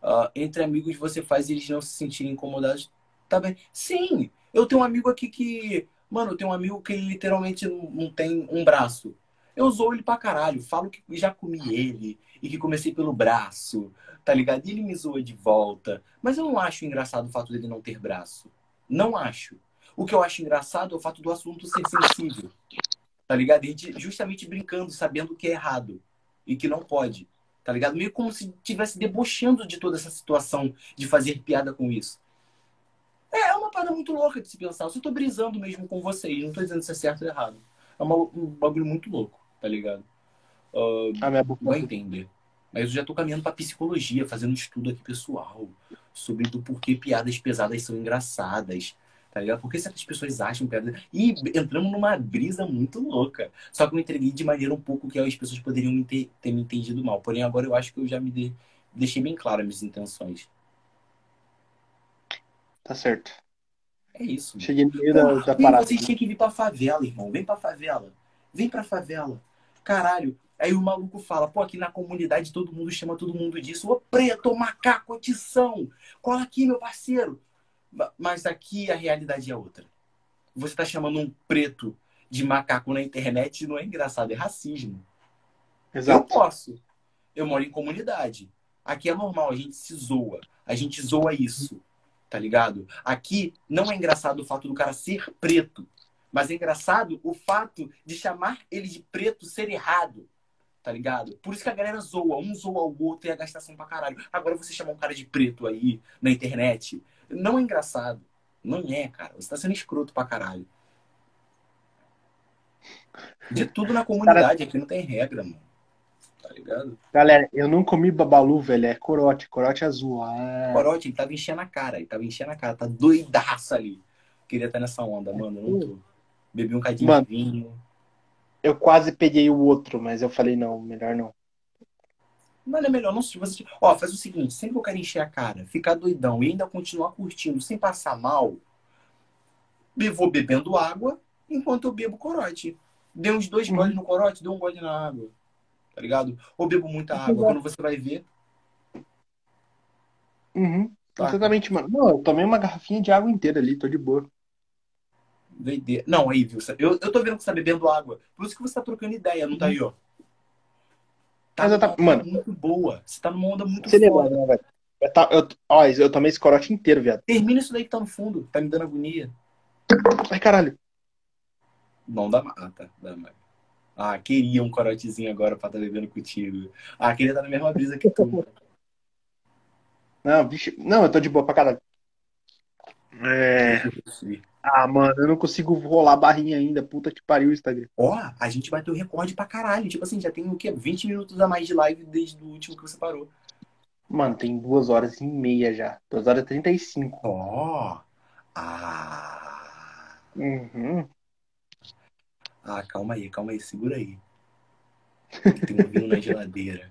Uh, entre amigos você faz eles não se sentirem incomodados. Tá bem. Sim, eu tenho um amigo aqui que. Mano, eu tenho um amigo que literalmente não, não tem um braço. Eu zoo ele pra caralho. Falo que já comi ele e que comecei pelo braço, tá ligado? E ele me zoa de volta. Mas eu não acho engraçado o fato dele não ter braço. Não acho. O que eu acho engraçado é o fato do assunto ser sensível. Tá ligado? E justamente brincando, sabendo que é errado e que não pode. Tá ligado? Meio como se estivesse debochando de toda essa situação de fazer piada com isso. É, é uma parada muito louca de se pensar. Eu só tô brisando mesmo com vocês. Não tô dizendo se é certo ou errado. É uma, um bagulho muito louco tá ligado? Uh, ah, minha boca... Vai entender. Mas eu já tô caminhando pra psicologia, fazendo um estudo aqui pessoal sobre do porquê piadas pesadas são engraçadas, tá ligado? Por que certas pessoas acham piadas... E entramos numa brisa muito louca. Só que eu entreguei de maneira um pouco que as pessoas poderiam me ter, ter me entendido mal. Porém, agora eu acho que eu já me de... deixei bem claro as minhas intenções. Tá certo. É isso. Cheguei no meio da, da parada. Vocês tinham que vir pra favela, irmão. Vem pra favela. Vem pra favela. Caralho. Aí o maluco fala, pô, aqui na comunidade todo mundo chama todo mundo disso. Ô preto, ô macaco, ô tição. Cola aqui, meu parceiro. Mas aqui a realidade é outra. Você tá chamando um preto de macaco na internet não é engraçado, é racismo. Exato. Eu posso. Eu moro em comunidade. Aqui é normal, a gente se zoa. A gente zoa isso. Tá ligado? Aqui não é engraçado o fato do cara ser preto. Mas é engraçado o fato de chamar ele de preto ser errado. Tá ligado? Por isso que a galera zoa. Um zoa o outro e a gastação pra caralho. Agora você chamar um cara de preto aí na internet. Não é engraçado. Não é, cara. Você tá sendo escroto pra caralho. De tudo na comunidade. Cara... Aqui não tem regra, mano. Tá ligado? Galera, eu não comi babalu, velho. É corote. Corote azul. Ah. Corote, ele tava enchendo a cara. Ele tava enchendo a cara. Tá doidaça ali. Queria estar nessa onda, mano. Não tô. Bebi um cadinho Mano, de vinho. eu quase peguei o outro, mas eu falei, não, melhor não. Mano, é melhor não se você. Ó, faz o seguinte: sempre que eu quero encher a cara, ficar doidão e ainda continuar curtindo sem passar mal, eu vou bebendo água enquanto eu bebo corote. Dê uns dois Uhum. goles no corote, dê um gole na água. Tá ligado? Ou bebo muita água. Quando você vai ver, Uhum. Tá. Exatamente, mano. Não, eu tomei uma garrafinha de água inteira ali, tô de boa. doideira. Não, aí, viu? Eu, eu tô vendo que você tá bebendo água. Por isso que você tá trocando ideia, não tá aí, ó. Tá Mas eu tá- mano. onda muito boa. Você tá numa onda muito Você né, velho? Eu, ta- eu, ó, eu tomei esse corote inteiro, viado. Termina isso daí que tá no fundo. Tá me dando agonia. Ai, caralho. Não dá mais. Ah, tá. Dá mais. Ah, queria um corotezinho agora pra estar bebendo contigo. Ah, queria estar na mesma brisa que tu. Não, vixe. Não, eu tô de boa pra caralho. É. Ah, mano, eu não consigo rolar a barrinha ainda. Puta que pariu, Instagram. Ó, a gente bateu recorde pra caralho. Tipo assim, já tem o quê? 20 minutos a mais de live desde o último que você parou. Mano, tem duas horas e meia já. Duas horas e trinta e cinco. Ó. Ah. Uhum. Ah, calma aí, calma aí, segura aí. Tem um vinho na geladeira.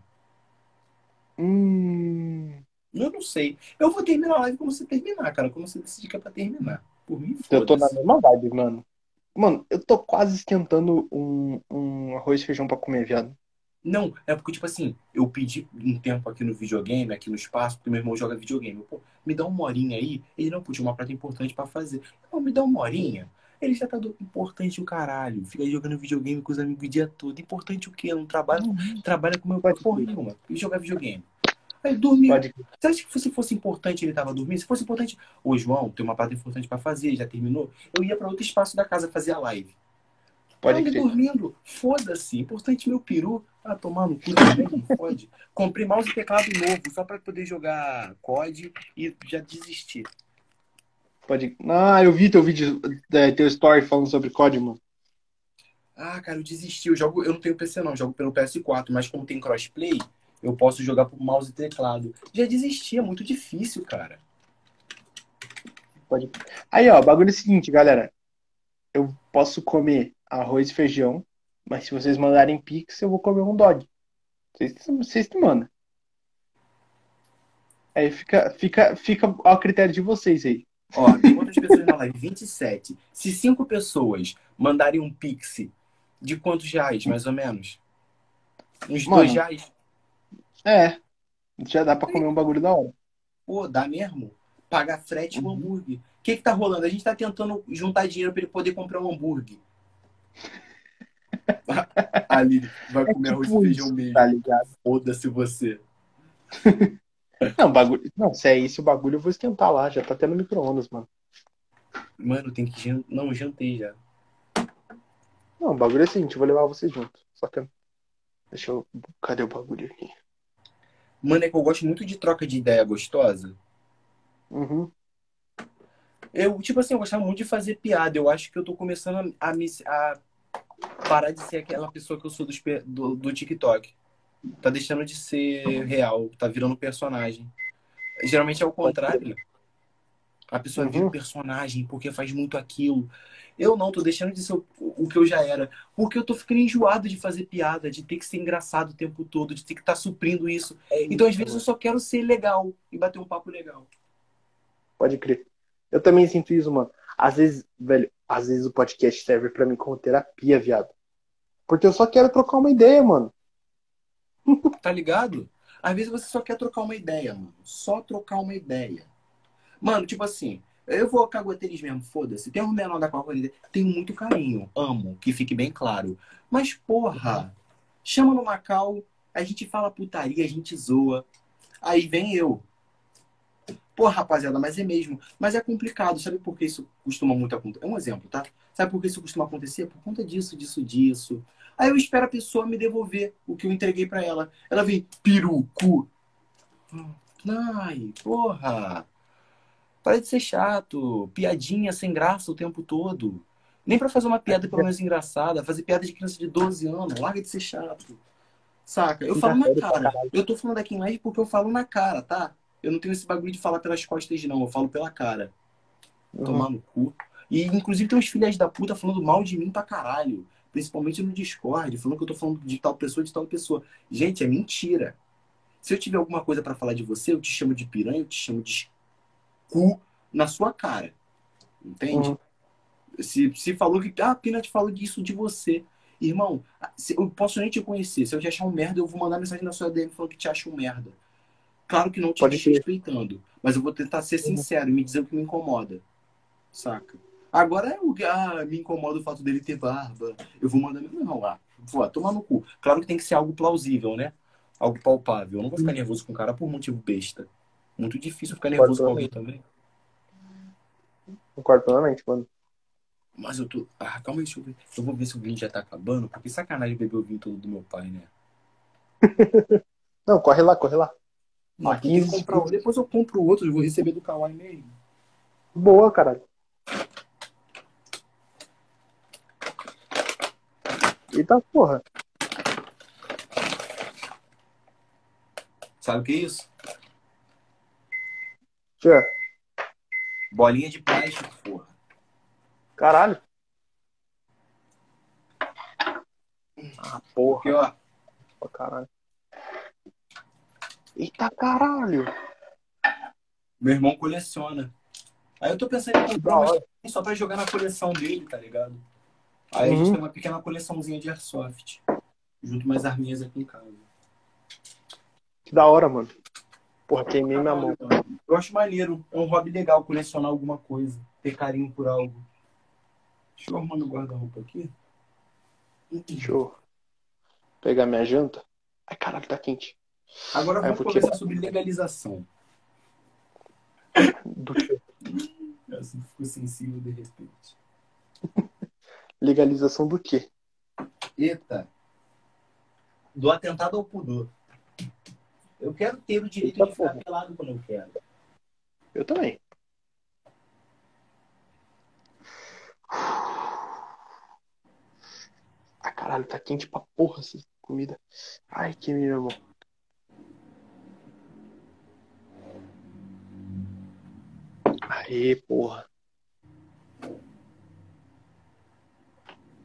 Hum. Eu não sei. Eu vou terminar a live como você terminar, cara. Como você decidir que é pra terminar. Por mim, Eu tô na mesma vibe, mano. Mano, eu tô quase esquentando um, um arroz e feijão pra comer, viado. Não, é porque, tipo assim, eu pedi um tempo aqui no videogame, aqui no espaço, porque meu irmão joga videogame. Eu, Pô, me dá uma horinha aí. Ele não podia uma prata importante pra fazer. Não, me dá uma horinha. Ele já tá do importante o caralho. Fica aí jogando videogame com os amigos o dia todo. Importante o quê? Não trabalha, trabalha com meu pai porra nenhuma. E jogar videogame. Aí dormiu. Pode. Você acha que se fosse importante ele tava dormindo? Se fosse importante, ô João, tem uma parada importante pra fazer, já terminou? Eu ia pra outro espaço da casa fazer a live. Pode Ele dormindo, foda-se. Importante meu peru. Ah, tomar no cu também, não pode. Comprei mouse e teclado novo, só pra poder jogar COD e já desistir. Pode. Ah, eu vi teu vídeo, é, teu story falando sobre COD, mano. Ah, cara, eu desisti. Eu jogo, eu não tenho PC não, eu jogo pelo PS4, mas como tem crossplay, eu posso jogar por mouse e teclado. Já desisti, é muito difícil, cara. Pode. Aí, ó, o bagulho é o seguinte, galera. Eu posso comer arroz e feijão, mas se vocês mandarem pix, eu vou comer um dog. Vocês, vocês que mandam. Aí fica, fica, fica ao critério de vocês aí. Ó, tem quantas pessoas na live? 27. Se cinco pessoas mandarem um pix de quantos reais, mais ou menos? Uns Mano. dois reais? É. Já dá pra comer um bagulho da hora. Pô, dá mesmo? Pagar frete Uhum. hambúrguer. O que que tá rolando? A gente tá tentando juntar dinheiro pra ele poder comprar um hambúrguer. Ali, vai comer arroz e tipo feijão isso, mesmo. Tá ligado? Foda-se você. Não, bagulho. Não, se é esse o bagulho, eu vou esquentar lá. Já tá tendo micro-ondas, mano. Mano, tem que jantar. Não, jantei já. Não, o bagulho é o seguinte, eu vou levar vocês junto. Só que. Deixa eu. Cadê o bagulho aqui? Mano, é que eu gosto muito de troca de ideia gostosa. Uhum. Eu, tipo assim, eu gostava muito de fazer piada. Eu acho que eu tô começando a, me, a parar de ser aquela pessoa que eu sou do, do, do TikTok. Tá deixando de ser real, tá virando personagem. Geralmente é o contrário. A pessoa vira Uhum. personagem porque faz muito aquilo. Eu não, tô deixando de ser o, o que eu já era. Porque eu tô ficando enjoado de fazer piada, de ter que ser engraçado o tempo todo, de ter que estar suprindo isso. Então, às vezes, eu só quero ser legal e bater um papo legal. Pode crer. Eu também sinto isso, mano. Às vezes, velho, às vezes o podcast serve pra mim como terapia, viado. Porque eu só quero trocar uma ideia, mano. Tá ligado? Às vezes você só quer trocar uma ideia, mano. Só trocar uma ideia. Mano, tipo assim, eu vou cagueteiros mesmo, foda-se. Tem um menor da Coca-Cola, tenho muito carinho, amo, que fique bem claro. Mas, porra, chama no Macau, a gente fala putaria, a gente zoa. Aí vem eu. Pô, rapaziada, mas é mesmo. Mas é complicado. Sabe por que isso costuma muito acontecer? É um exemplo, tá? Sabe por que isso costuma acontecer? Por conta disso, disso, disso. Aí eu espero a pessoa me devolver o que eu entreguei pra ela. Ela vem, perucu. Ai, porra. Para de ser chato. Piadinha sem graça o tempo todo. Nem pra fazer uma piada pelo menos engraçada. Fazer piada de criança de 12 anos. Larga de ser chato. Saca? Eu falo na cara. Eu tô falando aqui em live porque eu falo na cara, tá? Eu não tenho esse bagulho de falar pelas costas, não. Eu falo pela cara. Uhum. Tomar no cu. E, inclusive, tem uns filhos da puta falando mal de mim pra caralho. principalmente no Discord, falando que eu tô falando de tal pessoa, de tal pessoa. Gente, é mentira. Se eu tiver alguma coisa para falar de você, eu te chamo de piranha, eu te chamo de cu na sua cara. Entende? Uhum. Se, se falou que, ah, Pina te falou disso de você. Irmão, eu posso nem te conhecer. Se eu te achar um merda, eu vou mandar mensagem na sua DM falando que te acho um merda. Claro que não te respeitando. Mas eu vou tentar ser uhum. sincero e me dizer o que me incomoda. Saca? Agora é o que ah, me incomoda o fato dele ter barba. Eu vou mandar. Não, lá. Vou tomar no cu. Claro que tem que ser algo plausível, né? Algo palpável. Eu não vou ficar uhum. nervoso com o cara por motivo besta. Muito difícil ficar nervoso com alguém também. Concordo plenamente, mano. Mas eu tô. Ah, calma aí, deixa eu ver. Eu vou ver se o vinho já tá acabando, porque sacanagem beber o vinho todo do meu pai, né? Não, corre lá, corre lá. Não, Aqui... comprar depois eu compro outro, eu vou receber do Kawaii mesmo. Boa, caralho. Eita porra. Sabe o que é isso? Bolinha de plástico, porra. Caralho. Ah, porra. Aqui, ó. Oh, caralho. Eita caralho. Meu irmão coleciona. Aí eu tô pensando em comprar uma só pra jogar na coleção dele, tá ligado? Aí uhum. a gente uhum. tem uma pequena coleçãozinha de airsoft. Junto mais arminhas aqui em casa. Que da hora, mano. Porra, queimei minha mão. Eu acho maneiro. É um hobby legal colecionar alguma coisa. Ter carinho por algo. Deixa eu arrumar no guarda-roupa aqui. Deixa eu pegar minha janta. Ai, caralho, tá quente. Agora vamos conversar sobre legalização. Do que? Assim ficou sensível de repente. Legalização do quê? Eita. Do atentado ao pudor. Eu quero ter o direito de ficar pelado quando eu quero. Eu também. Ah, caralho, tá quente pra porra essa comida. Ai, que meu irmão. Aê, porra.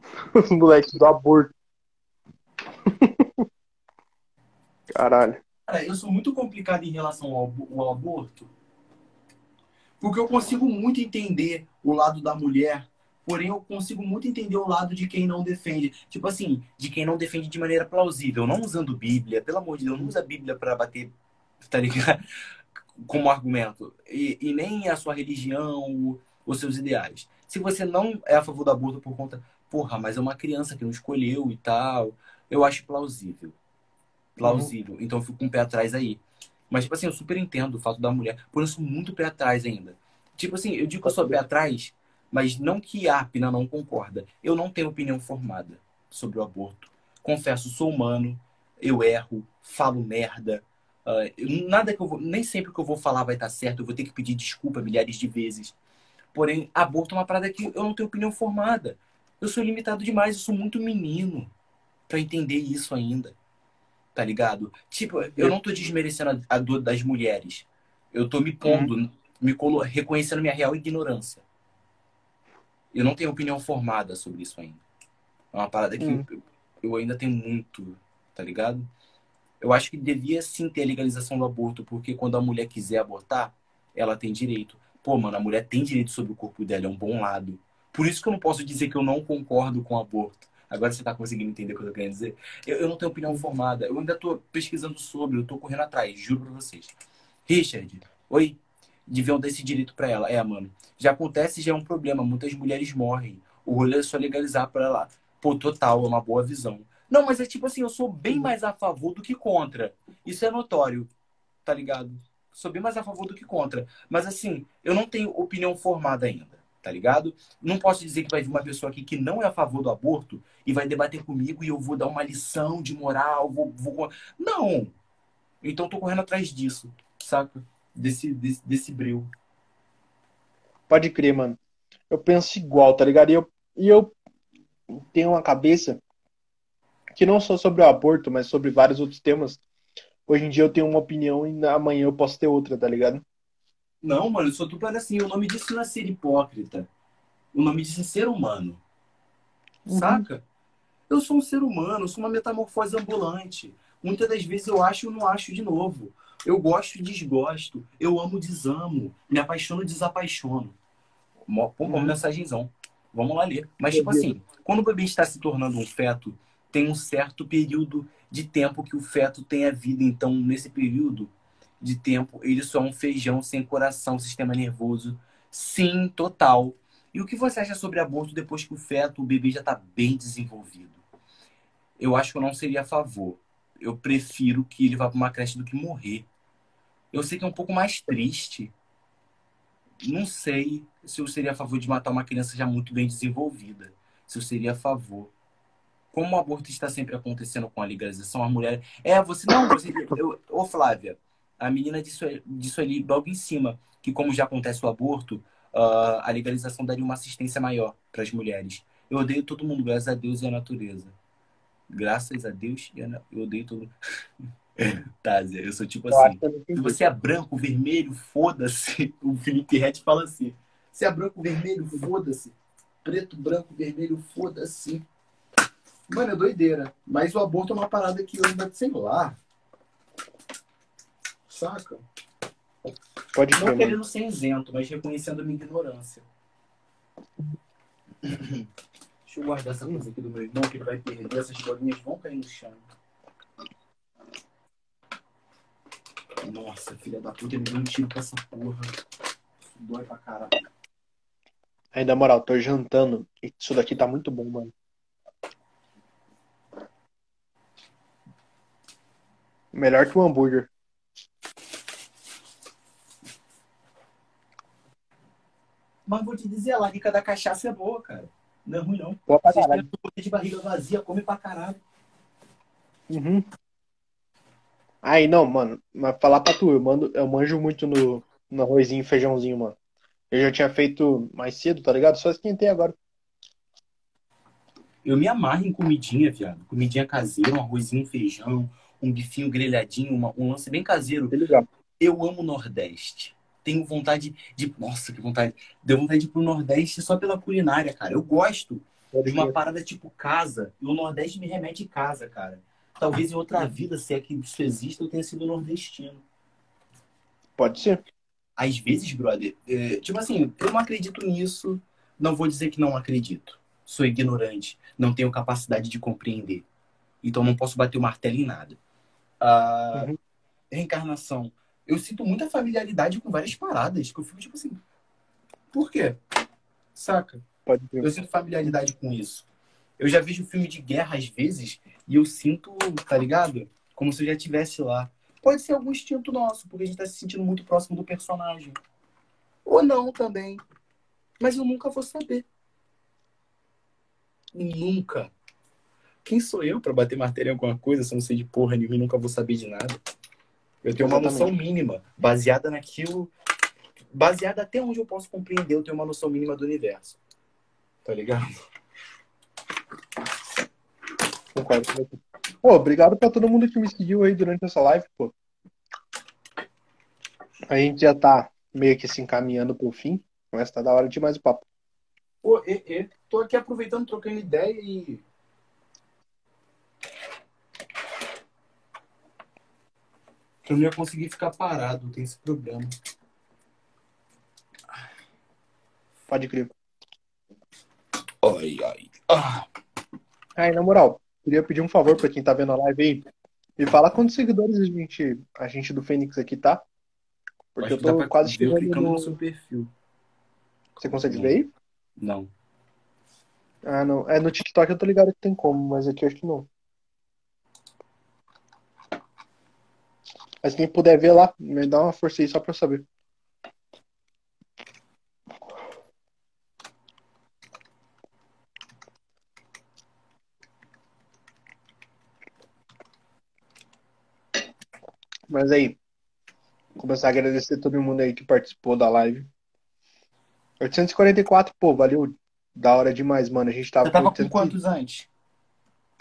Os moleques do aborto. Caralho. Cara, eu sou muito complicado em relação ao, ao aborto. Porque eu consigo muito entender o lado da mulher porém eu consigo muito entender o lado de quem não defende. Tipo assim, de quem não defende de maneira plausível, não usando Bíblia. Pelo amor de Deus, não usa Bíblia para bater, tá ligado? Como argumento. E, e nem a sua religião, os seus ideais. Se você não é a favor do aborto por conta, porra, mas é uma criança que não escolheu e tal, eu acho plausível. Plausível. Uhum. Então eu fico com o pé atrás aí. Mas, tipo assim, eu super entendo o fato da mulher. Por isso, muito pé atrás ainda. Tipo assim, eu digo que eu sou pé atrás, mas não que a Apna não concorda. Eu não tenho opinião formada sobre o aborto. Confesso, sou humano, eu erro, falo merda. Uh, nada que eu vou, nem sempre que eu vou falar vai estar certo. Eu vou ter que pedir desculpa milhares de vezes. Porém, aborto é uma parada que eu não tenho opinião formada. Eu sou limitado demais, eu sou muito menino para entender isso ainda. Tá ligado? Tipo, eu não tô desmerecendo a dor das mulheres. Eu tô me pondo, hum. me reconhecendo minha real ignorância. Eu não tenho opinião formada sobre isso ainda. É uma parada que hum. eu, eu ainda tenho muito, tá ligado? Eu acho que devia sim ter a legalização do aborto, porque quando a mulher quiser abortar, ela tem direito. Pô, mano, a mulher tem direito sobre o corpo dela, é um bom lado. Por isso que eu não posso dizer que eu não concordo com o aborto. Agora você tá conseguindo entender o que eu tô querendo dizer? Eu, eu não tenho opinião formada. Eu ainda tô pesquisando sobre, eu tô correndo atrás, juro pra vocês. Richard, oi? Deviam dar esse direito pra ela. É, mano. Já acontece, já é um problema. Muitas mulheres morrem. O rolê é só legalizar pra ela. Pô, total, é uma boa visão. Não, mas é tipo assim, eu sou bem mais a favor do que contra. Isso é notório, tá ligado? Sou bem mais a favor do que contra. Mas assim, eu não tenho opinião formada ainda, tá ligado? Não posso dizer que vai vir uma pessoa aqui que não é a favor do aborto e vai debater comigo e eu vou dar uma lição de moral, vou. vou... Não! Então tô correndo atrás disso, saca? Desse, desse, desse breu. Pode crer, mano. Eu penso igual, tá ligado? E eu, e eu tenho uma cabeça que não só sobre o aborto, mas sobre vários outros temas. Hoje em dia eu tenho uma opinião e amanhã eu posso ter outra, tá ligado? Não, mano, eu sou tu para assim. O nome disso não é ser hipócrita. O nome disso é ser humano. Uhum. Saca? Eu sou um ser humano, eu sou uma metamorfose ambulante. Muitas das vezes eu acho e não acho de novo. Eu gosto e desgosto. Eu amo e desamo. Me apaixono e desapaixono. Pô, uma uhum. mensagenzão. Vamos lá ler. Mas, tipo assim, quando o bebê está se tornando um feto, tem um certo período de tempo que o feto tem a vida. Então, nesse período de tempo, ele só é um feijão sem coração, sistema nervoso. Sim, total. E o que você acha sobre aborto depois que o feto, o bebê já está bem desenvolvido? Eu acho que eu não seria a favor. Eu prefiro que ele vá para uma creche do que morrer. Eu sei que é um pouco mais triste. Não sei se eu seria a favor de matar uma criança já muito bem desenvolvida. Se eu seria a favor. Como o aborto está sempre acontecendo com a legalização, a mulher. É, você não, você. Ô, Flávia, a menina disse, disse ali logo em cima que, como já acontece o aborto, uh, a legalização daria uma assistência maior para as mulheres. Eu odeio todo mundo, graças a Deus e a natureza. Graças a Deus e a, eu odeio todo mundo. Tá, Zé, eu sou tipo assim. Se você é branco, vermelho, foda-se. O Felipe Red fala assim. Se é branco, vermelho, foda-se. Preto, branco, vermelho, foda-se. Mano, é doideira. Mas o aborto é uma parada que eu ainda, sei lá. Saca? Pode Não ser, querendo ser isento, mas reconhecendo a minha ignorância. Deixa eu guardar essa coisa aqui do meu irmão, que ele vai perder. Essas bolinhas vão cair no chão. Nossa, filha da puta, ele deu um tiro com essa porra. Isso dói pra caralho. Aí, na moral, tô jantando. Isso daqui tá muito bom, mano. Melhor que um hambúrguer. Mas vou te dizer, a larica da cachaça é boa, cara. Não é ruim, não. Boa pra caralho. de barriga vazia, come pra caralho. Uhum. Aí, não, mano, mas falar pra tu, eu, mando, eu manjo muito no, no arrozinho e feijãozinho, mano. Eu já tinha feito mais cedo, tá ligado? Só esquentei agora. Eu me amarro em comidinha, viado. Comidinha caseira, um arrozinho, feijão, um bifinho grelhadinho, uma, um lance bem caseiro. legal. Eu amo o Nordeste. Tenho vontade de. Nossa, que vontade. Deu vontade de ir pro Nordeste só pela culinária, cara. Eu gosto de uma parada tipo casa. E o Nordeste me remete casa, cara. Talvez em outra vida, se é que isso existe, eu tenha sido nordestino. Pode ser. Às vezes, brother, é, tipo assim, eu não acredito nisso, não vou dizer que não acredito. Sou ignorante, não tenho capacidade de compreender. Então não posso bater o martelo em nada. Ah, uhum. Reencarnação. Eu sinto muita familiaridade com várias paradas, que eu fico tipo assim, por quê? Saca? Pode Eu sinto familiaridade com isso. Eu já vejo filme de guerra às vezes e eu sinto, tá ligado? Como se eu já estivesse lá. Pode ser algum instinto nosso, porque a gente tá se sentindo muito próximo do personagem. Ou não também. Mas eu nunca vou saber. Nunca. Quem sou eu para bater martelo em alguma coisa se eu não sei de porra nenhuma e nunca vou saber de nada? Eu tenho uma Exatamente. noção mínima, baseada naquilo. Baseada até onde eu posso compreender, eu tenho uma noção mínima do universo. Tá ligado? Concordo com você. Pô, obrigado pra todo mundo que me seguiu aí durante essa live, pô. A gente já tá meio que se encaminhando pro fim, mas tá da hora de mais o papo. Pô, e, e, tô aqui aproveitando, trocando ideia e. Eu não ia conseguir ficar parado, tem esse problema. Pode crer. Ai, ai. Ah. Aí, na moral, Queria pedir um favor para quem tá vendo a live aí. Me fala quantos seguidores a gente, a gente do Fênix aqui tá. Porque eu tô quase chegando no... no seu perfil. Você consegue ver aí? Não. Ah, não. É no TikTok eu tô ligado que tem como, mas aqui eu acho que não. Mas quem puder ver lá, me dá uma força aí só pra eu saber. Mas aí, vou começar a agradecer todo mundo aí que participou da live. 844, pô, valeu. Da hora demais, mano. A gente tava, tava com, 800... com quantos antes?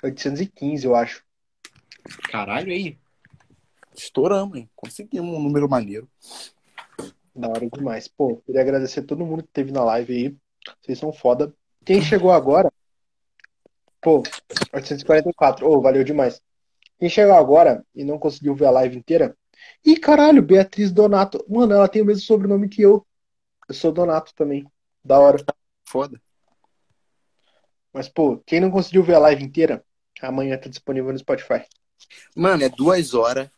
815, eu acho. Caralho, aí. Estouramos, hein? Conseguimos um número maneiro. Da hora demais. Pô, queria agradecer todo mundo que teve na live aí. Vocês são foda. Quem chegou agora, Pô, 844. Ô, valeu demais. Quem chegou agora e não conseguiu ver a live inteira. Ih, caralho, Beatriz Donato. Mano, ela tem o mesmo sobrenome que eu. Eu sou Donato também. Da hora. Foda. Mas, pô, quem não conseguiu ver a live inteira, amanhã tá disponível no Spotify. Mano, é duas horas,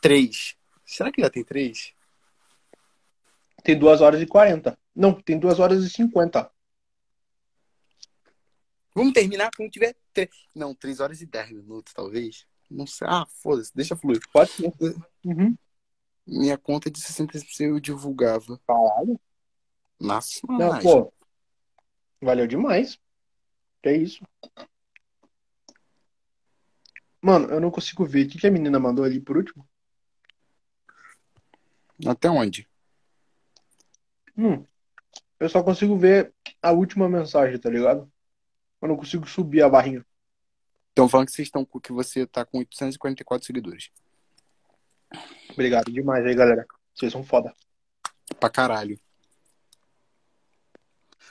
três. Será que já tem três? Tem duas horas e 40. Não, tem duas horas e 50. Vamos terminar quando tiver. Tre... Não, três horas e dez minutos, talvez. Não sei. Ah, foda-se, deixa fluir. Pode ser. Uhum. Minha conta de 60 eu divulgava. Caralho. Nossa, Não, pô. Valeu demais. Que é isso. Mano, eu não consigo ver. O que, que a menina mandou ali por último? Até onde? Hum. Eu só consigo ver a última mensagem, tá ligado? Eu não consigo subir a barrinha. Estão falando que vocês estão que você tá com 844 seguidores. Obrigado demais aí, galera. Vocês são foda. Pra caralho.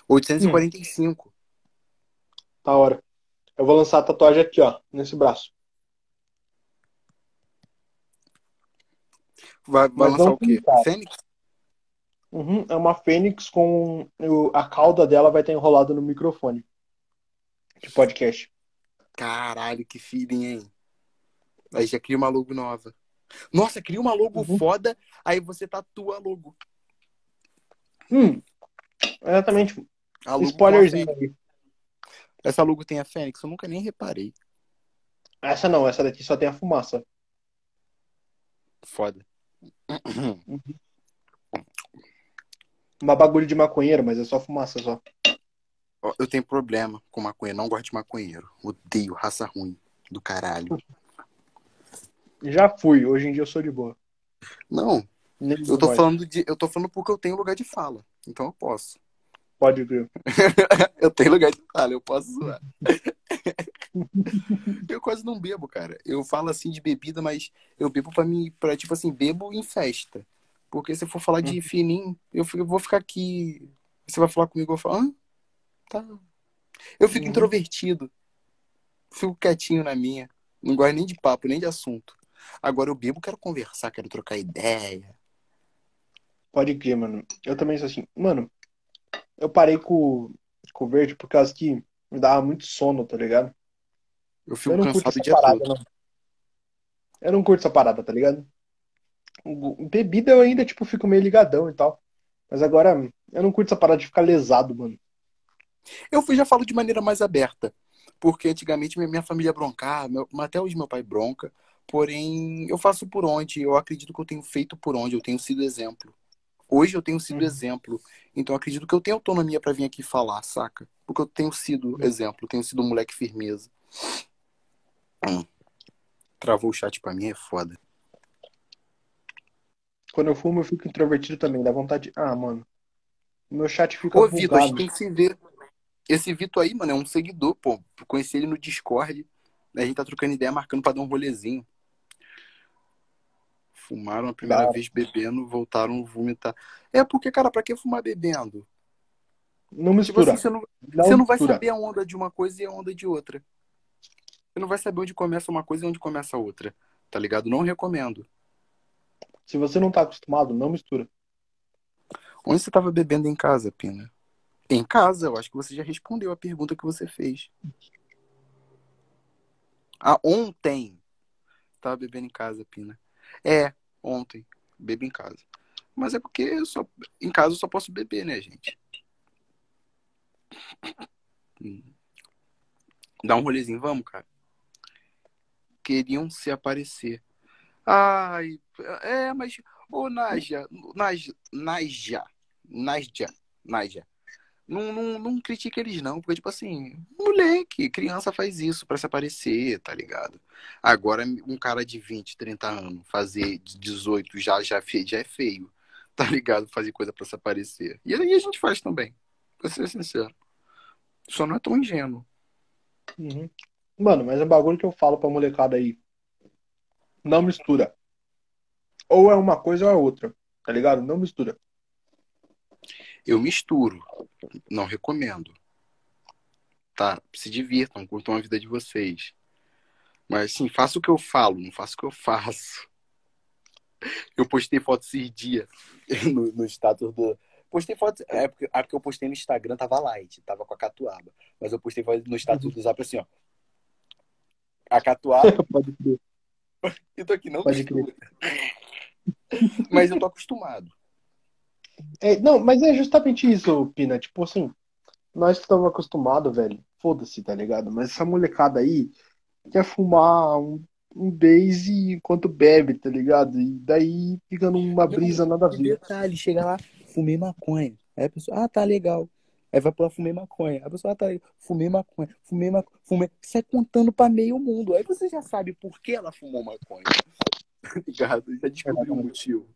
845. Hum. Da hora. Eu vou lançar a tatuagem aqui, ó, nesse braço. Vai, vai lançar o quê? Fênix? Uhum, é uma fênix com. A cauda dela vai estar enrolada no microfone. De podcast. Caralho, que feeling, hein? Aí já cria uma logo nova. Nossa, cria uma logo uhum. foda, aí você tatua a logo. Hum, exatamente. A Spoilerzinho aí. Essa logo tem a Fênix? Eu nunca nem reparei. Essa não, essa daqui só tem a fumaça. Foda. Uhum. Uma bagulho de maconheiro, mas é só fumaça só. Eu tenho problema com maconha, não gosto de maconheiro. Odeio raça ruim do caralho. Já fui, hoje em dia eu sou de boa. Não. Nem eu tô falando de. Eu tô falando porque eu tenho lugar de fala. Então eu posso. Pode ver. eu tenho lugar de fala, eu posso zoar. eu quase não bebo, cara. Eu falo assim de bebida, mas eu bebo pra mim, pra, tipo assim, bebo em festa. Porque se for falar de uhum. fininho, eu, fico, eu vou ficar aqui. Você vai falar comigo, eu falo, ah, tá. Eu fico uhum. introvertido. Fico quietinho na minha. Não gosto nem de papo, nem de assunto. Agora eu bebo, quero conversar, quero trocar ideia. Pode crer, mano. Eu também sou assim. Mano, eu parei com, com o verde por causa que me dava muito sono, tá ligado? Eu fico eu cansado de parada, não. Eu não curto essa parada, tá ligado? Bebida eu ainda, tipo, fico meio ligadão e tal. Mas agora, eu não curto essa parada de ficar lesado, mano. Eu já falo de maneira mais aberta. Porque antigamente minha família broncava, meu, até hoje meu pai bronca. Porém, eu faço por onde. Eu acredito que eu tenho feito por onde. Eu tenho sido exemplo. Hoje eu tenho sido uhum. exemplo. Então eu acredito que eu tenho autonomia para vir aqui falar, saca? Porque eu tenho sido uhum. exemplo. Tenho sido um moleque firmeza. Hum. Travou o chat pra mim, é foda. Quando eu fumo, eu fico introvertido também. Dá vontade. Ah, mano. Meu chat fica. Ô, Vitor, a gente tem que se ver. Esse Vitor aí, mano, é um seguidor, pô. Conheci ele no Discord. A gente tá trocando ideia, marcando pra dar um rolezinho. Fumaram a primeira claro. vez bebendo, voltaram a vomitar. É porque, cara, pra que fumar bebendo? Não mistura. Tipo assim, você não, não você não vai saber a onda de uma coisa e a onda de outra. Você não vai saber onde começa uma coisa e onde começa a outra. Tá ligado? Não recomendo. Se você não tá acostumado, não mistura. Onde você tava bebendo em casa, Pina? Em casa, eu acho que você já respondeu a pergunta que você fez. Ah, ontem. Tava bebendo em casa, Pina. É, ontem. Bebi em casa. Mas é porque eu só, em casa eu só posso beber, né, gente? Hum. Dá um rolezinho, vamos, cara. Queriam se aparecer. Ai, é, mas. Ô, Naja, Naja, Naja, Naja. Não, não, não critique eles, não, porque, tipo assim, moleque, criança faz isso para se aparecer, tá ligado? Agora, um cara de 20, 30 anos fazer de 18 já, já, já é feio, tá ligado? Fazer coisa para se aparecer. E aí a gente faz também, pra ser sincero. Só não é tão ingênuo. Uhum. Mano, mas é um bagulho que eu falo pra molecada aí não mistura. Ou é uma coisa ou é outra, tá ligado? Não mistura. Eu misturo. Não recomendo. tá? Se divirtam, curtam a vida de vocês. Mas assim, faça o que eu falo, não faça o que eu faço. Eu postei foto esses dias no, no status do. Postei foto. É porque, a que eu postei no Instagram tava light, tava com a catuaba. Mas eu postei foto no status do zap assim, ó. A catuaba. Pode crer. Eu tô aqui, não Pode mistura. Mas eu tô acostumado. É, não, mas é justamente isso, Pina. Tipo assim, nós que estamos acostumados, velho. Foda-se, tá ligado? Mas essa molecada aí quer fumar um, um base enquanto bebe, tá ligado? E daí fica numa brisa nada a ver. detalhe, chega lá, fumei maconha. Aí a pessoa, ah, tá legal. Aí vai pra fumei maconha. A pessoa, tá legal. Fumei maconha, fumei maconha, fumei. Sai contando pra meio mundo. Aí você já sabe por que ela fumou maconha. Tá ligado? Já descobriu o motivo.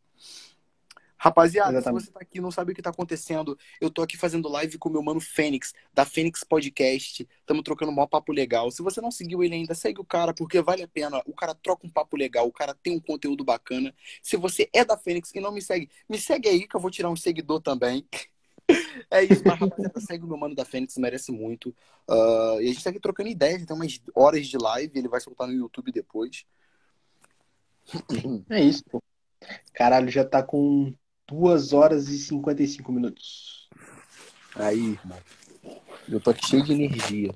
Rapaziada, Exatamente. se você tá aqui e não sabe o que tá acontecendo, eu tô aqui fazendo live com o meu mano Fênix, da Fênix Podcast. Tamo trocando um maior papo legal. Se você não seguiu ele ainda, segue o cara, porque vale a pena. O cara troca um papo legal, o cara tem um conteúdo bacana. Se você é da Fênix e não me segue, me segue aí que eu vou tirar um seguidor também. É isso, mas rapaziada, segue o meu mano da Fênix, merece muito. Ah, e a gente tá aqui trocando ideias, tem umas horas de live, ele vai soltar no YouTube depois. É isso, pô. Caralho, já tá com 2 horas e 55 minutos. Aí, irmão. Eu tô aqui cheio de energia.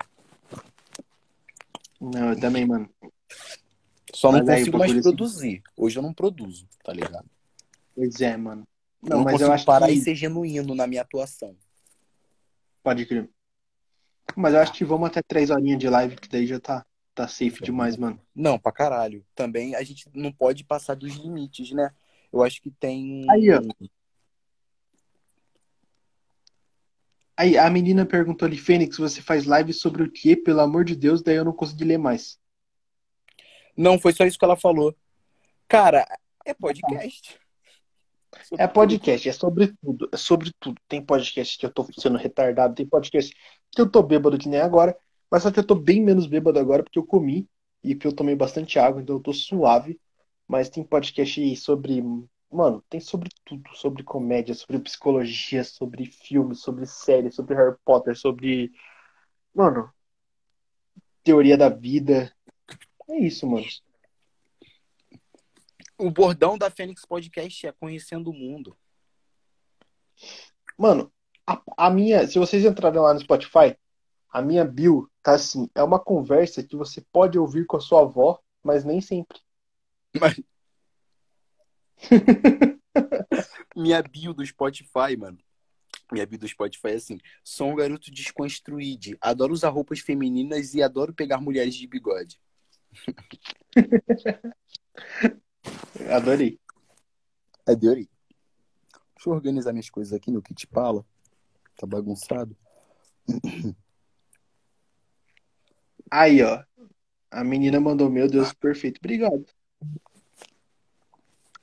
Não, eu também, mano. Só não Mas aí, consigo mais procura esse- produzir. Hoje eu não produzo, tá ligado? Pois é, mano. Não, mas eu acho parar que. e ser genuíno na minha atuação. Pode crer. Mas eu acho que vamos até 3 horinhas de live, que daí já tá, tá safe demais, mano. Não, pra caralho. Também a gente não pode passar dos limites, né? Eu acho que tem. Aí, ó. Aí, a menina perguntou ali, Fênix, você faz live sobre o quê? Pelo amor de Deus, daí eu não consegui ler mais. Não, foi só isso que ela falou. Cara, é podcast. É podcast, é sobre tudo, é sobre tudo. Tem podcast que eu tô sendo retardado, tem podcast que eu tô bêbado que nem agora, mas só que eu tô bem menos bêbado agora porque eu comi e porque eu tomei bastante água, então eu tô suave. Mas tem podcast aí sobre, mano, tem sobre tudo, sobre comédia, sobre psicologia, sobre filmes, sobre séries, sobre Harry Potter, sobre, mano, teoria da vida. É isso, mano. O bordão da Fênix Podcast é conhecendo o mundo. Mano, a, a minha, se vocês entrarem lá no Spotify, a minha bio tá assim, é uma conversa que você pode ouvir com a sua avó, mas nem sempre. Mas... Minha bio do Spotify, mano. Minha bio do Spotify é assim: sou um garoto desconstruído, adoro usar roupas femininas e adoro pegar mulheres de bigode. Adorei. Adorei. Deixa eu organizar minhas coisas aqui no kit pala. Tá bagunçado. Aí, ó. A menina mandou, meu Deus, perfeito. Obrigado.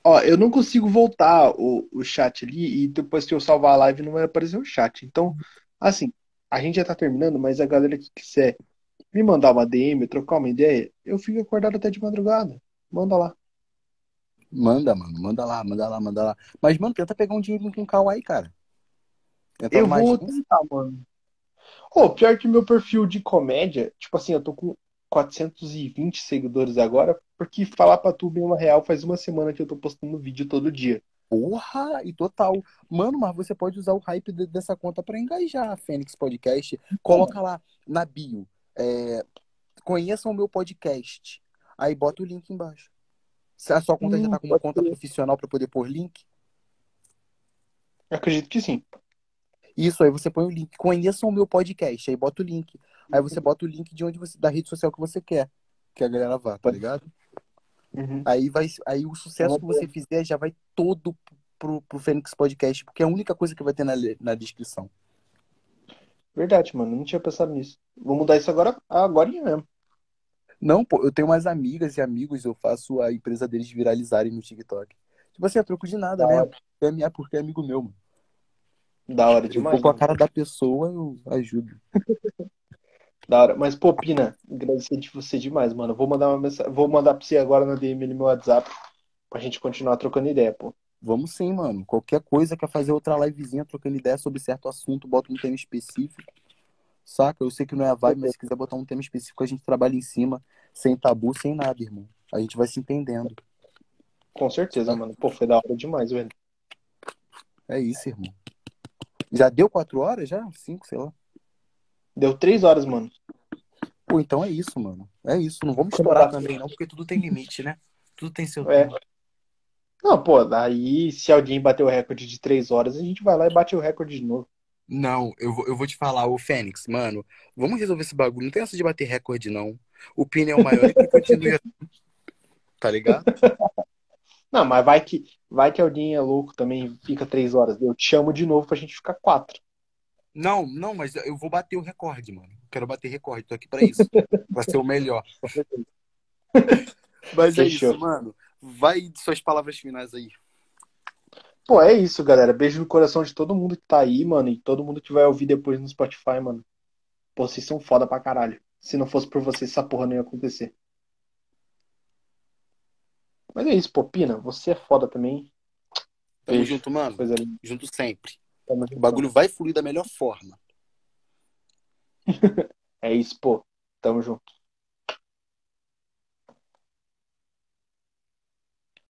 Ó, eu não consigo voltar o, o chat ali e depois que eu salvar a live não vai aparecer o chat. Então, assim, a gente já tá terminando, mas a galera que quiser me mandar uma DM, trocar uma ideia, eu fico acordado até de madrugada. Manda lá. Manda, mano. Manda lá, manda lá, manda lá. Mas, mano, tenta pegar um dinheirinho com o Kawaii, cara. Tenta Eu arrumar vou dinheiro. tentar, mano. Ô, pior que meu perfil de comédia, tipo assim, eu tô com 420 seguidores agora, porque falar pra tu bem uma real, faz uma semana que eu tô postando vídeo todo dia. Porra, e total. Mano, mas você pode usar o hype de- dessa conta pra engajar a Fênix Podcast. Coloca lá na bio. é, conheçam o meu podcast. Aí bota o link embaixo. A sua conta já Hum, tá com uma pode conta ser. profissional pra poder pôr link, Eu acredito que sim. isso aí você põe o link. Conheçam o meu podcast. Aí bota o link. Aí você bota o link de onde você, da rede social que você quer que a galera vá, tá ligado? Uhum. Aí vai, aí o sucesso que você fizer já vai todo pro, pro Fênix Podcast, porque é a única coisa que vai ter na, na descrição. Verdade, mano. Não tinha pensado nisso. Vou mudar isso agora, agora mesmo. Não, pô, eu tenho umas amigas e amigos, eu faço a empresa deles viralizarem no TikTok. Tipo assim, é troco de nada, Da né? É minha- porque é amigo meu, mano. Da hora Eu demais. vou com a cara da pessoa, eu ajudo. Da hora. Mas, pô, Pina, agradecer de você demais, mano. Vou mandar uma mensagem. Vou mandar pra você agora na DM no meu WhatsApp pra gente continuar trocando ideia, pô. Vamos sim, mano. Qualquer coisa, quer fazer outra livezinha trocando ideia sobre certo assunto, bota um tema específico. Saca? Eu sei que não é a vibe, mas se quiser botar um tema específico, a gente trabalha em cima, sem tabu, sem nada, irmão. A gente vai se entendendo. Com certeza, mano. Pô, foi da hora demais, velho. É isso, irmão. Já deu quatro horas? Já? Cinco, sei lá. Deu três horas, mano. Pô, então é isso, mano. É isso. Não vamos estourar também, não, porque tudo tem limite, né? Tudo tem seu É. tempo. Não, pô, daí se alguém bater o recorde de três horas, a gente vai lá e bate o recorde de novo. Não, eu vou, eu vou te falar, ô Fênix, mano, vamos resolver esse bagulho. Não tem essa de bater recorde, não. O Pini é o maior e assim. Tá ligado? Não, mas vai que, vai que alguém é louco também, fica três horas. Eu te chamo de novo pra gente ficar quatro. Não, não, mas eu vou bater o recorde, mano. Quero bater recorde, tô aqui pra isso. Pra ser o melhor. Mas é Fechou. isso, mano. Vai de suas palavras finais aí. Pô, é isso, galera. Beijo no coração de todo mundo que tá aí, mano, e todo mundo que vai ouvir depois no Spotify, mano. Pô, vocês são foda pra caralho. Se não fosse por vocês, essa porra não ia acontecer. Mas é isso, pô, Pina, você é foda também. Tamo Beijo. junto, mano. Coisa linda. Junto sempre. Tamo O junto. bagulho vai fluir da melhor forma. É isso, pô. Tamo junto.